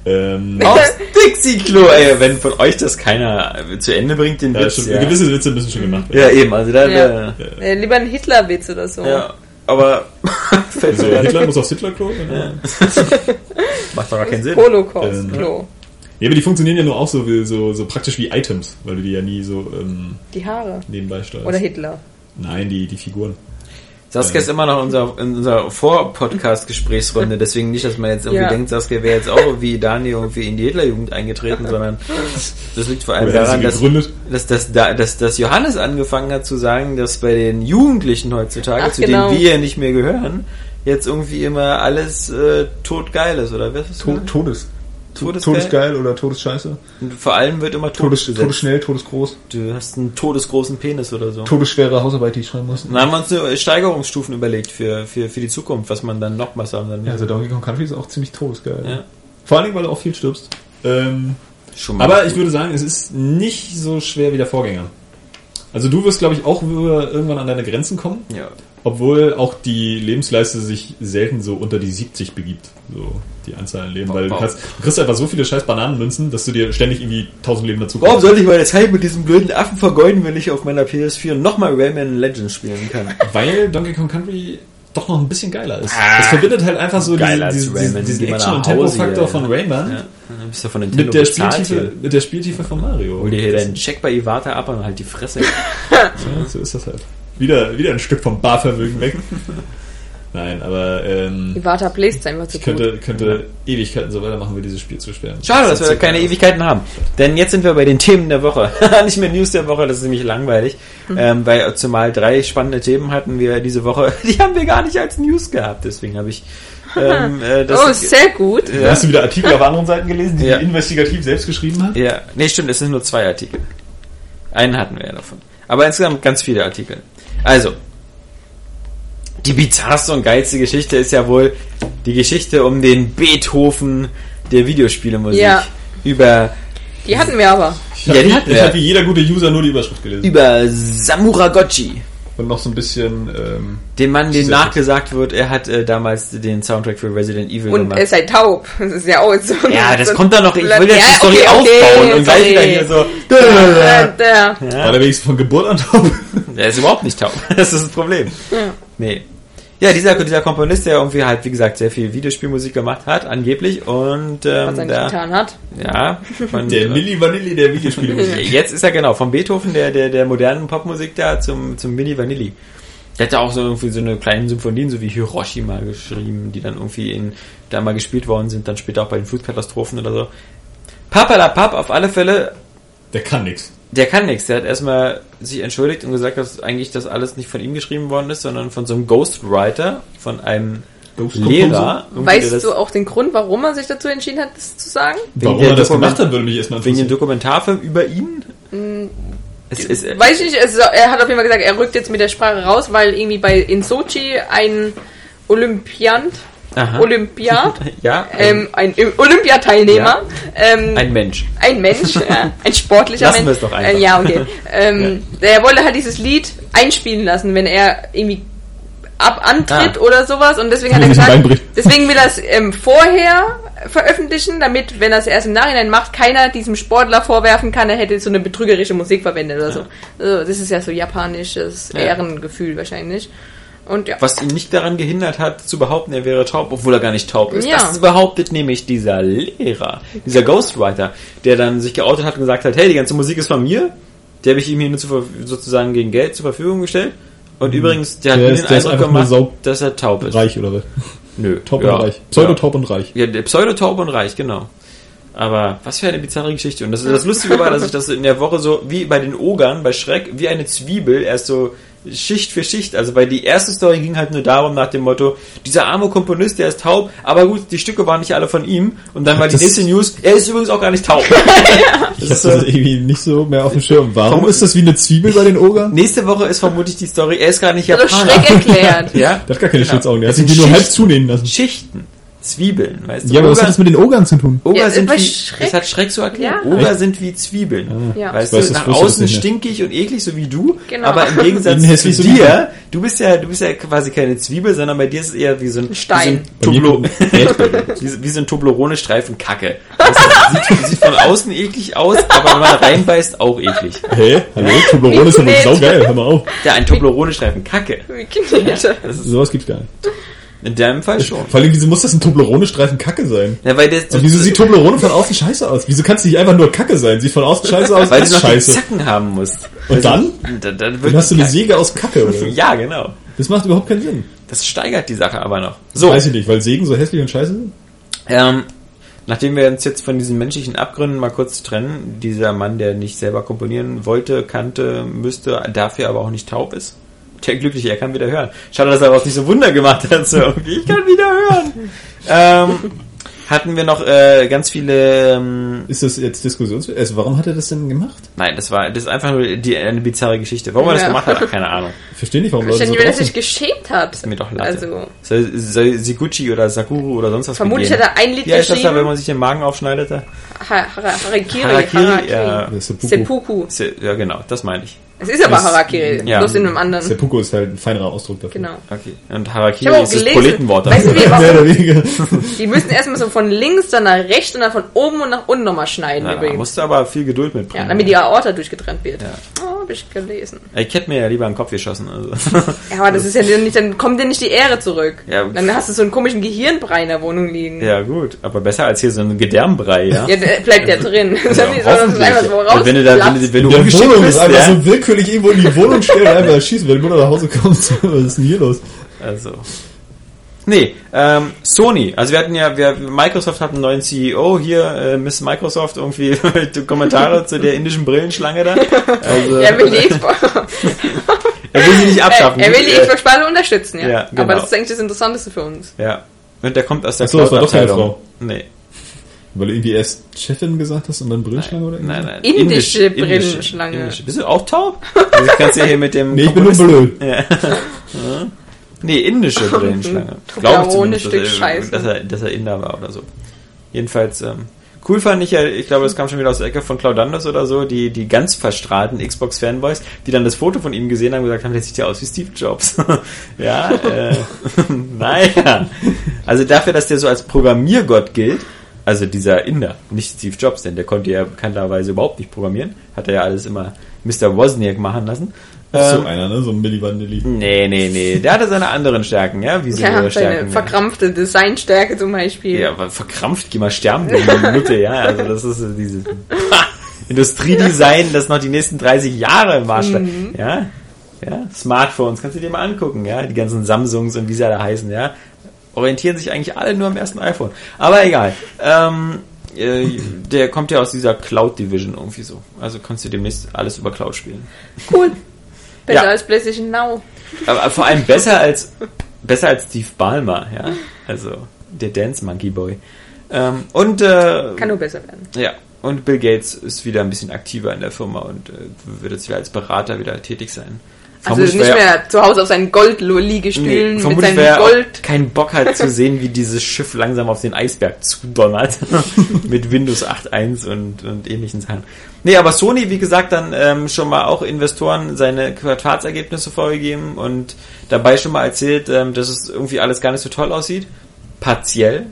ähm, Aufs Dixie-Klo, ey. Wenn von euch das keiner äh, zu Ende bringt, den ja, Witz, schon, ja. Gewisse Witze müssen schon gemacht werden. Ja, eben, also da, Ja. ja. Äh, lieber ein Hitlerwitz oder so. ja. Aber Also Hitler muss aufs Hitlerklo. Ja. macht doch gar keinen Sinn. Holocaust, Ähm, ja, aber die funktionieren ja nur auch so, wie, so, so praktisch wie Items, weil du die ja nie so ähm, Die Haare. nebenbei steuerst. Oder Hitler. Nein, die, die Figuren. Saskia ist immer noch unser, in unserer Vor-Podcast-Gesprächsrunde, deswegen nicht, dass man jetzt irgendwie Ja. denkt, Saskia wäre jetzt auch wie Dani irgendwie in die Hitlerjugend eingetreten, sondern das liegt vor allem Oder daran, dass, dass, dass, da- dass, dass Johannes angefangen hat zu sagen, dass bei den Jugendlichen heutzutage, Ach, zu genau. denen wir ja nicht mehr gehören, jetzt irgendwie immer alles äh, totgeil ist, oder was ist das? Todes. Todesgeil? Todesgeil oder Todesscheiße. Vor allem wird immer Todes, gesetzt. todesschnell, todesgroß. Du hast einen todesgroßen Penis oder so. Todesschwere Hausarbeit, die ich schreiben muss. Dann haben wir uns so Steigerungsstufen überlegt für, für, für die Zukunft, was man dann noch was haben dann Ja, also Donkey Kong Country ist auch ziemlich todesgeil. Ja. Vor allen Dingen, weil du auch viel stirbst. Ähm, Schon mal aber ich würde sagen, es ist nicht so schwer wie der Vorgänger. Also du wirst, glaube ich, auch irgendwann an deine Grenzen kommen, Ja. Obwohl auch die Lebensleiste sich selten so unter die 70 begibt, so die Anzahl an Leben, weil du, Wow. kannst, du kriegst einfach so viele scheiß Bananenmünzen, dass du dir ständig irgendwie 1000 Leben dazu Warum sollte ich meine Zeit mit diesem blöden Affen vergeuden, wenn ich auf meiner PS4 nochmal Rayman Legends spielen kann? Weil Donkey Kong Country doch noch ein bisschen geiler ist. Ah. das verbindet halt einfach so diesen, diesen, Rayman, diesen Action- und Tempo-Faktor hier. von Rayman Ja. Du von mit, der Spieltiefe, mit der Spieltiefe von Mario. Hol dir hier deinen Check bei Iwata ab und halt die Fresse. Ja, so ist das halt. Wieder, wieder ein Stück vom Barvermögen weg. Nein, aber ähm, Iwata bläst einfach zu ich gut. könnte, könnte Ewigkeiten so weitermachen, wie dieses Spiel zu sperren. Schade, dass wir keine. Ewigkeiten haben. Denn jetzt sind wir bei den Themen der Woche. Nicht mehr News der Woche, das ist nämlich langweilig. Ähm, weil zumal drei spannende Themen hatten wir diese Woche. Die haben wir gar nicht als News gehabt. Deswegen habe ich ähm, äh, das... oh, sehr gut. ja, Hast du wieder Artikel auf anderen Seiten gelesen, die Ja. die investigativ selbst geschrieben hat? ja, nee, stimmt, es sind nur zwei Artikel. Einen hatten wir ja davon. Aber insgesamt ganz viele Artikel. Also, die bizarrste und geilste Geschichte ist ja wohl die Geschichte um den Beethoven der Videospielemusik. Ja. Über, Die hatten wir aber. Ich Ja, habe die wie, hatten ich wir. hab wie jeder gute User nur die Überschrift gelesen. über Samuragochi. Und noch so ein bisschen... Ähm, Den Mann, dem Sehr nachgesagt wird, er hat äh, damals den Soundtrack für Resident Evil Und gemacht. er sei taub. Das ist ja auch so. ja, das so kommt dann noch, ich will jetzt die Ja, Story okay, okay, aufbauen und gleich wieder hier so. Äh, der. War der wenigstens von Geburt an taub? Der ist überhaupt nicht taub. Das ist das Problem. Nee. Ja, dieser, dieser Komponist, der irgendwie halt, wie gesagt, sehr viel Videospielmusik gemacht hat, angeblich. Und ähm, Was er nicht da, getan hat. ja, von, Der Milli Vanilli der Videospielmusik. Jetzt ist er genau vom Beethoven der der der modernen Popmusik da zum zum Mini Vanilli. Der hat ja auch so irgendwie so eine kleinen Symphonien, so wie Hiroshima geschrieben, die dann irgendwie in da mal gespielt worden sind, dann später auch bei den Flutkatastrophen oder so. Papalapap auf alle Fälle, Der kann nix. Der kann nichts. Der hat erstmal sich entschuldigt und gesagt, dass eigentlich das alles nicht von ihm geschrieben worden ist, sondern von so einem Ghostwriter, von einem Lehrer. Weißt du auch den Grund, warum er sich dazu entschieden hat, das zu sagen? Warum er das gemacht hat, würde mich erstmal Wegen dem. Dokumentarfilm über ihn? Es ist, Weiß ich nicht, also er hat auf jeden Fall gesagt, er rückt jetzt mit der Sprache raus, weil irgendwie bei in Sochi ein Olympiant, Aha. Olympiat, ja, ähm, ein Olympiateilnehmer, ähm, ein Mensch. ein Mensch, ja, ein sportlicher Lassen wir Mensch. es doch einfach. Äh, ja, okay. Ähm, Der wollte halt dieses Lied einspielen lassen, wenn er irgendwie ab antritt Ah. oder sowas und deswegen hat er er gesagt, deswegen will er es ähm, vorher veröffentlichen, damit, wenn er es erst im Nachhinein macht, keiner diesem Sportler vorwerfen kann, er hätte so eine betrügerische Musik verwendet oder so. Also, das ist ja so japanisches Ja. Ehrengefühl wahrscheinlich. Und ja. Was ihn nicht daran gehindert hat, zu behaupten, er wäre taub, obwohl er gar nicht taub ist. Ja. Das behauptet nämlich dieser Lehrer, dieser Ghostwriter, der dann sich geoutet hat und gesagt hat, hey, die ganze Musik ist von mir, die habe ich ihm hier nur zu, sozusagen gegen Geld zur Verfügung gestellt. Und übrigens, der hat Mhm. Der mir ist- den Eindruck gemacht, dass er taub ist. Reich oder was? Nö. Taub ja. und reich. Pseudo-taub und reich. Ja, der Pseudotaub und reich, genau. Aber was für eine bizarre Geschichte. Und das, das Lustige war, dass ich das in der Woche so, wie bei den Ogern, bei Schreck, wie eine Zwiebel, erst so Schicht für Schicht. Also weil die erste Story ging halt nur darum nach dem Motto, dieser arme Komponist, der ist taub, aber gut, die Stücke waren nicht alle von ihm. Und dann war die Das- nächste News, er ist übrigens auch gar nicht taub. Ich Das ist das irgendwie nicht so mehr auf dem Schirm. Warum Warum- ist das wie eine Zwiebel bei den Ogern? nächste Woche ist vermutlich die Story, er ist gar nicht Also Japaner. Schreck erklärt. Ja? Der hat gar keine Genau. Schlitzaugen, der hat Das sich die nur halb zunehmen lassen. Schichten. Zwiebeln, weißt du? Ja, aber was Oger- hat das mit den Ogern zu tun? Oger Ja, sind wie, Schreck- das hat Schreck so erklärt. Ja. Oger sind wie Zwiebeln. Ja. Weißt weiß, du, nach außen stinkig und eklig, so wie du. Genau. Aber im Gegensatz zu so wie dir, du bist ja, du bist ja quasi keine Zwiebel, sondern bei dir ist es eher wie so ein, Stein. Wie so ein, wie, wie so ein Toblerone-Streifen Kacke. Das sieht, sieht von außen eklig aus, aber wenn man reinbeißt, auch eklig. Hä? Hallo? Toblerone ist aber saugeil, hör mal auf. Ja, ein Toblerone-Streifen Kacke. Wie Knete. Sowas gibt's gar nicht. In deinem Fall schon. Vor allem, wieso muss das ein Toblerone-Streifen Kacke sein? Ja, weil das, Und wieso sieht Toblerone von außen scheiße aus? Wieso kann es nicht einfach nur Kacke sein? Sieht von außen scheiße aus, weil du noch scheiße. Zacken haben musst. Und dann? Dann, dann, wird Dann hast du eine Kacke. Säge aus Kacke, oder? Ja, genau. Das macht überhaupt keinen Sinn. Das steigert die Sache aber noch. So, Weiß ich nicht, weil Sägen so hässlich und scheiße sind? Ähm, nachdem wir uns jetzt von diesen menschlichen Abgründen mal kurz trennen, dieser Mann, der nicht selber komponieren wollte, kannte, müsste, dafür aber auch nicht taub ist. Der glückliche, er kann wieder hören. Schade, dass er daraus nicht so Wunder gemacht hat. So irgendwie, ich kann wieder hören. ähm, hatten wir noch äh, ganz viele. Ähm, Ist das jetzt diskussionswert? Also warum hat er das denn gemacht? nein, das war das ist einfach nur die, eine bizarre Geschichte. Warum er das Ja. gemacht hat, keine Ahnung. Ich verstehe nicht, warum Leute so Wahrscheinlich, wenn er sich geschämt hat. Ist mir doch Latte. Also, Soll, soll Siguchi oder Sakuru oder sonst was vermutlich begehen? hat er ein Lied Wie heißt das da, wenn man sich den Magen aufschneidet? Da? Ha Hara- Harakiri. Harakiri, ja. Ist Seppuku. Seppuku. Se- Ja, genau, das meine ich. Es ist aber Das- Harakiri, ja. bloß in einem Der anderen. Puko ist halt ein feinerer Ausdruck dafür. Genau. Okay. Und Harakiri ist das gelesen, weißt du, dafür. oder weniger. Die müssen erstmal so von links, dann nach rechts und dann von oben und nach unten nochmal schneiden Ja, da übrigens. musst du aber viel Geduld Ja, mitbringen. damit die Aorta durchgetrennt wird. Ja. Oh, hab ich gelesen. Ich hätte mir ja lieber einen Kopf geschossen. Also. Ja, aber das ist ja nicht, dann kommt dir nicht die Ehre zurück. Ja. Dann hast du so einen komischen Gehirnbrei in der Wohnung liegen. ja, gut. Aber besser als hier so ein Gedärmbrei, ja? Ja, der bleibt ja drin. Ja, einfach so raus. wenn du da, wenn du, wenn du umgeschickt Wohnung bist, einfach ja? so willkürlich irgendwo in die Wohnung stellen und einfach schießen, wenn die Mutter nach Hause kommt. Was ist denn hier los? Also. Nee, ähm, Sony. Also wir hatten ja, wir, Microsoft hat einen neuen CEO hier, äh, Miss Microsoft, irgendwie die Kommentare zu der indischen Brillenschlange da. Also, er will die Xbox. er will sie nicht abschaffen. Er, er will die Äh, Xbox-Sparte unterstützen, ja. Ja, genau. Aber das ist eigentlich das Interessanteste für uns. Ja. Und der kommt aus der Ach so, das war doch keine. Frau. Nee. Weil du irgendwie erst Chefin gesagt hast und dann Brillenschlange oder Nein, nein. Indische Indisch- Brillenschlange. Indische. Bist du auch taub? Also kannst du ja hier mit dem Nee, ich bin nur blöd. Ja. Nee, indische Brillenschlange. Glaube ich Toblerone zumindest, Stück dass, er, Scheiße. dass, er, dass er Inder war oder so. Jedenfalls, ähm, cool fand ich ja, ich glaube, das kam schon wieder aus der Ecke von Claudandos oder so, die, die ganz verstrahlten Xbox-Fanboys, die dann das Foto von ihm gesehen haben und gesagt haben, der sieht ja aus wie Steve Jobs. ja, äh, naja. Also dafür, dass der so als Programmiergott gilt, also dieser Inder, nicht Steve Jobs, denn der konnte ja bekannterweise überhaupt nicht programmieren, hat er ja alles immer Mr. Wozniak machen lassen. So Ähm, einer, ne? So ein Milli Vanilli. Nee, nee, nee. Der hatte seine anderen Stärken, ja, wie sie Ja, seine Stärken. verkrampfte Designstärke zum Beispiel. ja, aber verkrampft, geh mal sterben, du Minute, ja. Also das ist so dieses Industriedesign, das noch die nächsten 30 Jahre im Maßstab. Mhm. Ja, ja, Smartphones, kannst du dir mal angucken, ja, die ganzen Samsungs und wie sie alle heißen, ja, orientieren sich eigentlich alle nur am ersten iPhone. Aber egal. Ähm, äh, der kommt ja aus dieser Cloud Division irgendwie so. Also kannst du demnächst alles über Cloud spielen. Cool. Besser Ja. als PlayStation Now. Aber vor allem besser als besser als Steve Ballmer, ja. Also der Dance Monkey Boy. Ähm, und äh, Kann nur besser werden. ja. Und Bill Gates ist wieder ein bisschen aktiver in der Firma und äh, wird jetzt wieder als Berater wieder tätig sein. Also nicht mehr zu Hause auf seinen Gold-Liegestühlen mit vermutlich, seinem Gold. keinen Bock hat zu sehen, wie dieses Schiff langsam auf den Eisberg zudonnert. mit Windows 8.1 und, und ähnlichen Sachen. Nee, aber Sony, wie gesagt, dann ähm, schon mal auch Investoren seine Quartalsergebnisse vorgegeben und dabei schon mal erzählt, ähm, dass es irgendwie alles gar nicht so toll aussieht. Partiell.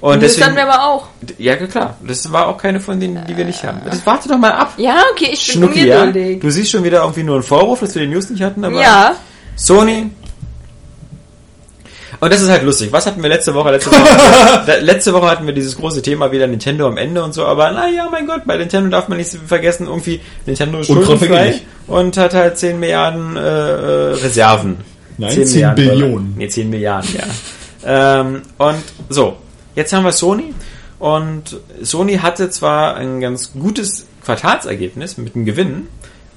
Und das deswegen, dann wir aber auch. ja klar, das war auch keine von denen, die wir nicht haben. Das warte doch mal ab. Ja, okay, ich bin Schnucki, ja? ungeduldig. Du siehst schon wieder irgendwie nur einen Vorwurf, dass wir den News nicht hatten, aber Ja, Sony. Und das ist halt lustig. Was hatten wir letzte Woche? Letzte Woche, letzte Woche hatten wir dieses große Thema wieder Nintendo am Ende und so, aber naja, mein Gott, bei Nintendo darf man nicht vergessen, irgendwie Nintendo ist schuldenfrei und hat halt 10 Milliarden äh, äh, Reserven. Nein, 10 Billionen. Nee, 10 Milliarden, ja. ähm, und so, jetzt haben wir Sony. Und Sony hatte zwar ein ganz gutes Quartalsergebnis mit einem Gewinn,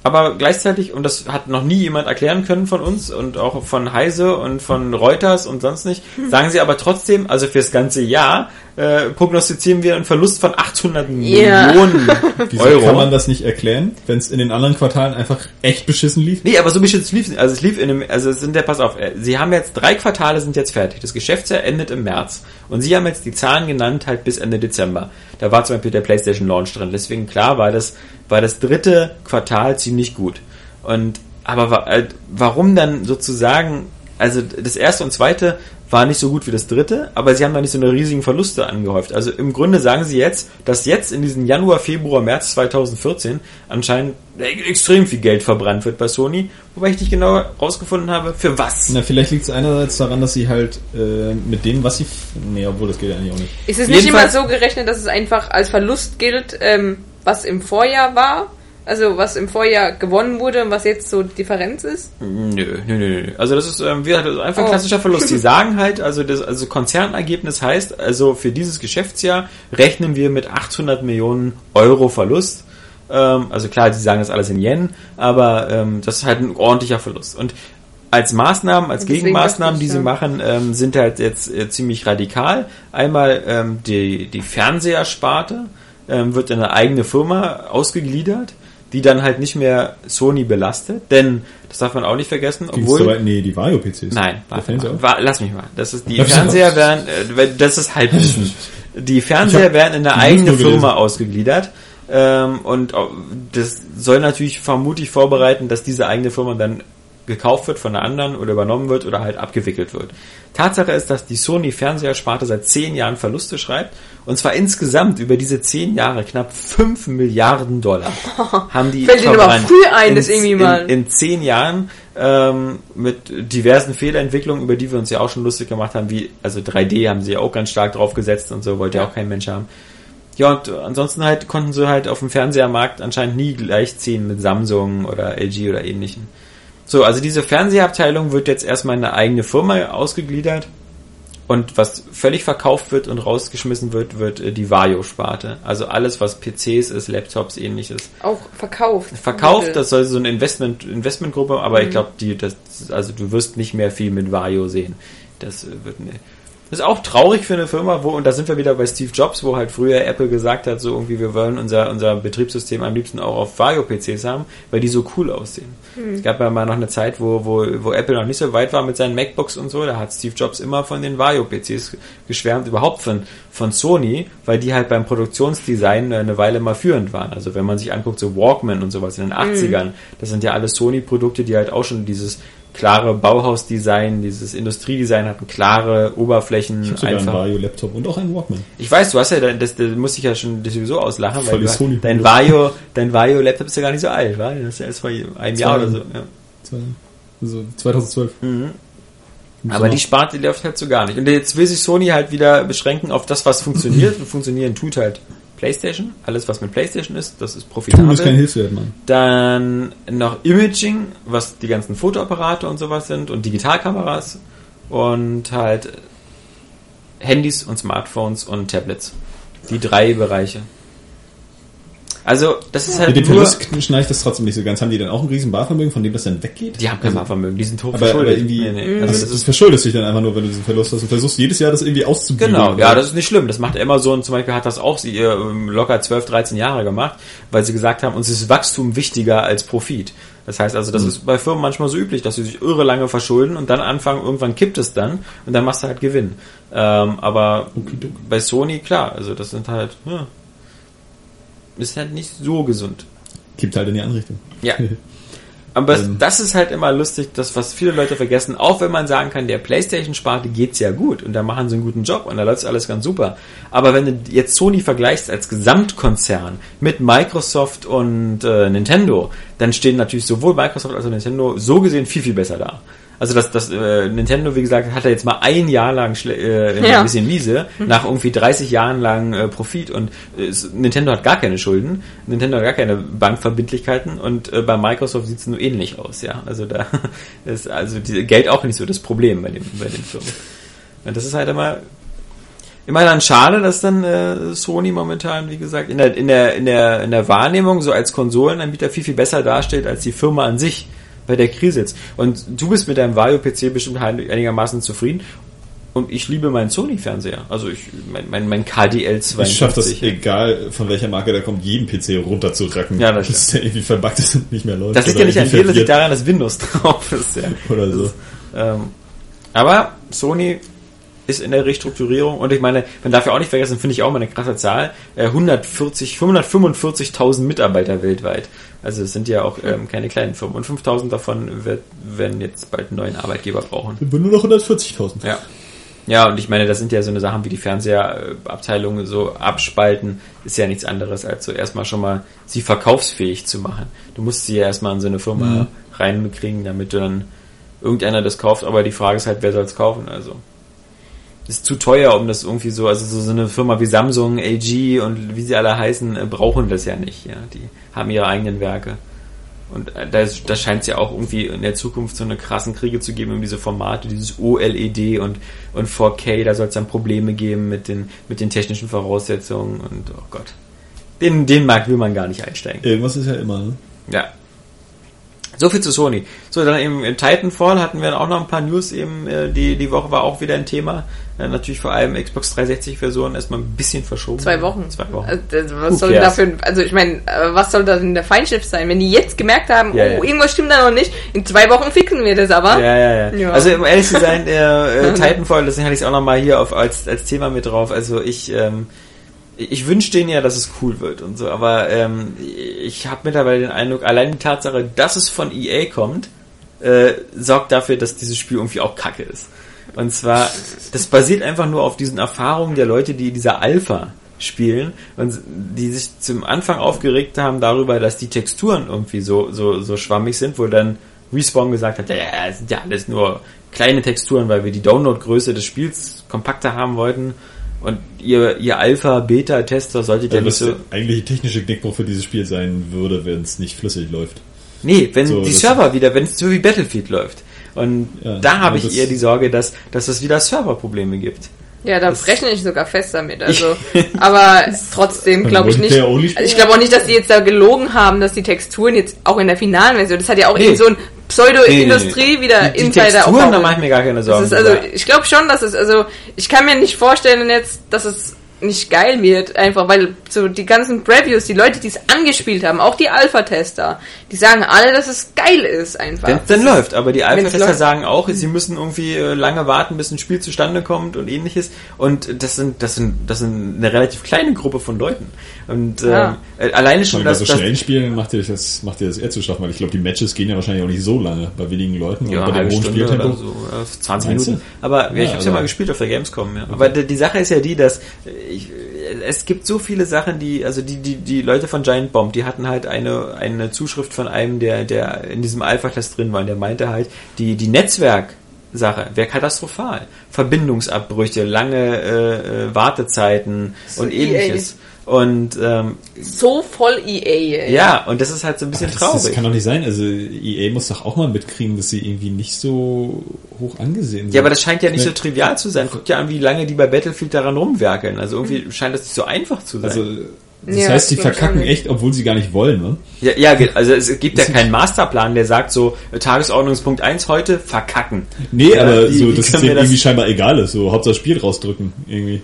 aber gleichzeitig, und das hat noch nie jemand erklären können von uns und auch von Heise und von Reuters und sonst nicht, sagen sie aber trotzdem, also fürs ganze Jahr äh, prognostizieren wir einen Verlust von 800 Ja. Millionen Wieso Euro. kann man das nicht erklären, wenn es in den anderen Quartalen einfach echt beschissen lief? Nee, aber so bestimmt es lief, also es lief in einem, also es sind ja, pass auf, äh, sie haben jetzt, drei Quartale sind jetzt fertig. Das Geschäftsjahr endet im März. Und sie haben jetzt die Zahlen genannt halt bis Ende Dezember. Da war zum Beispiel der PlayStation Launch drin. Deswegen klar war das, war das dritte Quartal ziemlich gut. Und, aber wa- äh, warum dann sozusagen, also das erste und zweite war nicht so gut wie das dritte, aber sie haben da nicht so eine riesigen Verluste angehäuft. Also im Grunde sagen sie jetzt, dass jetzt in diesen Januar, Februar, März 2014 anscheinend extrem viel Geld verbrannt wird bei Sony, wobei ich nicht genau rausgefunden habe, für was. Na, vielleicht liegt es einerseits daran, dass sie halt äh, mit dem, was sie... Nee, obwohl, das geht ja eigentlich auch nicht. ist es nicht Jedenfalls- immer so gerechnet, dass es einfach als Verlust gilt, ähm, was im Vorjahr war? Also was im Vorjahr gewonnen wurde und was jetzt so Differenz ist? Nö, nö, nö, nö. Also das ist, ähm, wie gesagt, ist einfach ein Oh. klassischer Verlust. Die sagen halt, also das also Konzernergebnis heißt, also für dieses Geschäftsjahr rechnen wir mit 800 Millionen Euro Verlust. Ähm, also klar, sie sagen das alles in Yen, aber ähm, das ist halt ein ordentlicher Verlust. Und als Maßnahmen, als Deswegen Gegenmaßnahmen, die sie machen, ähm, sind halt jetzt äh, ziemlich radikal. Einmal ähm, die, die Fernsehersparte ähm, wird in eine eigene Firma ausgegliedert, die dann halt nicht mehr Sony belastet, denn das darf man auch nicht vergessen, obwohl dabei? Nee, die Vario-PCs. Nein, warte Fernseher mal. auch? Wa- lass mich mal. Das ist die mich Fernseher werden, äh, das ist Halbwissen. Die Fernseher werden in eine eigene Firma ausgegliedert. Ähm, und au- das soll natürlich vermutlich vorbereiten, dass diese eigene Firma dann gekauft wird von einer anderen oder übernommen wird oder halt abgewickelt wird. Tatsache ist, dass die Sony Fernsehersparte seit zehn Jahren Verluste schreibt und zwar insgesamt über diese zehn Jahre knapp 5 Milliarden Dollar haben die Fällt Ihnen aber verbrannt. früh ein, in, das irgendwie in, mal. in zehn Jahren ähm, mit diversen Fehlentwicklungen, über die wir uns ja auch schon lustig gemacht haben, wie also 3D haben sie ja auch ganz stark drauf gesetzt und so wollte ja auch kein Mensch haben. Ja, und ansonsten halt konnten sie halt auf dem Fernsehermarkt anscheinend nie gleichziehen mit Samsung oder LG oder ähnlichen. So, also diese Fernsehabteilung wird jetzt erstmal in eine eigene Firma ausgegliedert. Und was völlig verkauft wird und rausgeschmissen wird, wird äh, die Vario-Sparte. Also alles, was PCs ist, Laptops, ähnliches. Auch verkauft. Verkauft, das soll so eine Investment, Investmentgruppe, aber ich glaube, die, das, also du wirst nicht mehr viel mit Vario sehen. Das äh, wird ne. Das ist auch traurig für eine Firma, wo, und da sind wir wieder bei Steve Jobs, wo halt früher Apple gesagt hat, so irgendwie, wir wollen unser, unser Betriebssystem am liebsten auch auf Vario-PCs haben, weil die so cool aussehen. Es gab ja mal noch eine Zeit, wo, wo, wo Apple noch nicht so weit war mit seinen MacBooks und so, da hat Steve Jobs immer von den Vario-PCs geschwärmt, überhaupt von, von Sony, weil die halt beim Produktionsdesign eine Weile mal führend waren. Also wenn man sich anguckt, so Walkman und sowas in den 80ern, das sind ja alles Sony-Produkte, die halt auch schon dieses klare Bauhausdesign, dieses Industriedesign hatten, klare Oberflächen. Ich habe sogar einen einfach. Vario-Laptop und auch einen Walkman. Ich weiß, du hast ja, das, das muss ich ja schon sowieso auslachen, weil Voll die du, dein Vario, dein Vario Laptop ist ja gar nicht so alt, wa? Das ist ja erst vor einem Jahr oder so. Ja. Also 2012. Im Aber die Sparte die läuft halt so gar nicht. Und jetzt will sich Sony halt wieder beschränken auf das, was funktioniert. Und funktionieren tut halt PlayStation. Alles, was mit PlayStation ist, das ist Tun profitabel. ist kein Hilfswert, Mann. Dann noch Imaging, was die ganzen Fotoapparate und sowas sind und Digitalkameras und halt Handys und Smartphones und Tablets. Die drei Bereiche. Also, das ist Mit halt dem nur... Verlust schneidet das trotzdem nicht so ganz. Haben die dann auch ein riesen Barvermögen, von dem das dann weggeht? Die haben kein Barvermögen, die sind aber, aber hochverschuldet. irgendwie, Nee, nee. also Also das, das verschuldest dich dann einfach nur, wenn du diesen Verlust hast und versuchst jedes Jahr das irgendwie auszubügeln. Genau, ja, das ist nicht schlimm. Das macht Amazon zum Beispiel, hat das auch sie, äh, locker 12, 13 Jahre gemacht, weil sie gesagt haben, uns ist Wachstum wichtiger als Profit. Das heißt also, das ist bei Firmen manchmal so üblich, dass sie sich irre lange verschulden und dann anfangen, irgendwann kippt es dann und dann machst du halt Gewinn. Ähm, aber bei Sony, klar, also das sind halt, ja, ist halt nicht so gesund. Kippt halt in die andere Richtung. Ja. Aber Ähm. das ist halt immer lustig, das was viele Leute vergessen, auch wenn man sagen kann, der Playstation-Sparte geht's ja gut und da machen sie einen guten Job und da läuft alles ganz super. Aber wenn du jetzt Sony vergleichst als Gesamtkonzern mit Microsoft und äh, Nintendo, dann stehen natürlich sowohl Microsoft als auch Nintendo so gesehen viel, viel besser da. Also das, das äh, Nintendo, wie gesagt, hat er jetzt mal ein Jahr lang schle- äh, Ja. ein bisschen miese, nach irgendwie 30 Jahren lang äh, Profit und äh, Nintendo hat gar keine Schulden, Nintendo hat gar keine Bankverbindlichkeiten und äh, bei Microsoft sieht es nur ähnlich aus, ja. Also da ist also die, Geld auch nicht so das Problem bei den, bei den Firmen. Und das ist halt immer immer dann schade, dass dann äh, Sony momentan, wie gesagt, in der, in der, in der, in der Wahrnehmung so als Konsolenanbieter viel, viel besser dasteht als die Firma an sich bei der Krise jetzt. Und du bist mit deinem Vario-PC bestimmt ein- einigermaßen zufrieden. Und ich liebe meinen Sony-Fernseher. Also ich, mein, mein, mein KDL 52. Ich schaffe das, egal von welcher Marke der kommt, jeden PC runterzuracken. Ja, das Bis der irgendwie verbuggt ist und nicht mehr läuft. Das liegt ja nicht an dir, das liegt daran, dass Windows drauf ist. Ja. Oder so. Ähm, aber Sony ist in der Restrukturierung und ich meine, man darf ja auch nicht vergessen, finde ich auch mal eine krasse Zahl, äh, 140, 145.000 Mitarbeiter weltweit. Also es sind ja auch ähm, keine kleinen Firmen und 5.000 davon wird, werden jetzt bald einen neuen Arbeitgeber brauchen. Wir nur noch 140.000. Ja. Ja, und ich meine, das sind ja so eine Sachen wie die Fernseherabteilung so abspalten, ist ja nichts anderes, als so erstmal schon mal sie verkaufsfähig zu machen. Du musst sie ja erstmal in so eine Firma Mhm. reinkriegen, damit du dann irgendeiner das kauft, aber die Frage ist halt, wer soll es kaufen, also. Ist zu teuer, um das irgendwie so, also so, eine Firma wie Samsung, LG und wie sie alle heißen, äh, brauchen das ja nicht, ja. Die haben ihre eigenen Werke. Und äh, da, da scheint es ja auch irgendwie in der Zukunft so eine krassen Kriege zu geben um diese Formate, dieses OLED und, und 4K, da soll es dann Probleme geben mit den, mit den technischen Voraussetzungen und oh Gott. Den, den Markt will man gar nicht einsteigen. Irgendwas ist ja immer, ne? Ja. So viel zu Sony. So, dann eben in Titanfall hatten wir auch noch ein paar News eben, äh, die, die Woche war auch wieder ein Thema. Äh, natürlich vor allem Xbox 360 Version erstmal ein bisschen verschoben. Zwei Wochen. Zwei Wochen. Also, Who was soll cares? dafür, also ich meine, äh, was soll da denn der Feinschliff sein? Wenn die jetzt gemerkt haben, Ja, oh, ja. irgendwas stimmt da noch nicht, in zwei Wochen fixen wir das aber. Ja, ja, ja, Ja. Also um ehrlich zu sein, äh, Titanfall, deswegen hatte ich es auch nochmal hier auf, als, als Thema mit drauf. Also ich, ähm, ich wünsche denen ja, dass es cool wird und so, aber ähm, ich habe mittlerweile den Eindruck, allein die Tatsache, dass es von EA kommt, äh, sorgt dafür, dass dieses Spiel irgendwie auch kacke ist. Und zwar, das basiert einfach nur auf diesen Erfahrungen der Leute, die dieser Alpha spielen und die sich zum Anfang aufgeregt haben darüber, dass die Texturen irgendwie so, so, so schwammig sind, wo dann Respawn gesagt hat, ja, es sind ja alles nur kleine Texturen, weil wir die Downloadgröße des Spiels kompakter haben wollten. Und ihr, ihr Alpha-Beta-Tester solltet ja Ja, nicht was so. der eigentliche technische Knickbruch für dieses Spiel sein würde, wenn es nicht flüssig läuft. Nee, wenn So, die das- Server wieder, wenn es so wie Battlefield läuft. Und Ja, da habe ich das- eher die Sorge, dass, dass es wieder Serverprobleme gibt. Ja, da rechne ich sogar fest damit. Also, aber trotzdem Beim glaube ich nicht. Also ich glaube auch nicht, dass die jetzt da gelogen haben, dass die Texturen jetzt auch in der finalen Version. Das hat ja auch Nee. irgendwie so ein Pseudo-Industrie wieder Die, die Insider Texturen, da mache ich mir gar keine Sorgen. Also, ich glaube schon, dass es, also, ich kann mir nicht vorstellen jetzt, dass es nicht geil wird, einfach weil so die ganzen Previews, die Leute, die es angespielt haben, auch die Alpha-Tester, die sagen alle, dass es geil ist einfach. Es dann läuft, aber die Alpha-Tester sagen auch, sie müssen irgendwie äh, lange warten, bis ein Spiel zustande kommt und ähnliches. Und das sind, das sind, das sind eine relativ kleine Gruppe von Leuten. Und ähm, Ja. äh, alleine schon, Und bei dass so das, schnellen Spielen macht ihr das, macht ihr das eher zu schaffen, weil ich glaube, die Matches gehen ja wahrscheinlich auch nicht so lange bei wenigen Leuten ja, und bei dem hohen Stunde Spieltempo. so, äh, 20 Meinst Minuten. Aber ja, ich habe es also- ja mal gespielt auf der Gamescom. Ja. Aber die, die Sache ist ja die, dass äh, ich, äh, es gibt so viele Sachen, die, also die, die, die Leute von Giant Bomb, die hatten halt eine, eine Zuschrift von einem, der, der in diesem Alpha-Test drin war, und der meinte halt, die, die Netzwerk Sache wäre katastrophal. Verbindungsabbrüche, lange äh, äh, Wartezeiten und EA. ähnliches. Und ähm, so voll EA. ey. ja, und das ist halt so ein bisschen Das, das traurig. kann doch nicht sein. Also EA muss doch auch mal mitkriegen, dass sie irgendwie nicht so hoch angesehen sind. Ja, aber das scheint ja nicht so Nee. trivial zu sein. Guckt ja an, wie lange die bei Battlefield daran rumwerkeln. Also irgendwie scheint das nicht so einfach zu sein. Also das Ja, heißt, die das verkacken echt, obwohl sie gar nicht wollen, ne? ja, ja, also es gibt ja keinen Masterplan, der sagt so, äh, Tagesordnungspunkt 1 heute, verkacken. Nee, aber wie- so, wie dass es können denen das- irgendwie scheinbar egal ist. So, Hauptsache Spiel rausdrücken, irgendwie.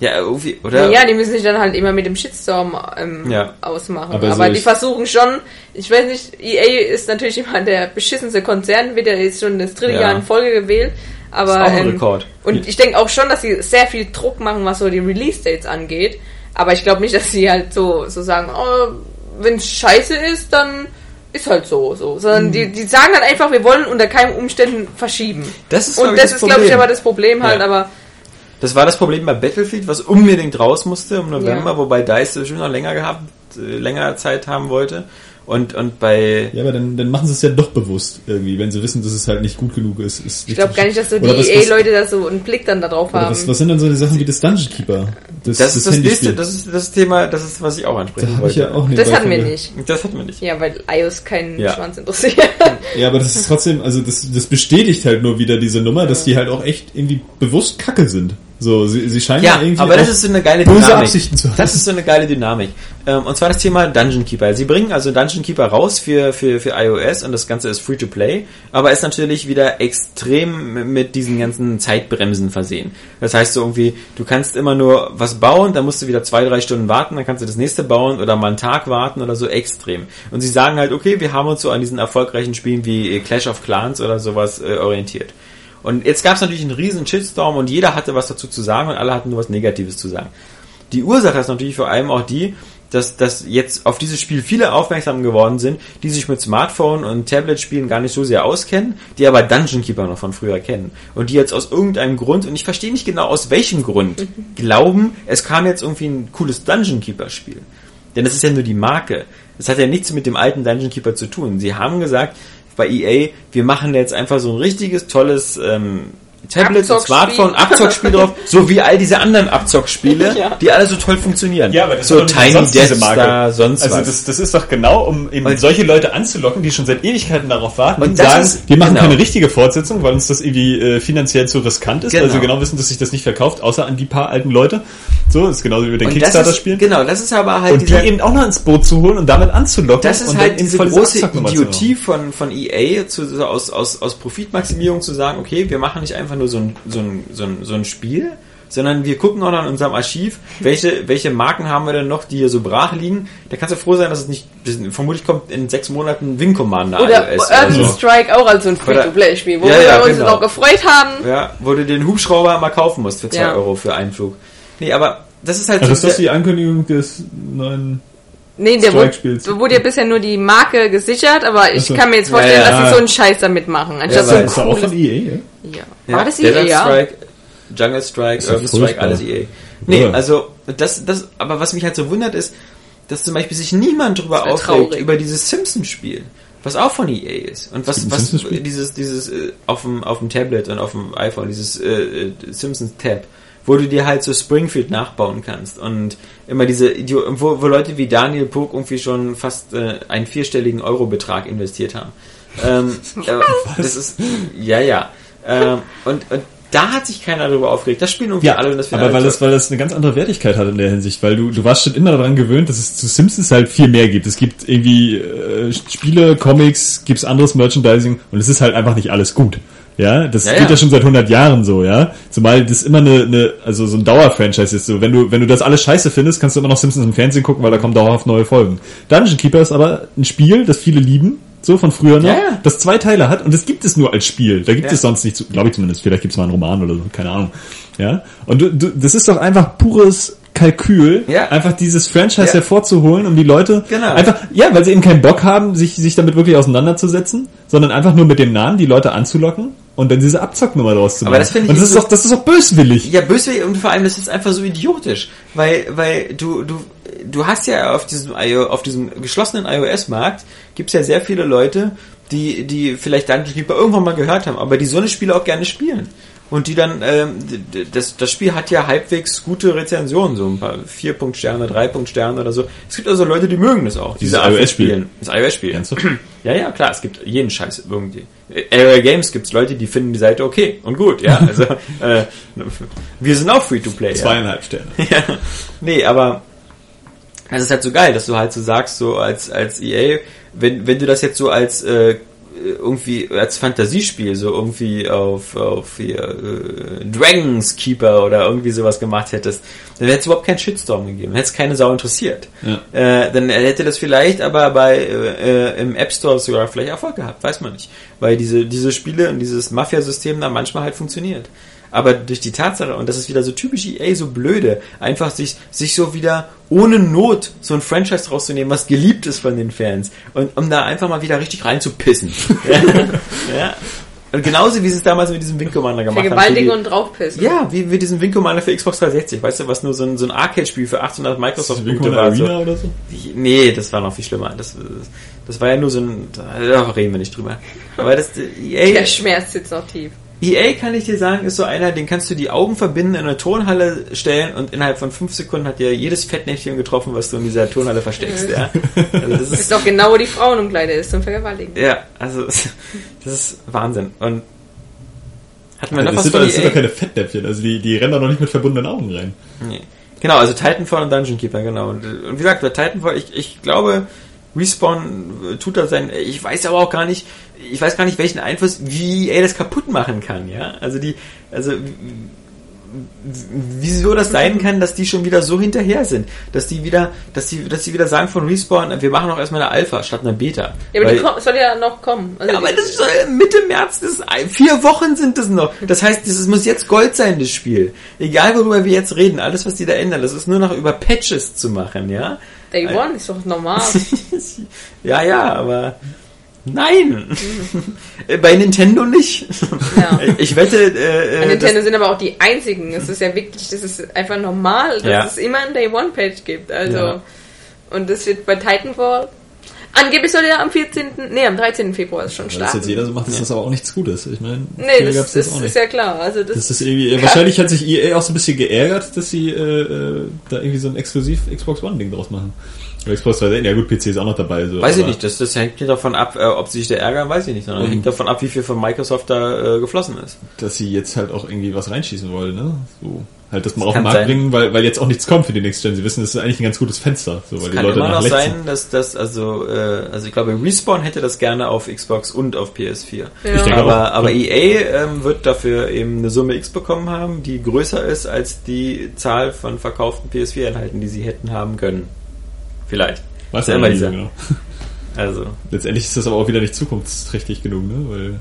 Ja, irgendwie, oder? Ja, die müssen sich dann halt immer mit dem Shitstorm ähm, Ja. ausmachen. Aber Aber, so die versuchen schon, ich weiß nicht, EA ist natürlich immer der beschissenste Konzern, wird ja jetzt schon das dritte Ja. Jahr in Folge gewählt. Aber, Ist auch ein ähm, Rekord. Und ich denke auch schon, dass sie sehr viel Druck machen, was so die Release-Dates angeht. Aber ich glaube nicht, dass sie halt so, so sagen, oh, wenn es scheiße ist, dann ist halt so, so. Sondern Mhm. die, die sagen dann einfach, wir wollen unter keinen Umständen verschieben. Das ist, Und ich, das, ist, glaube ich, aber das Problem halt, Ja. aber Das war das Problem bei Battlefield, was unbedingt raus musste im November, Ja. wobei DICE das schon noch länger gehabt, äh, länger Zeit haben wollte. Und, und bei, Ja, aber dann, dann machen sie es ja doch bewusst irgendwie, wenn sie wissen, dass es halt nicht gut genug ist. ist ich glaube gar nicht, dass so die EA-Leute da so einen Blick dann da drauf Oder haben. was, was sind denn so die Sachen wie das Dungeon Keeper? Das, das ist das Handyspiel. nächste, das ist das Thema, das ist, was ich auch Da ansprechen hab ich wollte. ja auch das hatten wir nicht. Das hatten wir nicht. Ja, weil iOS keinen Ja. Schwanz interessiert. Ja, aber das ist trotzdem, also das, das bestätigt halt nur wieder diese Nummer, dass die halt auch echt irgendwie bewusst kacke sind. So, sie, sie scheinen Ja, irgendwie aber das ist so eine geile böse Dynamik. Absichten zu haben. Das ist so eine geile Dynamik. Ähm, und zwar das Thema Dungeon Keeper. Sie bringen also Dungeon Keeper raus für, für, für iOS und das Ganze ist free to play, aber ist natürlich wieder extrem mit diesen ganzen Zeitbremsen versehen. Das heißt so irgendwie, du kannst immer nur was bauen, dann musst du wieder zwei, drei Stunden warten, dann kannst du das nächste bauen oder mal einen Tag warten oder so extrem. Und sie sagen halt, okay, wir haben uns so an diesen erfolgreichen Spielen wie Clash of Clans oder sowas äh, orientiert. Und jetzt gab es natürlich einen riesen Shitstorm und jeder hatte was dazu zu sagen und alle hatten nur was Negatives zu sagen. Die Ursache ist natürlich vor allem auch die, dass, dass jetzt auf dieses Spiel viele aufmerksam geworden sind, die sich mit Smartphone und Tablet-Spielen gar nicht so sehr auskennen, die aber Dungeon Keeper noch von früher kennen. Und die jetzt aus irgendeinem Grund, und ich verstehe nicht genau aus welchem Grund, glauben, es kam jetzt irgendwie ein cooles Dungeon Keeper-Spiel. Denn das ist ja nur die Marke. Das hat ja nichts mit dem alten Dungeon Keeper zu tun. Sie haben gesagt, bei EA, wir machen jetzt einfach so ein richtiges, tolles ähm, Tablet. Smartphone, Abzockspiel drauf, so wie all diese anderen Abzockspiele, Ja. die alle so toll funktionieren. Ja, aber das so ist Tiny Death. Star, sonst Also was. das, das ist doch genau, um eben Und- solche Leute anzulocken, die schon seit Ewigkeiten darauf warten Und sagen, ist- wir machen genau. keine richtige Fortsetzung, weil uns das irgendwie äh, finanziell zu riskant ist, Genau. weil sie genau wissen, dass sich das nicht verkauft, außer an die paar alten Leute. So, das ist genauso wie mit den und das ist, Kickstarter-Spielen. genau, das ist aber halt Und die dieser, eben auch noch ins Boot zu holen und damit anzulocken. das ist und halt dann in diese große Idiotie von, von EA zu, aus, aus, aus Profitmaximierung zu sagen, okay, wir machen nicht einfach nur so ein, so ein, so ein, so ein Spiel, sondern wir gucken auch noch in unserem Archiv, welche, welche Marken haben wir denn noch, die hier so brach liegen. Da kannst du froh sein, dass es nicht, vermutlich kommt in sechs Monaten Wing Commander Oder iOS Urban oder so. Strike auch als so ein Free-to-Play-Spiel, wo Ja, wir ja, uns genau. noch gefreut haben. Ja, wo du den Hubschrauber mal kaufen musst für zwei Ja. Euro für einen Flug. Nee, aber das ist halt Also so ist das die Ankündigung des neuen... Nee, der wurde, wurde ja bisher nur die Marke gesichert, aber ich so. kann mir jetzt vorstellen, Ja, ja. dass sie so einen Scheiß damit machen. Anstatt Ja, so Ist auch von EA, ja? ja. Ja, War das EA, ja? Strike, Jungle Strike, Urban Strike, alles EA. Nee, also das, das, aber was mich halt so wundert ist, dass zum Beispiel sich niemand drüber aufregt traurig. über dieses Simpsons-Spiel, was auch von EA ist und was, was dieses, dieses äh, auf dem auf dem Tablet und auf dem iPhone dieses äh, äh, Simpsons Tab, wo du dir halt so Springfield nachbauen kannst und immer diese wo, wo Leute wie Daniel Pog irgendwie schon fast äh, einen vierstelligen Eurobetrag investiert haben. Ähm, äh, das ist ja ja ähm, und, und da hat sich keiner darüber aufgeregt. Das spielen irgendwie alle und das aber alle weil das, weil das eine ganz andere Wertigkeit hat in der Hinsicht, weil du, du warst schon immer daran gewöhnt, dass es zu Simpsons halt viel mehr gibt. Es gibt irgendwie äh, Spiele, Comics, gibt's anderes Merchandising und es ist halt einfach nicht alles gut. Ja, das Ja, geht ja. ja. schon seit 100 Jahren so, ja. Zumal das immer eine, eine also so ein Dauerfranchise ist. So, wenn du, wenn du das alles scheiße findest, kannst du immer noch Simpsons im Fernsehen gucken, weil da kommen dauerhaft neue Folgen. Dungeon Keeper ist aber ein Spiel, das viele lieben, so von früher noch, Ja, ja. das zwei Teile hat und das gibt es nur als Spiel. Da gibt Ja. es sonst nicht, glaube ich zumindest. Vielleicht gibt es mal einen Roman oder so, keine Ahnung. Ja, und du, du, das ist doch einfach pures Kalkül, Ja. einfach dieses Franchise hervorzuholen, um die Leute Genau. einfach, ja, weil sie eben keinen Bock haben, sich, sich damit wirklich auseinanderzusetzen, sondern einfach nur mit dem Namen die Leute anzulocken und dann diese Abzocknummer draus zu machen. Aber das finde ich und das ist doch, das ist doch böswillig. Ja, böswillig und vor allem, das ist einfach so idiotisch, weil, weil du, du, du hast ja auf diesem, auf diesem geschlossenen iOS-Markt gibt's ja sehr viele Leute, die, die vielleicht Dungeon Keeper irgendwann mal gehört haben, aber die so eine Spiele auch gerne spielen. Und die dann, ähm, das, das Spiel hat ja halbwegs gute Rezensionen, so ein paar 4 Punkt Sterne, 3 Punkt Sterne oder so. Es gibt also Leute, die mögen das auch, Dieses diese iOS-Spiel. Spielen. Das iOS-Spiel. Ja, ja, klar, es gibt jeden Scheiß irgendwie. Area Games gibt's Leute, die finden die Seite okay und gut, ja. Also äh, wir sind auch free to play. Ja. Zweieinhalb Sterne. ja. Nee, aber es ist halt so geil, dass du halt so sagst, so als als EA, wenn wenn du das jetzt so als äh, irgendwie als Fantasiespiel so irgendwie auf auf hier äh, Dragons Keeper oder irgendwie sowas gemacht hättest, dann hätte es überhaupt keinen Shitstorm gegeben, hätte es keine Sau interessiert. Ja. Äh, dann hätte das vielleicht aber bei äh, äh, im App Store sogar vielleicht Erfolg gehabt, weiß man nicht, weil diese diese Spiele und dieses Mafia-System da manchmal halt funktioniert. Aber durch die Tatsache, und das ist wieder so typisch EA, so blöde, einfach sich, sich so wieder ohne Not so ein Franchise rauszunehmen, was geliebt ist von den Fans. Und um da einfach mal wieder richtig reinzupissen. ja. ja. Und genauso wie sie es damals mit diesem Wing Commander gemacht haben. Vergewaltigen und draufpissen. ja, wie wir diesen Wing Commander für Xbox 360, weißt du, was nur so ein, so ein Arcade-Spiel für 800 Microsoft-Punkte war. So. Arena oder so? Nee, das war noch viel schlimmer. Das, das war ja nur so ein, da reden wir nicht drüber. Aber das, EA, Der Schmerz sitzt noch tief. EA kann ich dir sagen, ist so einer, den kannst du die Augen verbinden, in eine Turnhalle stellen und innerhalb von fünf Sekunden hat dir jedes Fettnäpfchen getroffen, was du in dieser Turnhalle versteckst. Ja, also das ist, ist doch genau, wo die Frauenumkleide ist zum Vergewaltigen. ja, also das ist Wahnsinn. Und hatten wir noch Das was sind, von doch, das sind EA? doch keine Fettnäpfchen, also die, die rennen doch noch nicht mit verbundenen Augen rein. Nee. Genau, also Titanfall und Dungeon Keeper, genau. Und, und wie gesagt, bei Titanfall, ich, ich glaube, Respawn äh, tut da sein, ich weiß aber auch gar nicht, ich weiß gar nicht, welchen Einfluss, wie EA das kaputt machen kann, ja. Also die, also wieso das sein kann, dass die schon wieder so hinterher sind, dass die wieder, dass die, dass die wieder sagen von Respawn, wir machen auch erstmal eine Alpha statt einer Beta. Ja, aber Weil- die kommt, soll ja noch kommen. Also ja, aber das äh, Mitte März, das ist vier Wochen sind das noch. Das heißt, das muss jetzt Gold sein, das Spiel. Egal worüber wir jetzt reden, alles was die da ändern, das ist nur noch über Patches zu machen, ja? Day One ist doch normal. ja, ja, aber nein. Bei Nintendo nicht. Ja. Ich wette, äh, Bei äh, Nintendo sind aber auch die einzigen. Es ist ja wirklich, das ist einfach normal, dass Ja. es immer ein Day One Page gibt. Also Ja. und das wird bei Titanfall. Angeblich soll ja am 14. Nee, am 13. Februar ist schon Wenn das starten. jetzt jeder so macht, ist das aber auch nichts Gutes. Ich meine, Nee, das, gab's das auch ist nicht. ja klar. Also das, Das ist irgendwie, äh, wahrscheinlich hat sich EA auch so ein bisschen geärgert, dass sie äh, äh, da irgendwie so ein exklusiv Xbox One Ding draus machen. Oder Xbox 360, ja gut, PC ist auch noch dabei. So, Weiß ich nicht, das, das hängt nicht davon ab, äh, ob sie sich da ärgern, weiß ich nicht, sondern Mhm. hängt davon ab, wie viel von Microsoft da äh, geflossen ist. dass sie jetzt halt auch irgendwie was reinschießen wollen, ne? So, halt das mal Das auf den Markt sein. bringen, weil, weil jetzt auch nichts kommt für die Next Gen. Sie wissen, das ist eigentlich ein ganz gutes Fenster, so, weil die Kann Leute immer noch sein, dass das, also, äh, also ich glaube, Respawn hätte das gerne auf Xbox und auf PS4. Ja. Ich denke Aber, auch. aber EA ähm, wird dafür eben eine Summe X bekommen haben, die größer ist als die Zahl von verkauften PS4-Einheiten, die sie hätten haben können. Vielleicht. Weiß ja immer dieser. genau. Also, Letztendlich ist das aber auch wieder nicht zukunftsträchtig genug, ne? Weil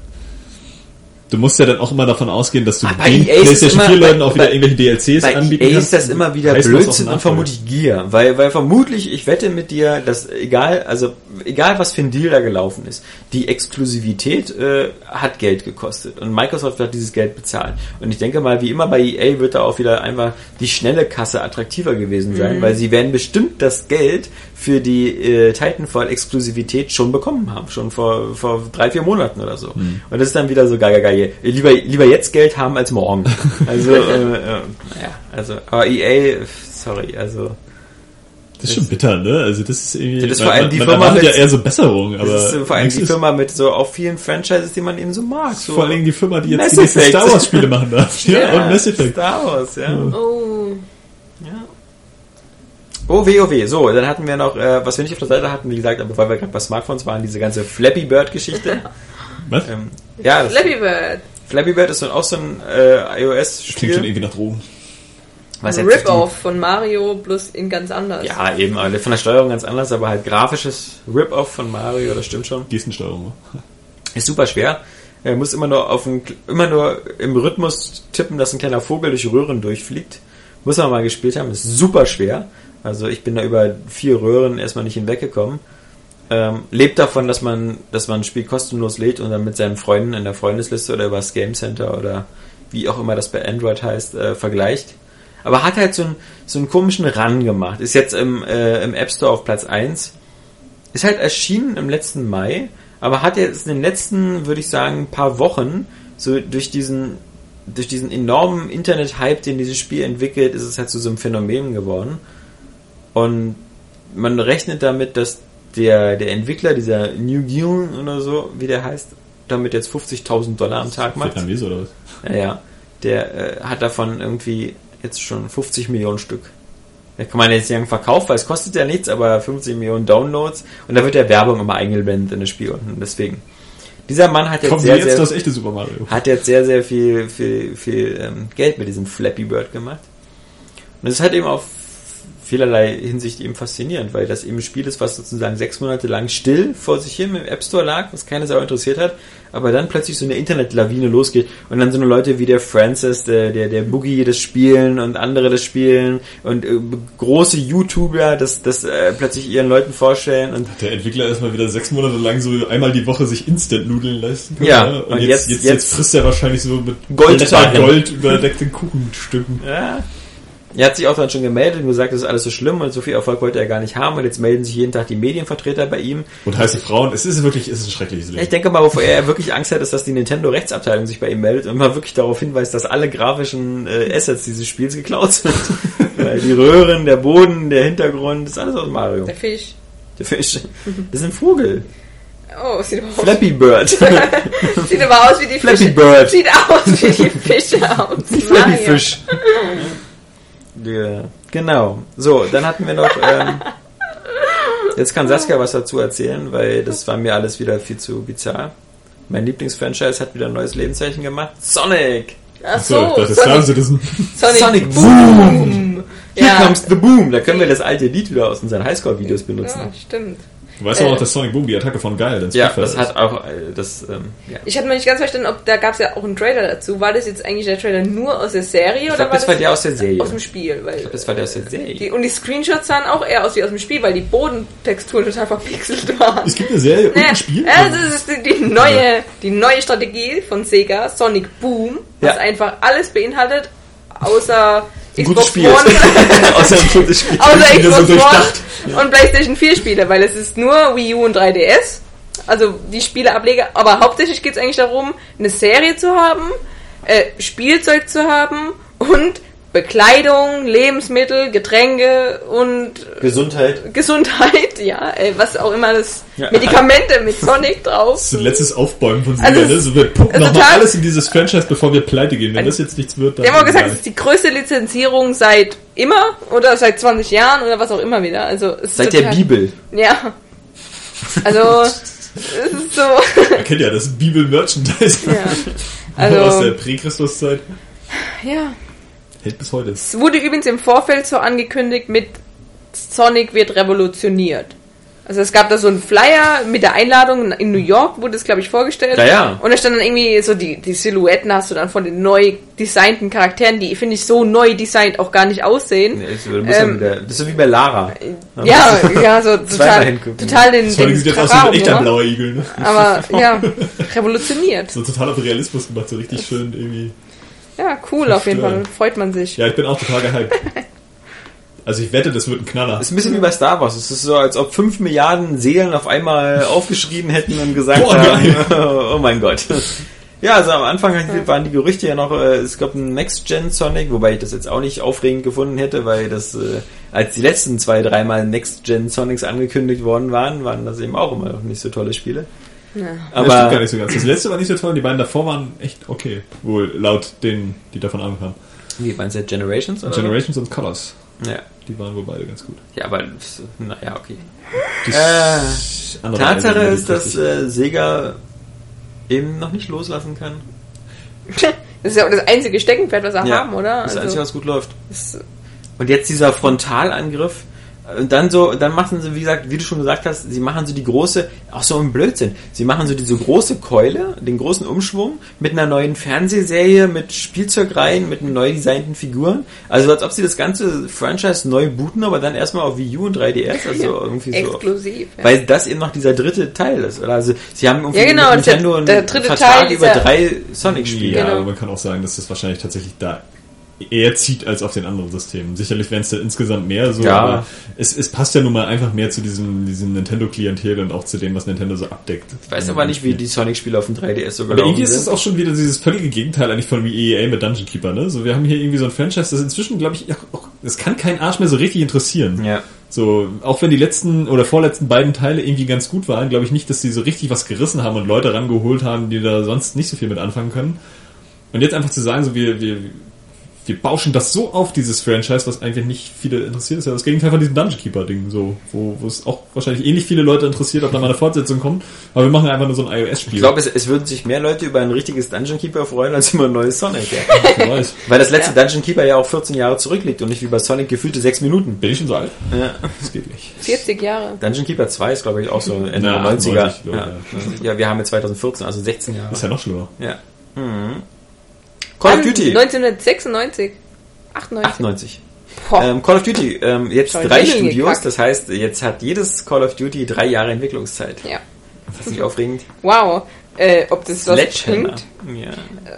Du musst ja dann auch immer davon ausgehen, dass du Aber den EA ist PlayStation immer- 4 Leuten auch bei- wieder irgendwelche DLCs Bei anbieten EA kannst. ist das immer wieder Blödsinn den und vermutlich Gier. Weil, weil vermutlich, ich wette mit dir, dass egal, also egal was für ein Deal da gelaufen ist, die Exklusivität äh, hat Geld gekostet. Und Microsoft hat dieses Geld bezahlt. Und ich denke mal, wie immer bei EA wird da auch wieder einfach die schnelle Kasse attraktiver gewesen sein, weil sie werden bestimmt das Geld für die äh, Titanfall-Exklusivität schon bekommen haben. Schon vor, vor drei, vier Monaten oder so. Und das ist dann wieder so geil, geil, geil. Lieber, lieber jetzt Geld haben als morgen. Also, äh, äh, naja, also, aber EA, sorry, also, Das ist schon bitter, ne? Also das ist irgendwie. Das ist vor man, allem die man Firma erwartet ja mit- eher so Besserung, aber das ist vor allem die ist- Firma mit so auch vielen Franchises, die man eben so mag. So vor allem die Firma, die jetzt die nächsten. Star Wars Spiele machen darf. Ja, und Mass Effect. Star Wars, ja. Oh. ja. Oh, WoW. So, dann hatten wir noch, äh, was wir nicht auf der Seite hatten, wie gesagt, aber weil wir gerade bei Smartphones waren, diese ganze Flappy Bird-Geschichte. Was? ähm, ja, das, Flappy Bird. Flappy Bird ist so- auch so ein äh, Klingt schon iOS-Spiel. irgendwie nach Drogen. Die- Rip-Off von Mario, bloß in ganz anders. Ja, eben, aber von der Steuerung ganz anders, aber halt grafisches Rip-Off von Mario, das stimmt schon. Gestensteuerung. Ist super schwer. Er muss immer nur auf ein, immer nur im Rhythmus tippen, dass ein kleiner Vogel durch Röhren durchfliegt. Muss man mal gespielt haben. Ist super schwer. Also ich bin da über vier Röhren erstmal nicht hinweggekommen. Ähm, lebt davon, dass man, dass man ein Spiel kostenlos lädt und dann mit seinen Freunden in der Freundesliste oder über das Game Center oder wie auch immer das bei Android heißt, äh, vergleicht. Aber hat halt so einen, so einen komischen Run gemacht. Ist jetzt im, äh, im App Store auf Platz 1. Ist halt erschienen im letzten Mai, aber hat jetzt in den letzten, würde ich sagen, paar Wochen so durch diesen durch diesen enormen Internet-Hype, den dieses Spiel entwickelt, ist es halt zu so einem Phänomen geworden. Und man rechnet damit, dass der, der Entwickler, dieser New Gion oder so, wie der heißt, damit jetzt 50.000 Dollar am Tag macht. Vietnamese oder was? Ja, ja. Der äh, hat davon irgendwie jetzt schon 50 Millionen Stück. Da kann man jetzt sagen verkauft, weil es kostet ja nichts, aber 50 Millionen Downloads und da wird der Werbung immer eingeblendet in das Spiel unten. Deswegen. Dieser Mann hat jetzt sehr, jetzt sehr, das echte Super Mario. hat jetzt sehr, sehr viel, viel, viel ähm, Geld mit diesem Flappy Bird gemacht. Und es halt eben auf vielerlei Hinsicht eben faszinierend, weil das eben ein Spiel ist, was sozusagen sechs Monate lang still vor sich hin im App Store lag, was keine Sau interessiert hat, aber dann plötzlich so eine Internetlawine losgeht und dann so eine Leute wie der Francis, der, der, der Boogie das spielen und andere das spielen und äh, große YouTuber das, das äh, plötzlich ihren Leuten vorstellen und Der Entwickler erstmal wieder sechs Monate lang so einmal die Woche sich Instant-Nudeln leisten kann. Ja, ne? und, und jetzt, jetzt- jetzt, jetzt- frisst er wahrscheinlich so mit Goldbarren. Gold überdeckten Kuchenstücken. Ja. Er hat sich auch dann schon gemeldet und gesagt, das ist alles so schlimm und so viel Erfolg wollte er gar nicht haben und jetzt melden sich jeden Tag die Medienvertreter bei ihm. Und heiße Frauen, es ist wirklich, es ist ein schreckliches Ja, Leben. ich denke mal, wovor er wirklich Angst hat, ist, dass die Nintendo-Rechtsabteilung sich bei ihm meldet und mal wirklich darauf hinweist, dass alle grafischen äh, Assets dieses Spiels geklaut sind. Weil die Röhren, der Boden, der Hintergrund, das ist alles aus Mario. Der Fisch. Der Fisch. Das ist ein Vogel. Oh, sieht aber aus, Flappy Bird. sieht aber aus wie die Flappy Fische. Bird. Sieht aus wie die Fische aus. Flappy. Fisch. Ja, genau. So, dann hatten wir noch. Ähm, jetzt kann Saskia was dazu erzählen, weil das war mir alles wieder viel zu bizarr. Mein Lieblingsfranchise hat wieder ein neues Lebenszeichen gemacht. Sonic! Ach So, so, das ist Sonic. Sonic, Sonic Boom. Here Ja. comes the boom! Da können wir das alte Lied wieder aus unseren Highscore-Videos benutzen. ja, stimmt. Du weißt aber Äh. auch, dass Sonic Boom die Attacke von Geil ins Ja, das ist. hat auch äh, das. Ähm, ja. Ich hatte mal nicht ganz verstanden, ob da gab es ja auch einen Trailer dazu. War das jetzt eigentlich der Trailer nur aus der Serie Ich oder glaube, war das war der aus der Serie. aus dem Spiel? Weil, Ich glaube, das war der aus der Serie. die, und die Screenshots sahen auch eher aus wie aus dem Spiel, weil die Bodentexturen total verpixelt waren. Es gibt eine Serie und Ja, ein Spiel. ja, das ist die, die neue, die neue Strategie von Sega, Sonic Boom, was Ja. einfach alles beinhaltet, außer Ein gutes Spiel. Außer ein gutes Spiel. außer wieder so Xbox durchdacht. One und PlayStation 4 Spiele, weil es ist nur Wii U und 3DS, also die Spieleableger, aber hauptsächlich geht es eigentlich darum, eine Serie zu haben, äh, Spielzeug zu haben und Bekleidung, Lebensmittel, Getränke und Gesundheit. Gesundheit, ja, äh, was auch immer das Ja. Medikamente mit Sonic drauf. Das ist ein letztes Aufbäumen von Also Sega, es- ne? So, wir pumpen also nochmal alles in dieses Franchise, bevor wir pleite gehen. Wenn das jetzt nichts wird, dann... Die haben auch gesagt, es ist die größte Lizenzierung seit immer oder seit 20 Jahren oder was auch immer wieder. Also es ist Seit der total- Bibel. Ja. Also es ist so. Man kennt ja das Bibel-Merchandise ja. aus der Also Prä-Christus-Zeit. ja. Hält bis heute. Es wurde übrigens im Vorfeld so angekündigt mit Sonic wird revolutioniert. Also es gab da so einen Flyer mit der Einladung in New York, wurde es, glaube ich, vorgestellt. Ja, ja. Und da stand dann irgendwie so die, die Silhouetten hast du dann von den neu designten Charakteren, die, finde ich, so neu designt auch gar nicht aussehen. Nee, ja Ähm, wieder, das ist so wie bei Lara. Ja, ja, so total, total den, allem den sieht jetzt aus wie ein echter umgemacht. blauer Igel, ne? Aber ja, revolutioniert. So total auf Realismus gemacht, so richtig schön irgendwie. Ja, cool auf jeden Fall. Freut man sich. Ja, ich bin auch total gehypt. Also ich wette, das wird ein Knaller. Ist ein bisschen wie bei Star Wars. Es ist so, als ob 5 Milliarden Seelen auf einmal aufgeschrieben hätten und gesagt Boah, haben, oh mein Gott. Ja, also am Anfang waren die Gerüchte ja noch, äh, es gab einen Next-Gen Sonic, wobei ich das jetzt auch nicht aufregend gefunden hätte, weil das, äh, als die letzten zwei, dreimal Next-Gen Sonics angekündigt worden waren, waren das eben auch immer noch nicht so tolle Spiele. Ja. das stimmt gar Aber nicht so ganz. Das letzte war nicht so toll, die beiden davor waren echt okay. Wohl laut denen, die davon Ahnung haben. wie meinst du Generations? Oder? Generations und Colors. Ja. Die waren wohl beide ganz gut. ja, aber naja, okay. Die Äh, Tatsache die ist, dass äh, Sega eben noch nicht loslassen kann. Das ist ja auch das einzige Steckenpferd, was wir haben, oder? Das Also, Einzige, was gut läuft. Und jetzt dieser Frontalangriff. Und dann so, dann machen sie, wie gesagt, wie du schon gesagt hast, sie machen so die große, auch so ein Blödsinn. Sie machen so diese große Keule, den großen Umschwung mit einer neuen Fernsehserie, mit Spielzeugreihen, mit neu designten Figuren. Also als ob sie das ganze Franchise neu booten, aber dann erstmal auf Wii U und 3DS, also irgendwie so. exklusiv. Ja. Weil das eben noch dieser dritte Teil ist. Oder? Also sie haben irgendwie Ja, genau, mit Nintendo der- einen der dritte Vertrag Teil über drei Sonic-Spiele. Ja, Genau. aber man kann auch sagen, dass das wahrscheinlich tatsächlich da eher zieht als auf den anderen Systemen. Sicherlich wären es da insgesamt mehr so, Ja. aber es, es passt ja nun mal einfach mehr zu diesem, diesem Nintendo-Klientel und auch zu dem, was Nintendo so abdeckt. Ich weiß aber nicht, wie die Sonic-Spiele auf dem 3DS so Aber irgendwie ist es sind. auch schon wieder dieses völlige Gegenteil eigentlich von wie EA mit Dungeon Keeper, ne? So, wir haben hier irgendwie so ein Franchise, das inzwischen, glaube ich, auch, das kann keinen Arsch mehr so richtig interessieren. Ja. So, auch wenn die letzten oder vorletzten beiden Teile irgendwie ganz gut waren, glaube ich nicht, dass die so richtig was gerissen haben und Leute rangeholt haben, die da sonst nicht so viel mit anfangen können. Und jetzt einfach zu sagen, so wir, wir, wir bauschen das so auf, dieses Franchise, was eigentlich nicht viele interessiert, ist ja das Gegenteil von diesem Dungeon Keeper-Ding, so, wo, wo es auch wahrscheinlich ähnlich viele Leute interessiert, ob da mal eine Fortsetzung kommt, aber wir machen einfach nur so ein iOS-Spiel. Ich glaube, es, es würden sich mehr Leute über ein richtiges Dungeon Keeper freuen, als über ein neues Sonic. Ja. Weil das letzte Dungeon Keeper ja auch 14 Jahre zurückliegt und nicht wie bei Sonic gefühlte 6 Minuten. Bin ich schon so alt? Ja. Das geht nicht. 40 Jahre. Dungeon Keeper 2 ist, glaube ich, auch so Ende Na, der 90er. 98, glaub ja. ja, wir haben jetzt 2014, also 16 Jahre. Das ist ja noch schlimmer. Ja. Mhm. Call of? Duty. 1996. 98. 98. Boah. Ähm, Call of Duty, ähm, jetzt Schon drei Studios, gekackt. das heißt, jetzt hat jedes Call of Duty drei Jahre Entwicklungszeit. ja. Das ist nicht aufregend. Wow. Äh, ob das was? Ja.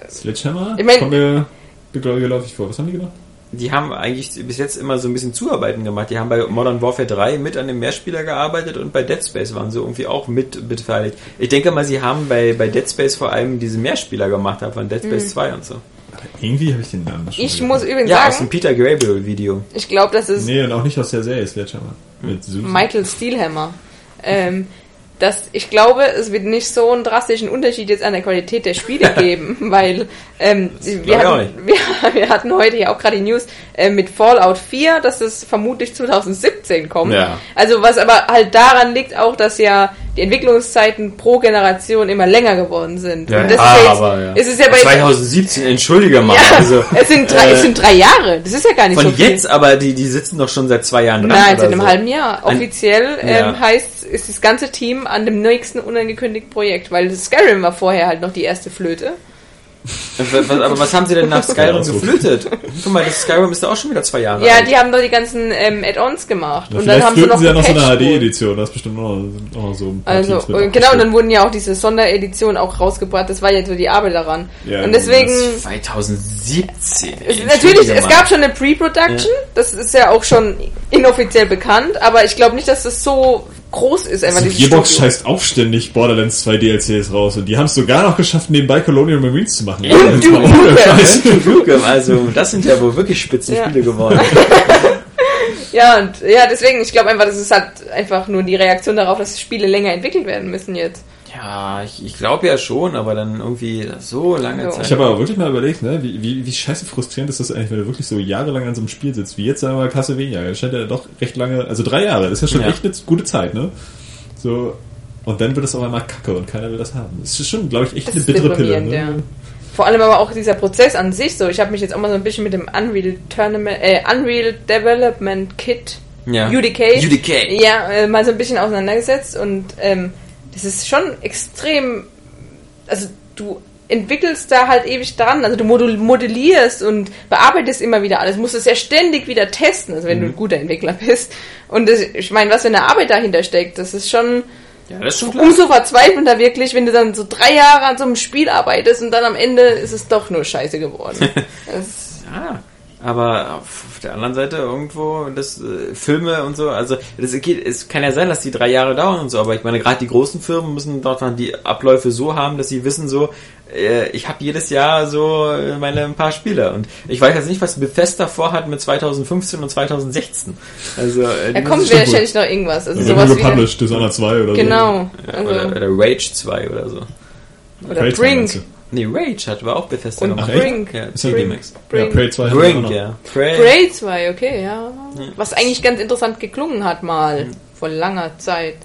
Sledgehammer? Ich mein- Kommt mir geläufig vor. Was haben die gemacht? Die haben eigentlich bis jetzt immer so ein bisschen Zuarbeiten gemacht. Die haben bei Modern Warfare 3 mit an dem Mehrspieler gearbeitet und bei Dead Space waren sie irgendwie auch mit beteiligt. Ich denke mal, sie haben bei, bei Dead Space vor allem diese Mehrspieler gemacht, von Dead Space 2 und so. Irgendwie habe ich den Namen schon Ich wieder. muss übrigens Ja, aus dem sagen, Peter Gabriel Video. ich glaube, das ist Nee, und auch nicht aus der Serie Sledgehammer. Mit Zeus. Michael Steelhammer. Ähm, dass ich glaube, es wird nicht so einen drastischen Unterschied jetzt an der Qualität der Spiele geben, weil ähm, wir, hatten, wir, wir hatten heute ja auch gerade die News äh, mit Fallout 4, dass es vermutlich 2017 kommt. Ja. Also was aber halt daran liegt auch, dass ja die Entwicklungszeiten pro Generation immer länger geworden sind. Und das ist ja jetzt, es ist ja bei 2017, entschuldige mal. ja, also, es sind drei, äh, es sind drei Jahre. Das ist ja gar nicht von so viel. jetzt, aber die, die sitzen doch schon seit zwei Jahren dran. Nein, seit einem so. halben Jahr. Ein- Offiziell Ja. ähm, heißt, ist das ganze Team an dem nächsten unangekündigten Projekt, weil Skyrim war vorher halt noch die erste Flöte. Aber was haben sie denn nach Skyrim Ja, so. geflötet? Guck mal, das Skyrim ist da auch schon wieder zwei Jahre Ja, alt. die haben doch die ganzen ähm, Add-ons gemacht. Ja, und dann haben sie noch sie ja noch so eine. HD-Edition. Das ist bestimmt noch, noch so ein paar Also, und genau, und dann wurden ja auch diese Sondereditionen auch rausgebracht. Das war jetzt so die Arbeit daran. Ja, und deswegen, das 2017. es, ey, natürlich, es gab schon eine Pre-Production. Das ist ja auch schon inoffiziell bekannt. Aber ich glaube nicht, dass das so groß ist. Einfach Also Gearbox Studio. scheißt auch ständig Borderlands 2 DLCs raus und die haben es sogar noch geschafft, nebenbei Colonial Marines zu machen. Und das war auch Duke. Nukem, also das sind ja wohl wirklich Spitzenspiele geworden. Ja, und ja, deswegen, ich glaube einfach, das ist halt einfach nur die Reaktion darauf, dass Spiele länger entwickelt werden müssen jetzt. Ja, ich, ich glaube ja schon, aber dann irgendwie so lange Ja. Zeit. Ich habe aber wirklich mal überlegt, ne, wie, wie, wie scheiße frustrierend ist das eigentlich, wenn du wirklich so jahrelang an so einem Spiel sitzt, wie jetzt sagen wir mal Castlevania. Das scheint ja doch recht lange, also drei Jahre, das ist ja schon Ja. echt eine gute Zeit, ne? So, und dann wird es auf einmal kacke und keiner will das haben. Das ist schon, glaube ich, echt Das eine bittere Pille. Ne? ja. Vor allem aber auch dieser Prozess an sich so. Ich habe mich jetzt auch mal so ein bisschen mit dem Unreal Tournament, äh, Unreal Development Kit Ja. UDK, UDK. ja, äh, mal so ein bisschen auseinandergesetzt und ähm, das ist schon extrem, also du entwickelst da halt ewig dran, also du modellierst und bearbeitest immer wieder alles, musst es ja ständig wieder testen, also wenn du ein guter Entwickler bist. Und das, ich meine, was für eine Arbeit dahinter steckt, das ist schon Ja, das ist schon klar. umso verzweifelnder wirklich, wenn du dann so drei Jahre an so einem Spiel arbeitest und dann am Ende ist es doch nur scheiße geworden. Ja, aber auf der anderen Seite irgendwo das äh, Filme und so, also das geht, es kann ja sein, dass die drei Jahre dauern und so, aber ich meine, gerade die großen Firmen müssen dort dann die Abläufe so haben, dass sie wissen so, äh, ich habe jedes Jahr so äh, meine ein paar Spiele und ich weiß jetzt nicht, was Bethesda vorhat mit 2015 und 2016 Also äh, da kommt wahrscheinlich noch irgendwas. Also Also sowas wie gepublished, Dishonored 2 oder Genau. ja, Also, oder, oder Rage 2 oder so. oder Prey 2 meinst Brink. Nee, Rage hat aber auch Bethesda Und gemacht. Brink. Ja, Ist ja CD Brink. Ja, Brink. Prey 2 haben wir auch Brink, ja. Prey. Prey 2, okay, ja. Was eigentlich ganz interessant geklungen hat mal. Vor langer Zeit.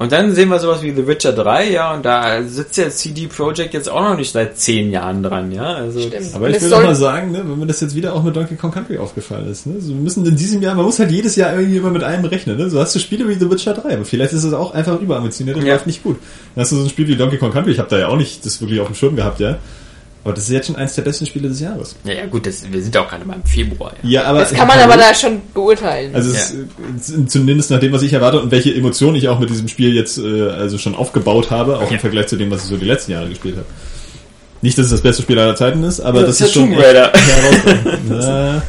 Und dann sehen wir sowas wie The Witcher 3, ja, und da sitzt ja CD Projekt jetzt auch noch nicht seit zehn Jahren dran, ja. Also Stimmt. Aber ich will noch mal sagen, ne, wenn mir das jetzt wieder auch mit Donkey Kong Country aufgefallen ist, ne, so, wir müssen in diesem Jahr, man muss halt jedes Jahr irgendwie immer mit einem rechnen, ne, so hast du Spiele wie The Witcher 3, aber vielleicht ist es auch einfach überambitioniert und Ja. läuft nicht gut. Dann hast du so ein Spiel wie Donkey Kong Country, ich habe da ja auch nicht das wirklich auf dem Schirm gehabt, ja, aber das ist jetzt schon eins der besten Spiele des Jahres. Ja, ja gut, das, wir sind auch gerade mal im Februar. Ja. Ja, aber Das kann man aber da schon beurteilen. Also es ist, zumindest nach dem, was ich erwarte und welche Emotionen ich auch mit diesem Spiel jetzt äh, also schon aufgebaut habe, auch im Vergleich zu dem, was ich so die letzten Jahre gespielt habe. Nicht, dass es das beste Spiel aller Zeiten ist, aber das, ist schon Tomb Raider. Ja,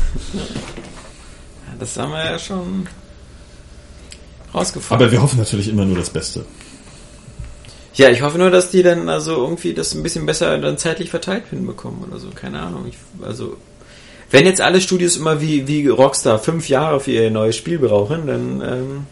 Das haben wir ja schon rausgefunden. aber wir hoffen natürlich immer nur das Beste. Ja, ich hoffe nur, dass die dann also irgendwie das ein bisschen besser dann zeitlich verteilt hinbekommen oder so. Keine Ahnung. Ich, also wenn jetzt alle Studios immer wie, wie Rockstar fünf Jahre für ihr neues Spiel brauchen, dann ähm,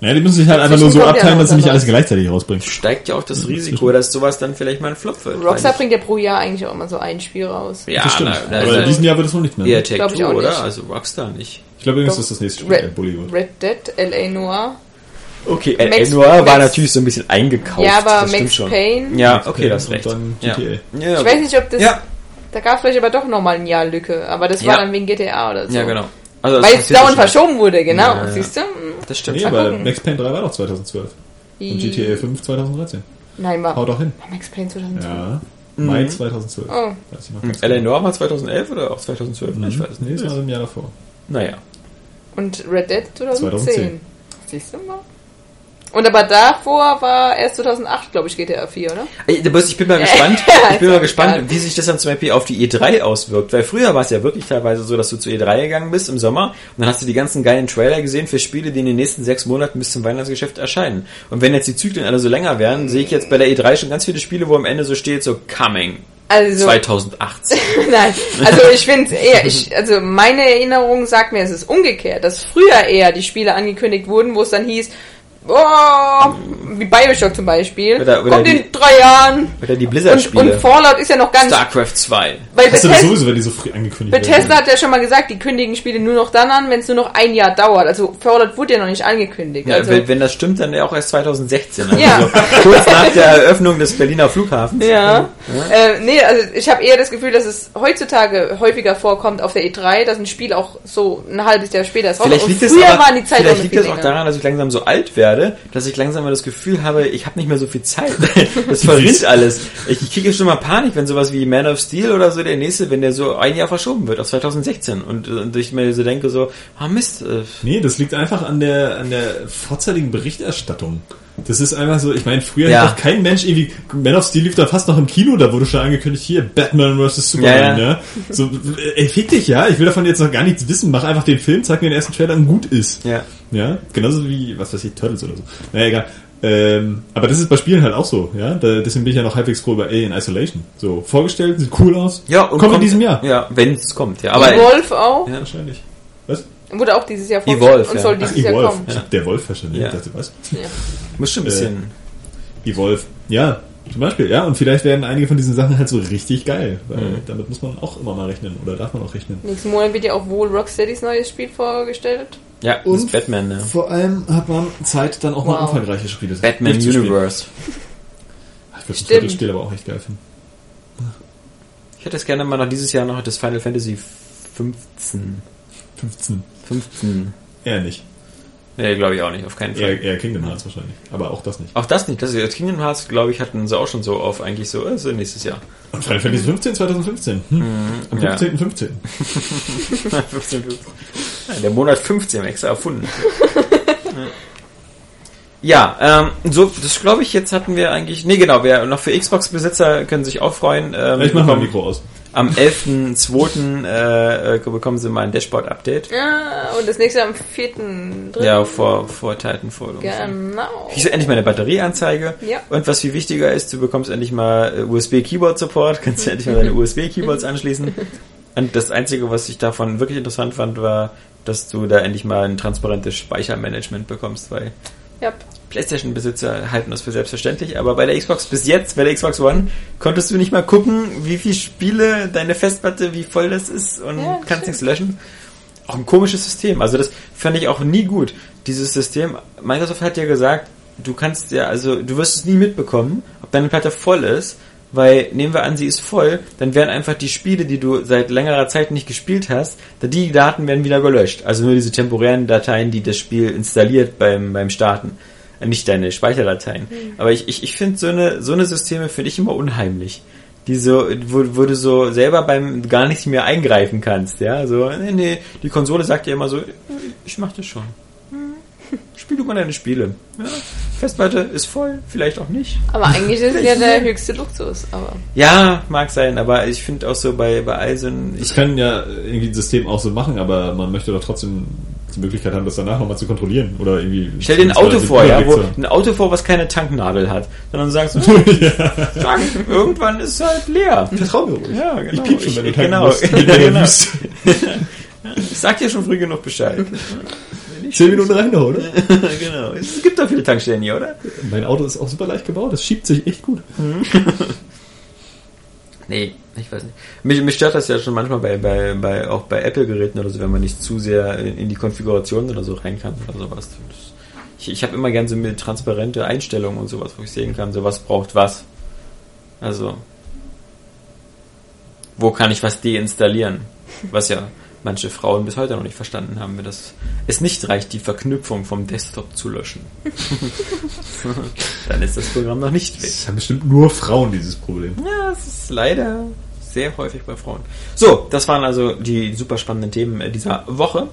Naja, die müssen sich halt einfach nur so ja abteilen, dass sie nicht alles gleichzeitig rausbringen. steigt ja auch das Risiko, dass sowas dann vielleicht mal ein Flop wird. Rockstar bringt ja pro Jahr eigentlich auch immer so ein Spiel raus. ja, das stimmt. na, na, aber also in diesem Jahr wird es wohl nicht mehr. eher ne? Take Two, auch oder? nicht. Also Rockstar nicht. Ich glaube übrigens, Doch. dass das nächste Spiel Red, äh. Red Dead, L.A. Noir. Okay, Max- Max, Noir war Max- natürlich so ein bisschen eingekauft. Ja, aber Max schon. Payne. Ja, okay, das recht. dann ja. GTA. Ja, Ich weiß nicht, ob das. Ja. Da gab es vielleicht aber doch nochmal ein Jahr Lücke. Aber das war Ja. dann wegen GTA oder so. ja, genau. Also Weil es dauernd schon. verschoben wurde, genau. Ja, ja. Siehst du? Das stimmt. Nee, gucken. Max Payne 3 war doch 2012. Und GTA 5 2013. Nein, war Haut doch hin. Max Payne 2002. Ja. Mai 2012. Oh. L.A. Noir war 2011 oder auch 2012? genau. Ich weiß Nee, nicht. das war im Jahr davor. Naja. Und Red Dead 2010. 2010. Siehst du mal? Und aber davor war erst 2008, glaube ich, GTA 4, oder? Ich bin mal gespannt, ich bin mal gespannt, wie sich das dann zum Beispiel auf die E3 auswirkt. Weil früher war es ja wirklich teilweise so, dass du zu E3 gegangen bist im Sommer und dann hast du die ganzen geilen Trailer gesehen für Spiele, die in den nächsten sechs Monaten bis zum Weihnachtsgeschäft erscheinen. Und wenn jetzt die Zyklen alle so länger werden, sehe ich jetzt bei der E3 schon ganz viele Spiele, wo am Ende so steht, so Coming Also, 2018. nein. Also ich finde eher, ich, also meine Erinnerung sagt mir, es ist umgekehrt, dass früher eher die Spiele angekündigt wurden, wo es dann hieß, oh, wie Bioshock zum Beispiel, Oder- oder kommt die- in drei Jahren. Oder die Und, Blizzard-Spiele. und Fallout ist ja noch ganz, StarCraft 2. weil Das ist ja Bethesda, sowieso, wenn die so früh angekündigt Bethesda werden. hat ja schon mal gesagt, die kündigen Spiele nur noch dann an, wenn es nur noch ein Jahr dauert. Also Fallout wurde ja noch nicht angekündigt. Ja, also, wenn, wenn das stimmt, dann ja auch erst 2016. Also Ja. so kurz nach der Eröffnung des Berliner Flughafens. Ja. Äh, nee, also ich habe eher das Gefühl, dass es heutzutage häufiger vorkommt auf der E3, dass ein Spiel auch so ein halbes Jahr später ist. Vielleicht Und liegt, es früher aber, waren die Zeit vielleicht noch liegt viel das auch daran, dass ich langsam so alt werde, dass ich langsam mal das Gefühl habe, ich habe nicht mehr so viel Zeit. Das verrinnt alles. Ich, ich kriege schon mal Panik, wenn sowas wie Man of Steel oder so der nächste, wenn der so ein Jahr verschoben wird auf 2016 und, und ich mir so denke so, ah Mist, äh, Nee, das liegt einfach an der, an der vorzeitigen Berichterstattung. Das ist einfach so, ich meine, früher Ja. hat doch kein Mensch irgendwie, Man of Steel lief da fast noch im Kino, da wurde schon angekündigt, hier, Batman vs. Superman, Ja, ja. ja. So, ey, fick dich, ja, ich will davon jetzt noch gar nichts wissen, mach einfach den Film, zeig mir den ersten Trailer und gut ist. ja. Ja, genauso wie, was weiß ich, Turtles oder so. Naja, egal. Ähm, aber das ist bei Spielen halt auch so, ja. Da, deswegen bin ich ja noch halbwegs froh bei Alien Isolation. So, vorgestellt, sieht cool aus. Ja, und kommt in diesem Jahr. Ja, wenn es kommt, ja. Aber Wolf auch. Ja. Wahrscheinlich. Was? Wurde auch dieses Jahr Evolve, und ja. soll Ach, dieses Jahr Evolve. kommen. Ich hab der Wolf verstanden. Ja. Ich dachte, was? Ja. muss schon ein bisschen. Evolve. Ja, zum Beispiel, ja. Und vielleicht werden einige von diesen Sachen halt so richtig geil. Weil damit muss man auch immer mal rechnen. Oder darf man auch rechnen. Nächsten Monat wird ja auch wohl Rocksteadys neues Spiel vorgestellt. Ja, das ist Batman, ne? Vor allem hat man Zeit, dann auch mal Wow. umfangreiche Spiele Batman durchzuspielen. Universe. Ich würde das Spiel aber auch echt geil finden. Ich hätte es gerne mal noch dieses Jahr noch das Final Fantasy 15. 15. 15. Eher nicht. Nee, glaube ich auch nicht, auf keinen Fall. Eher, eher Kingdom Hearts wahrscheinlich. Aber auch das nicht. Auch das nicht. Das ist, Kingdom Hearts, glaube ich, hatten sie auch schon so auf, eigentlich so, äh, so nächstes Jahr. Und Final Fantasy 15 2015. Hm. Am Ja. 15.15. 15. 15, 15. Ja, der Monat 15 extra erfunden. ja, ähm, so, das glaube ich, jetzt hatten wir eigentlich, nee genau, wer noch für Xbox-Besitzer können sich auch freuen. Ähm, Ich mach mal Mikro aus. Am 11.02. Äh, äh, bekommen sie mal ein Dashboard-Update. Ja, und das nächste am 4.3. Ja, vor, vor Titanfall. Genau. Ich sehe endlich mal eine Batterieanzeige. Ja. Und was viel wichtiger ist, du bekommst endlich mal äh, USB-Keyboard-Support, kannst du endlich mal deine USB-Keyboards anschließen. Und das Einzige, was ich davon wirklich interessant fand, war, dass du da endlich mal ein transparentes Speichermanagement bekommst, weil Ja. PlayStation-Besitzer halten das für selbstverständlich, aber bei der Xbox bis jetzt, bei der Xbox One, konntest du nicht mal gucken, wie viel Spiele deine Festplatte, wie voll das ist und Ja, kannst stimmt. nichts löschen. Auch ein komisches System. Also das fand ich auch nie gut. Dieses System, Microsoft hat ja gesagt, du kannst ja, also du wirst es nie mitbekommen, ob deine Platte voll ist, weil nehmen wir an, sie ist voll, dann werden einfach die Spiele, die du seit längerer Zeit nicht gespielt hast, da die Daten werden wieder gelöscht. Also nur diese temporären Dateien, die das Spiel installiert beim, beim Starten. Äh, Nicht deine Speicherdateien. Aber ich, ich, ich finde so eine, so eine Systeme finde ich immer unheimlich. Die so, wo, wo du so selber beim gar nicht mehr eingreifen kannst, ja. So, nee, nee, die Konsole sagt ja immer so, ich mach das schon. Spiel du mal deine Spiele. Ja, Festplatte ist voll, vielleicht auch nicht. Aber eigentlich ist es ja der höchste Luxus. Aber Ja, mag sein, aber ich finde auch so bei, bei all so Das ich, kann ja irgendwie ein System auch so machen, aber man möchte doch trotzdem die Möglichkeit haben, das danach nochmal zu kontrollieren. Oder irgendwie. stell dir ein Auto vor, ja, wo, ein Auto vor, was keine Tanknadel hat. Sondern du sagst, hm, Tank, irgendwann ist es halt leer. Vertrau mir ruhig. Ja, genau. Ich piep schon, wenn du Ich- tanken genau. musst. genau. Ich sag dir schon früh genug Bescheid. Zehn Minuten rein noch, oder? genau. Es gibt doch viele Tankstellen hier, oder? Mein Auto ist auch super leicht gebaut, das schiebt sich echt gut. Nee, ich weiß nicht. Mich, mich stört das ja schon manchmal bei, bei, bei auch bei Apple-Geräten oder so, wenn man nicht zu sehr in, in die Konfiguration oder so rein kann oder sowas. Ich ich habe immer gern so transparente Einstellungen und sowas, wo ich sehen kann, so was braucht was. Also, wo kann ich was deinstallieren? Was ja manche Frauen bis heute noch nicht verstanden haben, wenn das es nicht reicht, die Verknüpfung vom Desktop zu löschen. Dann ist das Programm noch nicht weg. Das haben bestimmt nur Frauen dieses Problem. Ja, es ist leider sehr häufig bei Frauen. So, das waren also die super spannenden Themen äh, dieser Woche.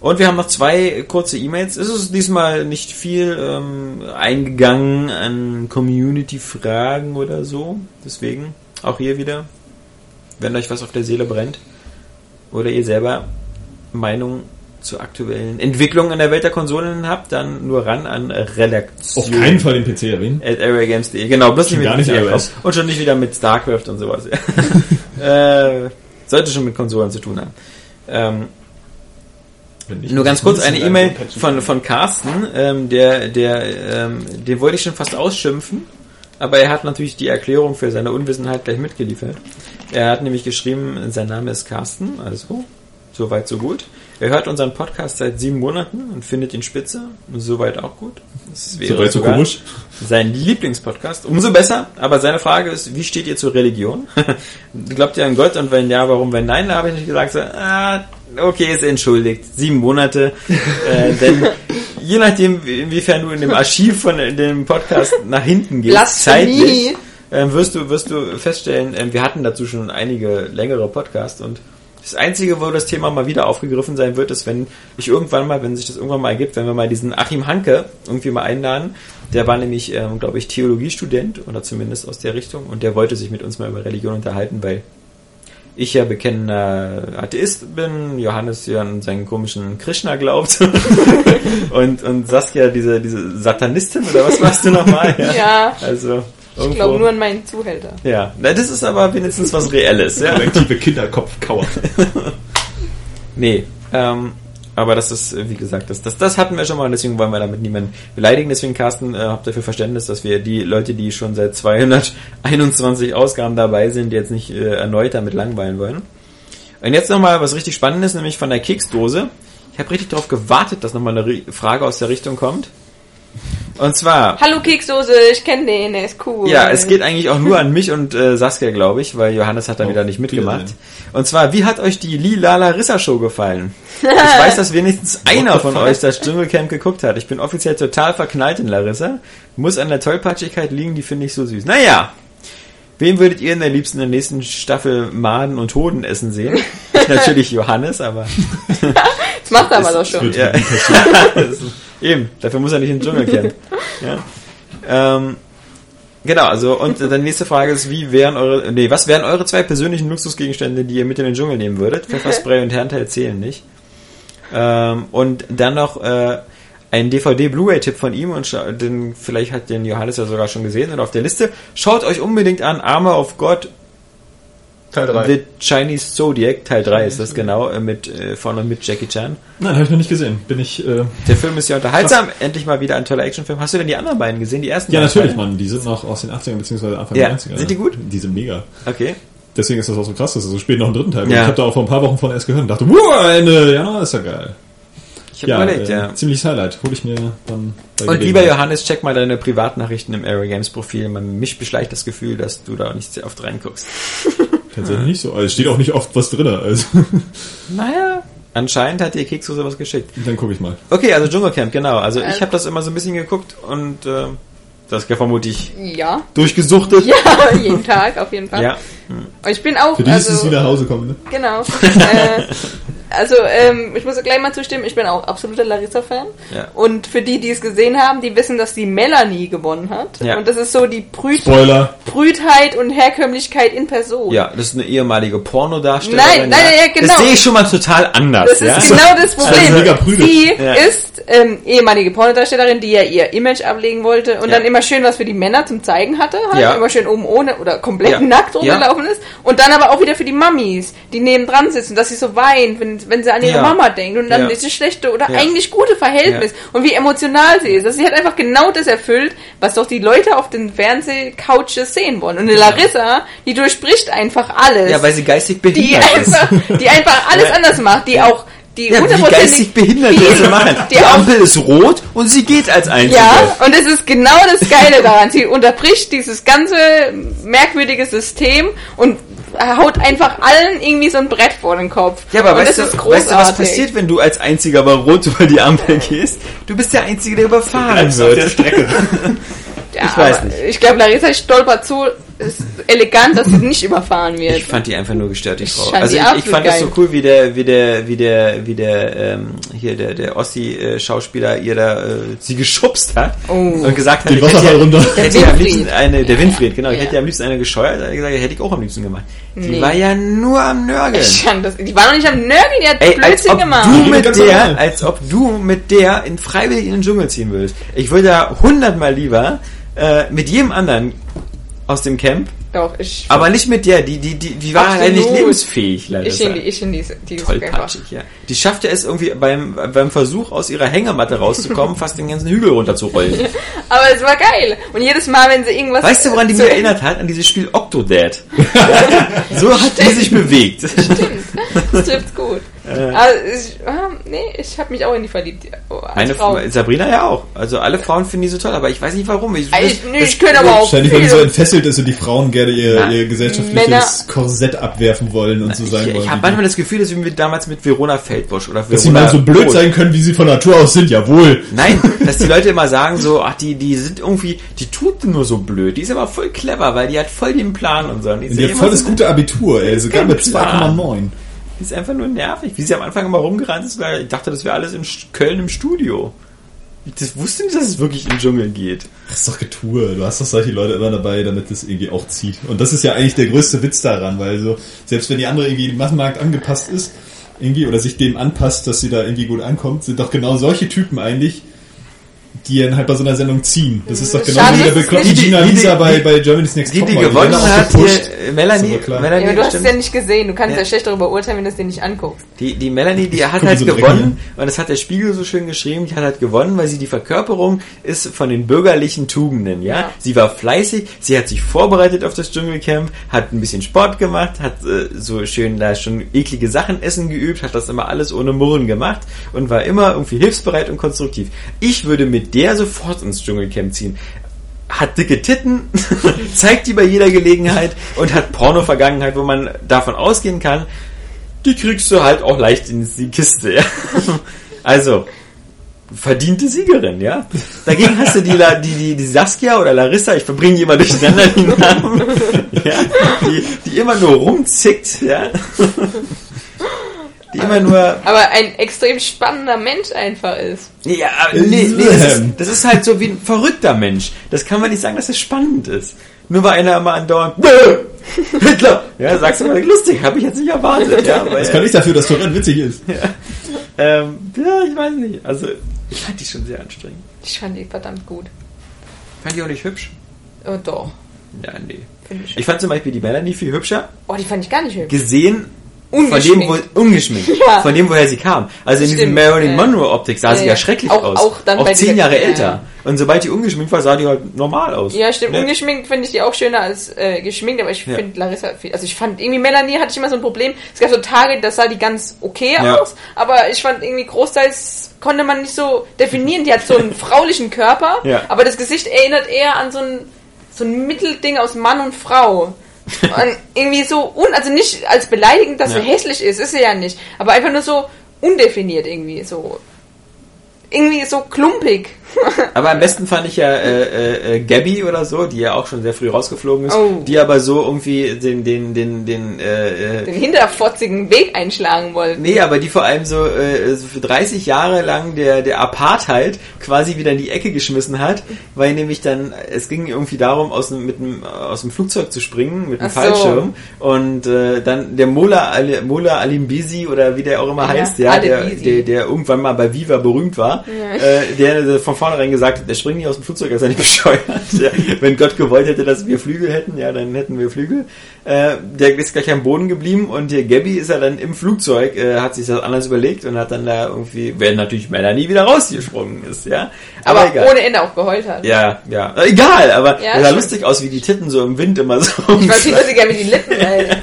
Und wir haben noch zwei kurze E-Mails. Es ist diesmal nicht viel ähm, eingegangen an Community-Fragen oder so. Deswegen auch hier wieder, wenn euch was auf der Seele brennt oder ihr selber Meinung zu aktuellen Entwicklungen in der Welt der Konsolen habt, dann nur ran an Redaktion. Auf keinen Fall den PC erwähnen. At areagames.de, genau, bloß nicht mit gar nicht iOS. Und schon nicht wieder mit StarCraft und sowas. äh, sollte schon mit Konsolen zu tun haben. Ähm, nur ganz kurz eine in E-Mail von, von Carsten, ähm, der, der, ähm, den wollte ich schon fast ausschimpfen, aber er hat natürlich die Erklärung für seine Unwissenheit gleich mitgeliefert. Er hat nämlich geschrieben, sein Name ist Carsten, also soweit so gut. Er hört unseren Podcast seit sieben Monaten und findet ihn spitze, soweit auch gut. Soweit so komisch. Sein Lieblingspodcast, umso besser, aber seine Frage ist, wie steht ihr zur Religion? Glaubt ihr an Gott und wenn ja, warum? Wenn nein, da habe ich nicht gesagt, so, ah, okay, ist entschuldigt. Sieben Monate. äh, denn je nachdem, inwiefern du in dem Archiv von dem Podcast nach hinten gehst, Blasphemie. zeitlich, ähm, wirst du, wirst du feststellen, ähm, wir hatten dazu schon einige längere Podcasts und das Einzige, wo das Thema mal wieder aufgegriffen sein wird, ist, wenn ich irgendwann mal, wenn sich das irgendwann mal ergibt, wenn wir mal diesen Achim Hanke irgendwie mal einladen. Der war nämlich, ähm, glaube ich, Theologiestudent oder zumindest aus der Richtung und der wollte sich mit uns mal über Religion unterhalten, weil ich ja bekennender Atheist bin, Johannes ja an seinen komischen Krishna glaubt und, und Saskia diese, diese Satanistin oder was warst du nochmal? Ja. Also, Ich irgendwo- glaube nur an meinen Zuhälter. ja, na, das ist aber wenigstens was Reelles, ja. Kollektive Kinderkopfkauer. Nee, ähm, aber das ist, wie gesagt, das, das, das hatten wir schon mal und deswegen wollen wir damit niemanden beleidigen. Deswegen, Carsten, äh, habt dafür Verständnis, dass wir die Leute, die schon seit 221 Ausgaben dabei sind, jetzt nicht äh, erneut damit langweilen wollen. Und jetzt nochmal was richtig Spannendes, nämlich von der Keksdose. Ich habe richtig darauf gewartet, dass nochmal eine Frage aus der Richtung kommt. Und zwar, Hallo Keksdose, ich kenne den, der ist cool. ja, es geht eigentlich auch nur an mich und äh, Saskia, glaube ich, weil Johannes hat da wieder nicht mitgemacht. Und zwar, wie hat euch die Lila Larissa Show gefallen? Ich weiß, dass wenigstens einer von euch das Dschungelcamp geguckt hat. Ich bin offiziell total verknallt in Larissa. Muss an der Tollpatschigkeit liegen, die finde ich so süß. Naja, wen würdet ihr in der liebsten in der nächsten Staffel Maden und Hoden essen sehen? Ich natürlich Johannes, aber Das macht er aber doch schon. ja. Eben, dafür muss er nicht in den Dschungelcamp. Ja. Ähm, genau, also und die nächste Frage ist, wie wären eure, nee, was wären eure zwei persönlichen Luxusgegenstände, die ihr mit in den Dschungel nehmen würdet? Pfefferspray und Herrenteil zählen nicht. Ähm, und dann noch äh, ein DVD-Blu-ray-Tipp von ihm und den vielleicht hat den Johannes ja sogar schon gesehen und auf der Liste. Schaut euch unbedingt an Armor of God Teil 3. The Chinese Zodiac, Teil 3 ist das genau, äh, mit äh, von und mit Jackie Chan. Nein, habe ich noch nicht gesehen. Bin ich. Äh, Der Film ist ja unterhaltsam, endlich mal wieder ein toller Actionfilm. Hast du denn die anderen beiden gesehen, die ersten ja, natürlich? Mann. Die sind noch aus den 80ern bzw. Anfang Ja, der 90er. sind die gut? Die sind mega. Okay. Deswegen ist das auch so krass, dass es so spät noch einen dritten Teil gibt. Ja. Ich habe da auch vor ein paar Wochen von erst gehört und dachte, wow, Ende, ja, ist ja geil. Ich habe Ja, überlegt, äh, ja. ziemliches Highlight. Hol ich mir dann Und lieber. Johannes, check mal deine Privatnachrichten im Aero Games Profil. Man, mich beschleicht das Gefühl, dass du da nicht sehr oft reinguckst. Tatsächlich nicht so. Also es steht auch nicht oft was drin. Also Naja. Anscheinend hat dir Kekso sowas geschickt. dann gucke ich mal. Okay, also Dschungelcamp, genau. Also ich Also- habe das immer so ein bisschen geguckt und äh, das ja vermutlich Ja. durchgesuchtet. Ja, jeden Tag, auf jeden Fall. Ja. Und ich bin auch, Für die ist es also, wieder nach Hause kommen. Ne? genau. äh, also, ähm, ich muss gleich mal zustimmen, ich bin auch absoluter Larissa-Fan. Ja. Und für die, die es gesehen haben, die wissen, dass die Melanie gewonnen hat. Ja. Und das ist so die Brüt Spoiler. Brütheit und Herkömmlichkeit in Person. Ja, das ist eine ehemalige Pornodarstellerin. Nein, nein, ja, genau. Das sehe ich schon mal total anders. Das ist ja? genau das Problem. Also. Sie Ja. ist ähm, ehemalige Pornodarstellerin, die ja ihr Image ablegen wollte und Ja. dann immer schön was für die Männer zum Zeigen hatte, halt Ja. immer schön oben ohne oder komplett Ja. nackt Ja. rumgelaufen ist und dann aber auch wieder für die Mamis, die nebendran sitzen, dass sie so weint, wenn, wenn sie an ihre Ja. Mama denkt und dann Ja. dieses schlechte oder Ja. eigentlich gute Verhältnis und wie emotional sie ist. Also sie hat einfach genau das erfüllt, was doch die Leute auf den Fernsehcouches sehen wollen. Und eine Larissa, die durchbricht einfach alles. ja, weil sie geistig die behindert ist. einfach, die einfach alles Ja. anders macht, die auch die Ja, hundertprozentig- geistig behindert die- sie machen. die Die Ampel ist rot und sie geht als Einzige. Ja, und es ist genau das Geile daran. Sie unterbricht dieses ganze merkwürdige System und haut einfach allen irgendwie so ein Brett vor den Kopf. Ja, aber und weißt, du, weißt du, was passiert, wenn du als Einziger aber rot über die Ampel gehst? Du bist der Einzige, der überfahren Bleibst auf der wird. Strecke. Ja, Ich weiß nicht. Ich glaube, Larissa stolpert so ist elegant, dass sie nicht überfahren wird. Ich fand die einfach nur gestört, die Frau. fand Also die ich, ich fand es so geil. cool, wie der, wie der, wie der, wie der, ähm, hier der, der Ossi-Schauspieler ihr da äh, sie geschubst hat Oh. und gesagt hat, Den ich hätte ja, runter. ich hätte ja am liebsten eine, der Winfried, genau, ich Ja. hätte ja am liebsten eine gescheuert, er gesagt, hätte ich auch am liebsten gemacht. Die Nee. war ja nur am Nörgeln. Ich fand das, die war noch nicht am Nörgeln, die hat Ey, als Blödsinn ob gemacht. du mit der, als ob du mit der in freiwillig in den Dschungel ziehen würdest. Ich würde da hundertmal lieber äh, mit jedem anderen aus dem Camp, Doch, ich, aber nicht mit der, die, die, die, die war Absolut. halt nicht lebensfähig, leider. ich finde ich find diese, diese Tollpatschig, ja. Die schaffte es irgendwie beim, beim Versuch aus ihrer Hängematte rauszukommen, fast den ganzen Hügel runterzurollen. Aber es war geil. Und jedes Mal, wenn sie irgendwas. Weißt du, woran die mich erinnert hat? An dieses Spiel Octodad. so hat die sich bewegt. Das trifft's gut. Aber ich, ah, nee, ich habe mich auch in die verliebt. Oh, als Eine Frau. Sabrina ja auch. Also alle Frauen finden die so toll, aber ich weiß nicht warum. Ich, Ey, Ich, nee, ich könnte aber auch. Wahrscheinlich, weil die so entfesselt ist und die Frauen gerne ihr, Na, ihr gesellschaftliches Männer- Korsett abwerfen wollen und so sein ich, wollen. ich habe manchmal das Gefühl, dass wir damals mit Verona Feldbusch oder die. dass sie Verona mal so blöd Pohl- sein können, wie sie von Natur aus sind, jawohl. Nein, dass die Leute immer sagen so, ach, die, die sind irgendwie, die tut nur so blöd. Die ist aber voll clever, weil die hat voll den Plan und so. Und voll das so- gute Abitur, ey, sogar mit Plan. 2,9. die ist einfach nur nervig. Wie sie am Anfang immer rumgerannt ist, weil ich dachte, das wäre alles in Köln im Studio. Ich das wusste nicht, dass es wirklich im Dschungel geht. Das ist doch Getue. Du hast doch solche Leute immer dabei, damit das irgendwie auch zieht. Und das ist ja eigentlich der größte Witz daran, weil so, selbst wenn die andere irgendwie im Massenmarkt angepasst ist, irgendwie, oder sich dem anpasst, dass sie da irgendwie gut ankommt, sind doch genau solche Typen eigentlich, die dann halt bei so einer Sendung ziehen. Das ist doch genau Schade, wie der bekloppte Gina die- die- Lisa bei, die- bei Germany's Next Die, die Topmodel. gewonnen hat, hier, äh, Melanie. Melanie Ja, du hast es ja nicht gesehen. Du kannst Ja. ja, schlecht darüber urteilen, wenn du es dir nicht anguckst. Die, die Melanie, die hat halt so gewonnen und das hat der Spiegel so schön geschrieben, die hat halt gewonnen, weil sie die Verkörperung ist von den bürgerlichen Tugenden, ja. Ja. Sie war fleißig, sie hat sich vorbereitet auf das Dschungelcamp, hat ein bisschen Sport gemacht, hat äh, so schön da schon eklige Sachen essen geübt, hat das immer alles ohne Murren gemacht und war immer irgendwie hilfsbereit und konstruktiv. Ich würde mit der sofort ins Dschungelcamp ziehen. Hat dicke Titten, zeigt die bei jeder Gelegenheit und hat Porno-Vergangenheit, wo man davon ausgehen kann, die kriegst du halt auch leicht in die Kiste. Ja? Also, verdiente Siegerin, ja. Dagegen hast du die, La- die, die, die Saskia oder Larissa, ich verbringe die immer durcheinander die Namen, ja, die, die immer nur rumzickt, ja. Die immer nur, Aber ein extrem spannender Mensch einfach ist. ja, nee, nee, das ist, das ist halt so wie ein verrückter Mensch. Das kann man nicht sagen, dass es spannend ist. Nur weil einer immer andauernd, "Bäh, Hitler, ja, sagst du mal, lustig, habe ich jetzt nicht erwartet, ja, Das kann nicht dafür, dass Tourette witzig ist. ähm, ja, ich weiß nicht, also, ich fand die schon sehr anstrengend. Ich fand die verdammt gut. Fand die auch nicht hübsch? Oh, doch. Ja, nee. Finde ich. Ich fand zum Beispiel die Melanie viel hübscher, Oh, die fand ich gar nicht hübsch. gesehen von dem, Ungeschminkt. wo, ungeschminkt, Ja. von dem, woher sie kam. Also in diesem Marilyn ja. Monroe Optik sah Ja, sie ja. ja schrecklich Auch- aus. auch dann bei zehn Jahre ja. älter. Und sobald die ungeschminkt war, sah die halt normal aus. Ja, stimmt. Ne? Ungeschminkt finde ich die auch schöner als äh, geschminkt, aber ich Ja. finde Larissa viel. Also ich fand irgendwie Melanie hatte ich immer so ein Problem. Es gab so Tage, da sah die ganz okay Ja. aus, aber ich fand irgendwie großteils konnte man nicht so definieren. Die hat so einen fraulichen Körper, Ja. aber das Gesicht erinnert eher an so ein so ein Mittelding aus Mann und Frau. Und irgendwie so un, also nicht als beleidigend, dass Ja. sie hässlich ist, ist sie ja nicht, aber einfach nur so undefiniert irgendwie so irgendwie so klumpig. Aber am besten fand ich ja äh, äh, äh, Gabby oder so, die ja auch schon sehr früh rausgeflogen ist, Oh. die aber so irgendwie den, den, den, den, äh, äh, den hinterfotzigen Weg einschlagen wollten. Nee, aber die vor allem so, äh, so für 30 Jahre lang der, der Apartheid quasi wieder in die Ecke geschmissen hat, weil nämlich dann, es ging irgendwie darum, aus dem, mit dem, aus dem Flugzeug zu springen, mit dem so. Fallschirm. Und äh, dann der Mola, Ali- Mola Alimbisi oder wie der auch immer Ja, heißt, ja, der, der, der irgendwann mal bei Viva berühmt war, äh, der von vornherein gesagt hat, der springt nicht aus dem Flugzeug, er ist ja nicht bescheuert. Ja, wenn Gott gewollt hätte, dass wir Flügel hätten, ja, dann hätten wir Flügel. Äh, der ist gleich am Boden geblieben und der Gabby ist ja dann im Flugzeug, äh, hat sich das anders überlegt und hat dann da irgendwie, wenn natürlich Melanie wieder rausgesprungen ist, ja. aber egal. ohne Ende auch geheult hat. Ja, ja. Egal, aber Ja, sah lustig aus, wie die Titten so im Wind immer so. Ich weiß nicht, was sie gerne mit den Lippen hält.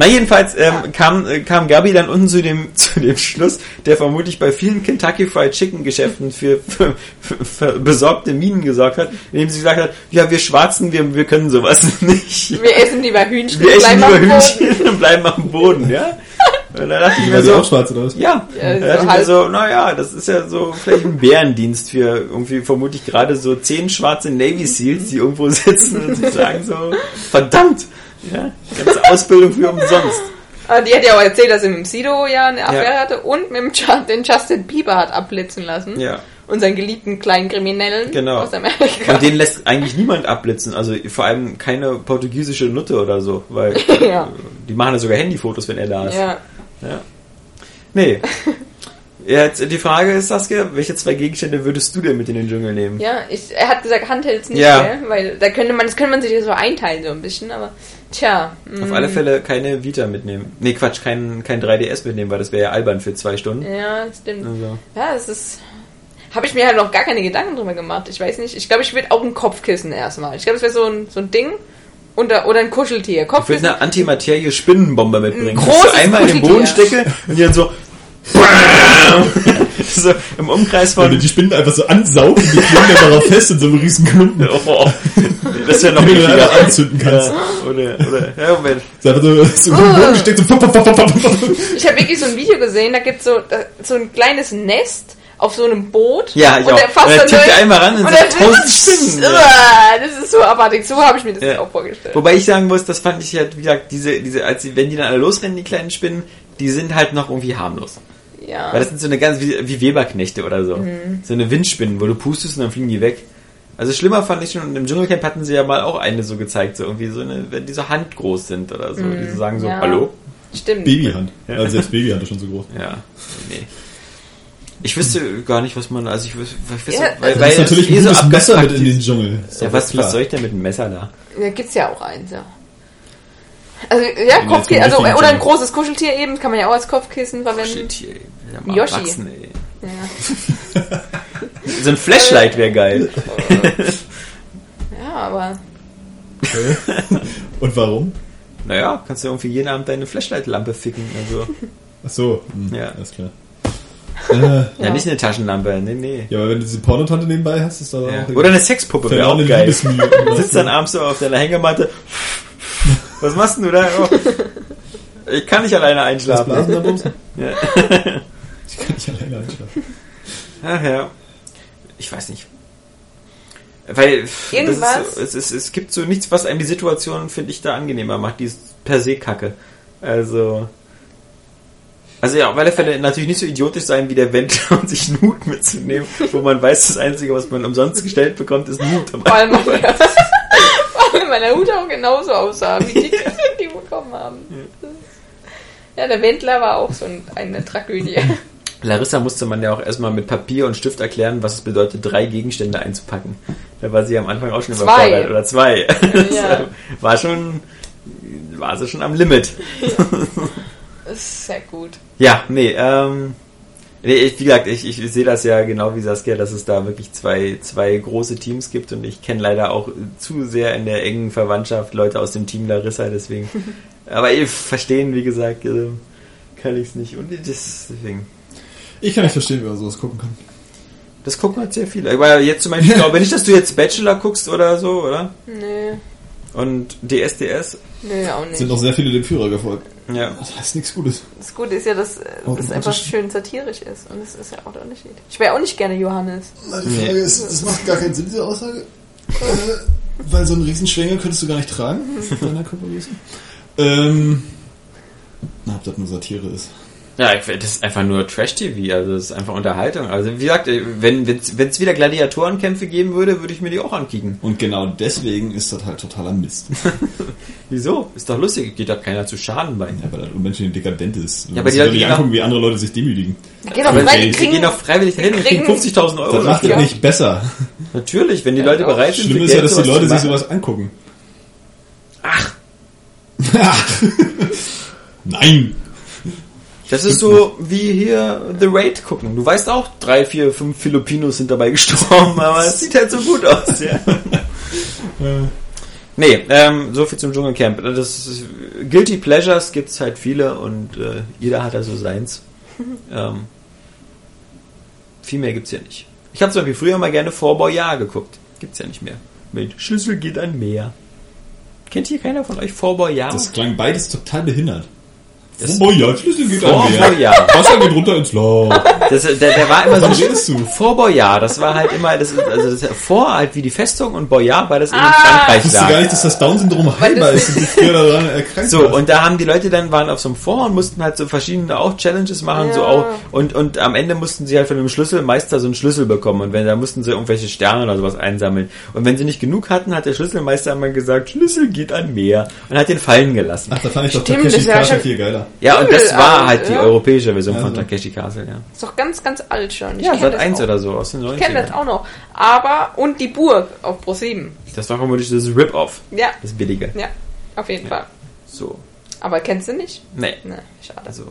Na jedenfalls ähm, kam, äh, kam Gabi dann unten zu dem, zu dem Schluss, der vermutlich bei vielen Kentucky Fried Chicken Geschäften für, für, für, für besorgte Minen gesorgt hat, indem sie gesagt hat, ja wir Schwarzen, wir, wir können sowas nicht. Wir essen lieber Hühnchen, Wir essen lieber. Hühnchen und bleiben am Boden, ja? Und da dachte ich mir so, auch schwarz oder was? ja, Ja, da dachte so ich mir so, naja, das ist ja so vielleicht ein Bärendienst für irgendwie vermutlich gerade so zehn schwarze Navy Seals, die irgendwo sitzen und sich sagen so, verdammt, ja, ganze Ausbildung für umsonst. Ah, Die hat ja auch erzählt, dass sie mit dem Sido ja eine Affäre Ja. hatte und mit dem den Justin Bieber hat abblitzen lassen. Ja. Unseren geliebten kleinen Kriminellen Genau. aus Amerika. Und den lässt eigentlich niemand abblitzen, also vor allem keine portugiesische Nutte oder so, weil Ja. die machen ja sogar Handyfotos, wenn er da ist. ja. Ja. Nee. Jetzt die Frage ist, Saskia, welche zwei Gegenstände würdest du denn mit in den Dschungel nehmen? Ja, ich, er hat gesagt, Handhelds nicht Ja. mehr, weil da könnte man, das könnte man sich ja so einteilen so ein bisschen, aber tja. mm, Auf alle Fälle keine Vita mitnehmen. Nee, Quatsch, kein, kein 3DS mitnehmen, weil das wäre ja albern für zwei Stunden. Ja, das stimmt. Also. Ja, das ist. Habe ich mir halt noch gar keine Gedanken drüber gemacht. Ich weiß nicht. Ich glaube, ich würde auch ein Kopfkissen erstmal. Ich glaube, das wäre so ein, so ein Ding. Oder, oder ein Kuscheltier. Ich würde Kopfkissen. eine Antimaterie-Spinnenbombe mitbringen. Ein Dass ich großes einmal in den Boden stecke und die dann so so im Umkreis Wenn du von die Spinnen einfach so ansaugt und die kleben dann darauf fest in so einem riesen Klumpen. oh, das ist ja noch ekliger. einfach anzünden kannst. Ja, oder, oder, ja, Moment. Das ist einfach so, so steckt so pop, pop, pop, pop, pop. Ich habe wirklich so ein Video gesehen, da gibt so, so ein kleines Nest auf so einem Boot. Ja, ich und auch. der fasst Und er dann tippt einmal ran und und dann- tausend Spinnen. Ja. Das ist so abartig. So habe ich mir das Ja. auch vorgestellt. Wobei ich sagen muss, das fand ich halt, wie gesagt, diese, diese, als wenn die dann alle losrennen, die kleinen Spinnen, die sind halt noch irgendwie harmlos. Ja. Weil das sind so eine ganz, wie, wie Weberknechte oder so. Mhm. So eine Windspinnen, wo du pustest und dann fliegen die weg. Also schlimmer fand ich schon, und im Dschungelcamp hatten sie ja mal auch eine so gezeigt, so irgendwie so eine, wenn die so handgroß sind oder so, die so sagen so, Mhm. Ja. hallo? Stimmt. Babyhand. Ja. Also selbst Babyhand ist schon so groß. Ja, nee. Ich wüsste gar nicht, was man, also ich wüsste, ich wüsste Ja, weil, also Das ist es natürlich eh ein so gutes Messer mit in den Dschungel. Ja, was, was soll ich denn mit dem Messer da? Da gibt's ja auch eins, ja. Also, ja, Kopfkissen, also, oder ein großes Kuscheltier eben, kann man ja auch als Kopfkissen verwenden. Shit, hier, ja, Yoshi. wachsen, ey. Ja. So ein Flashlight wäre geil. ja, aber Und warum? Naja, kannst du irgendwie jeden Abend deine Flashlight-Lampe ficken. Also, Ach so. Hm, Ja. Alles klar. Äh, Ja, nicht eine Taschenlampe, nee, nee. ja, aber wenn du diese Pornotante nebenbei hast, ist da Ja. auch... Oder eine Sexpuppe wäre auch geil. Liebesmühe. Sitzt dann abends so auf deiner Hängematte. Was machst denn du da? Oh. Ich kann nicht alleine einschlafen. Da draußen? Ja. Ich kann nicht alleine einschlafen. Ach ja. Ich weiß nicht. Weil Irgendwas? Ist es, ist, es gibt so nichts, was einem die Situation, finde ich, da angenehmer macht. Die ist per se kacke. Also. Also ja, auf alle Fälle natürlich nicht so idiotisch sein wie der Wendler und sich einen Hut mitzunehmen, wo man weiß, das Einzige, was man umsonst gestellt bekommt, ist ein Hut. Vor allem, weil meine Hut auch genauso aussah, wie die, die bekommen haben. Ja, der Wendler war auch so ein, eine Tragödie. Larissa musste man ja auch erstmal mit Papier und Stift erklären, was es bedeutet, drei Gegenstände einzupacken. Da war sie am Anfang auch schon Zwei. überfordert. Oder zwei. Ja. war schon, war sie schon am Limit. Das ist sehr gut. Ja, nee, ähm, nee, ich, wie gesagt, ich, ich sehe das ja genau wie Saskia, dass es da wirklich zwei, zwei große Teams gibt und ich kenne leider auch zu sehr in der engen Verwandtschaft Leute aus dem Team Larissa, deswegen. Aber ich verstehen, wie gesagt, äh, kann ich es nicht. Und deswegen. Ich kann nicht verstehen, wie man sowas gucken kann. Das gucken halt sehr viele. Aber jetzt zum Beispiel, ich glaube nicht, dass du jetzt Bachelor guckst oder so, oder? Nee, Und DSDS? nee, auch nicht. Sind noch sehr viele dem Führer gefolgt. Ja. Das heißt nichts Gutes. Das Gute ist ja, dass Oh, es einfach schön satirisch ist. Und das ist ja auch der Unterschied. Ich wäre auch nicht gerne Johannes. Die Frage ist, das macht gar keinen Sinn, diese Aussage. Äh, weil so einen Riesenschwänger könntest du gar nicht tragen, mit deiner Körpergröße. Ähm, na, ob das nur Satire ist. Ja, ich- das ist einfach nur Trash-TV, also das ist einfach Unterhaltung. Also wie gesagt, wenn es wieder Gladiatorenkämpfe geben würde, würde ich mir die auch ankicken. Und genau deswegen ist das halt totaler Mist. Wieso? Ist doch lustig, geht doch keiner zu Schaden bei. Ja, weil das unmenschlich dekadent ist. Ja, aber die Leute Leute angucken, wie andere Leute sich demütigen. Da geht doch kriegen, gehen doch freiwillig dahin und kriegen kriegen- 50.000 Euro. Das macht das nicht besser. Natürlich, wenn die Leute doch. bereit sind, Schlimm ist ja, dass die Leute sich sowas angucken. Ach, Nein! Das ist so wie hier The Raid gucken. Du weißt auch, drei, vier, fünf Filipinos sind dabei gestorben, aber es sieht halt so gut aus, ja. Nee, ähm, so viel zum Dschungelcamp. Das ist, Guilty Pleasures gibt's halt viele und äh, jeder hat da so seins. ähm, viel mehr gibt's ja nicht. Ich habe zum Beispiel früher mal gerne Fort Boyard geguckt. Gibt's ja nicht mehr. Mit Schlüssel geht an Meer. Kennt hier keiner von euch Fort Boyard? Das klang beides total behindert. Das- oh ja, Schlüssel geht an. Boyard. Wasser geht runter ins Loch. Das, der, der war immer so redest du? Fort Boyard. Das war halt immer, das, also das Fort halt wie die Festung und Boyard, weil das in Ah, Frankreich Ich wusste lag. gar nicht, dass das Down-Syndrom heilbar ist und du früher daran erkrankt So, warst. und da haben die Leute dann, waren auf so einem Fort und mussten halt so verschiedene auch Challenges machen, Ja. so auch, und, und am Ende mussten sie halt von dem Schlüsselmeister so einen Schlüssel bekommen und wenn, da mussten sie irgendwelche Sterne oder sowas einsammeln. Und wenn sie nicht genug hatten, hat der Schlüsselmeister einmal gesagt, Schlüssel geht an Meer und hat den fallen gelassen. Ach, da fand ich doch Stimmt, war Castle viel geiler. Ja, und das war alt, halt die ja. europäische Version Ja, von. Takeshi Castle, ja. Ist doch ganz, ganz alt schon. Ich Ja, seit das 1 auch. oder so, aus den Ich kenne das 90ern. auch noch. Aber, und die Burg auf Pro 7. Das war vermutlich das Rip-Off, Ja, das billige. ja, auf jeden Fall. So. Aber kennst du nicht? Nee. Ne, schade. Also,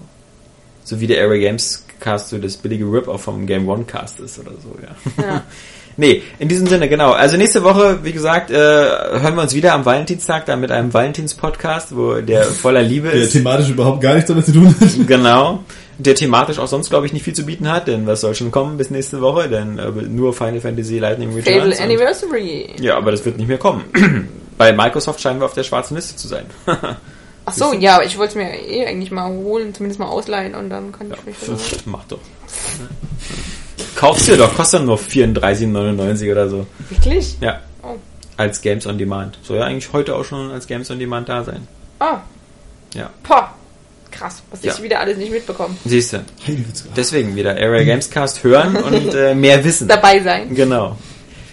so wie der Area Games Cast so das billige Rip-Off vom Game One Cast ist oder so, ja. Ja. nee, in diesem Sinne, genau. Also nächste Woche, wie gesagt, äh, hören wir uns wieder am Valentinstag, dann mit einem Valentins-Podcast, wo der voller Liebe Der ist. thematisch überhaupt gar nichts damit zu tun hat. Genau. Der thematisch auch sonst, glaube ich, nicht viel zu bieten hat, denn was soll schon kommen bis nächste Woche? Denn äh, nur Final Fantasy Lightning Returns. und- Anniversary. Ja, aber das wird nicht mehr kommen. Bei Microsoft scheinen wir auf der schwarzen Liste zu sein. Ach so, ja, aber ich wollte es mir eh eigentlich mal holen, zumindest mal ausleihen und dann kann ich mich wieder... Mach doch. Kauf's dir doch, kostet nur 34,99 oder so. Wirklich? Ja. Oh. Als Games on Demand. Soll ja eigentlich heute auch schon als Games on Demand da sein. Ah, Ja. Poh. Krass, was Ja. ich wieder alles nicht mitbekommen. Siehst du. Deswegen wieder Area Gamescast hören und äh, mehr wissen. Dabei sein. Genau.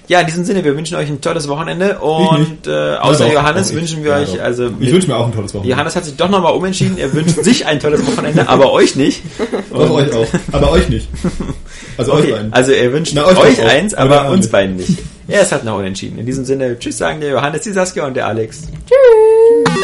Ja, in diesem Sinne, wir wünschen euch ein tolles Wochenende und äh, außer Ja, doch, Johannes ich. wünschen wir Ja, euch, doch. also Ich wünsche mir auch ein tolles Wochenende. Johannes hat sich doch nochmal umentschieden, er wünscht sich ein tolles Wochenende, aber euch nicht. Doch, euch auch. Aber euch nicht. Also euch Okay, beiden. also er wünscht Na, euch, euch eins, Aber uns nicht. beiden nicht. Er ist halt noch unentschieden. In diesem Sinne, tschüss sagen der Johannes, die Saskia und der Alex. Tschüss.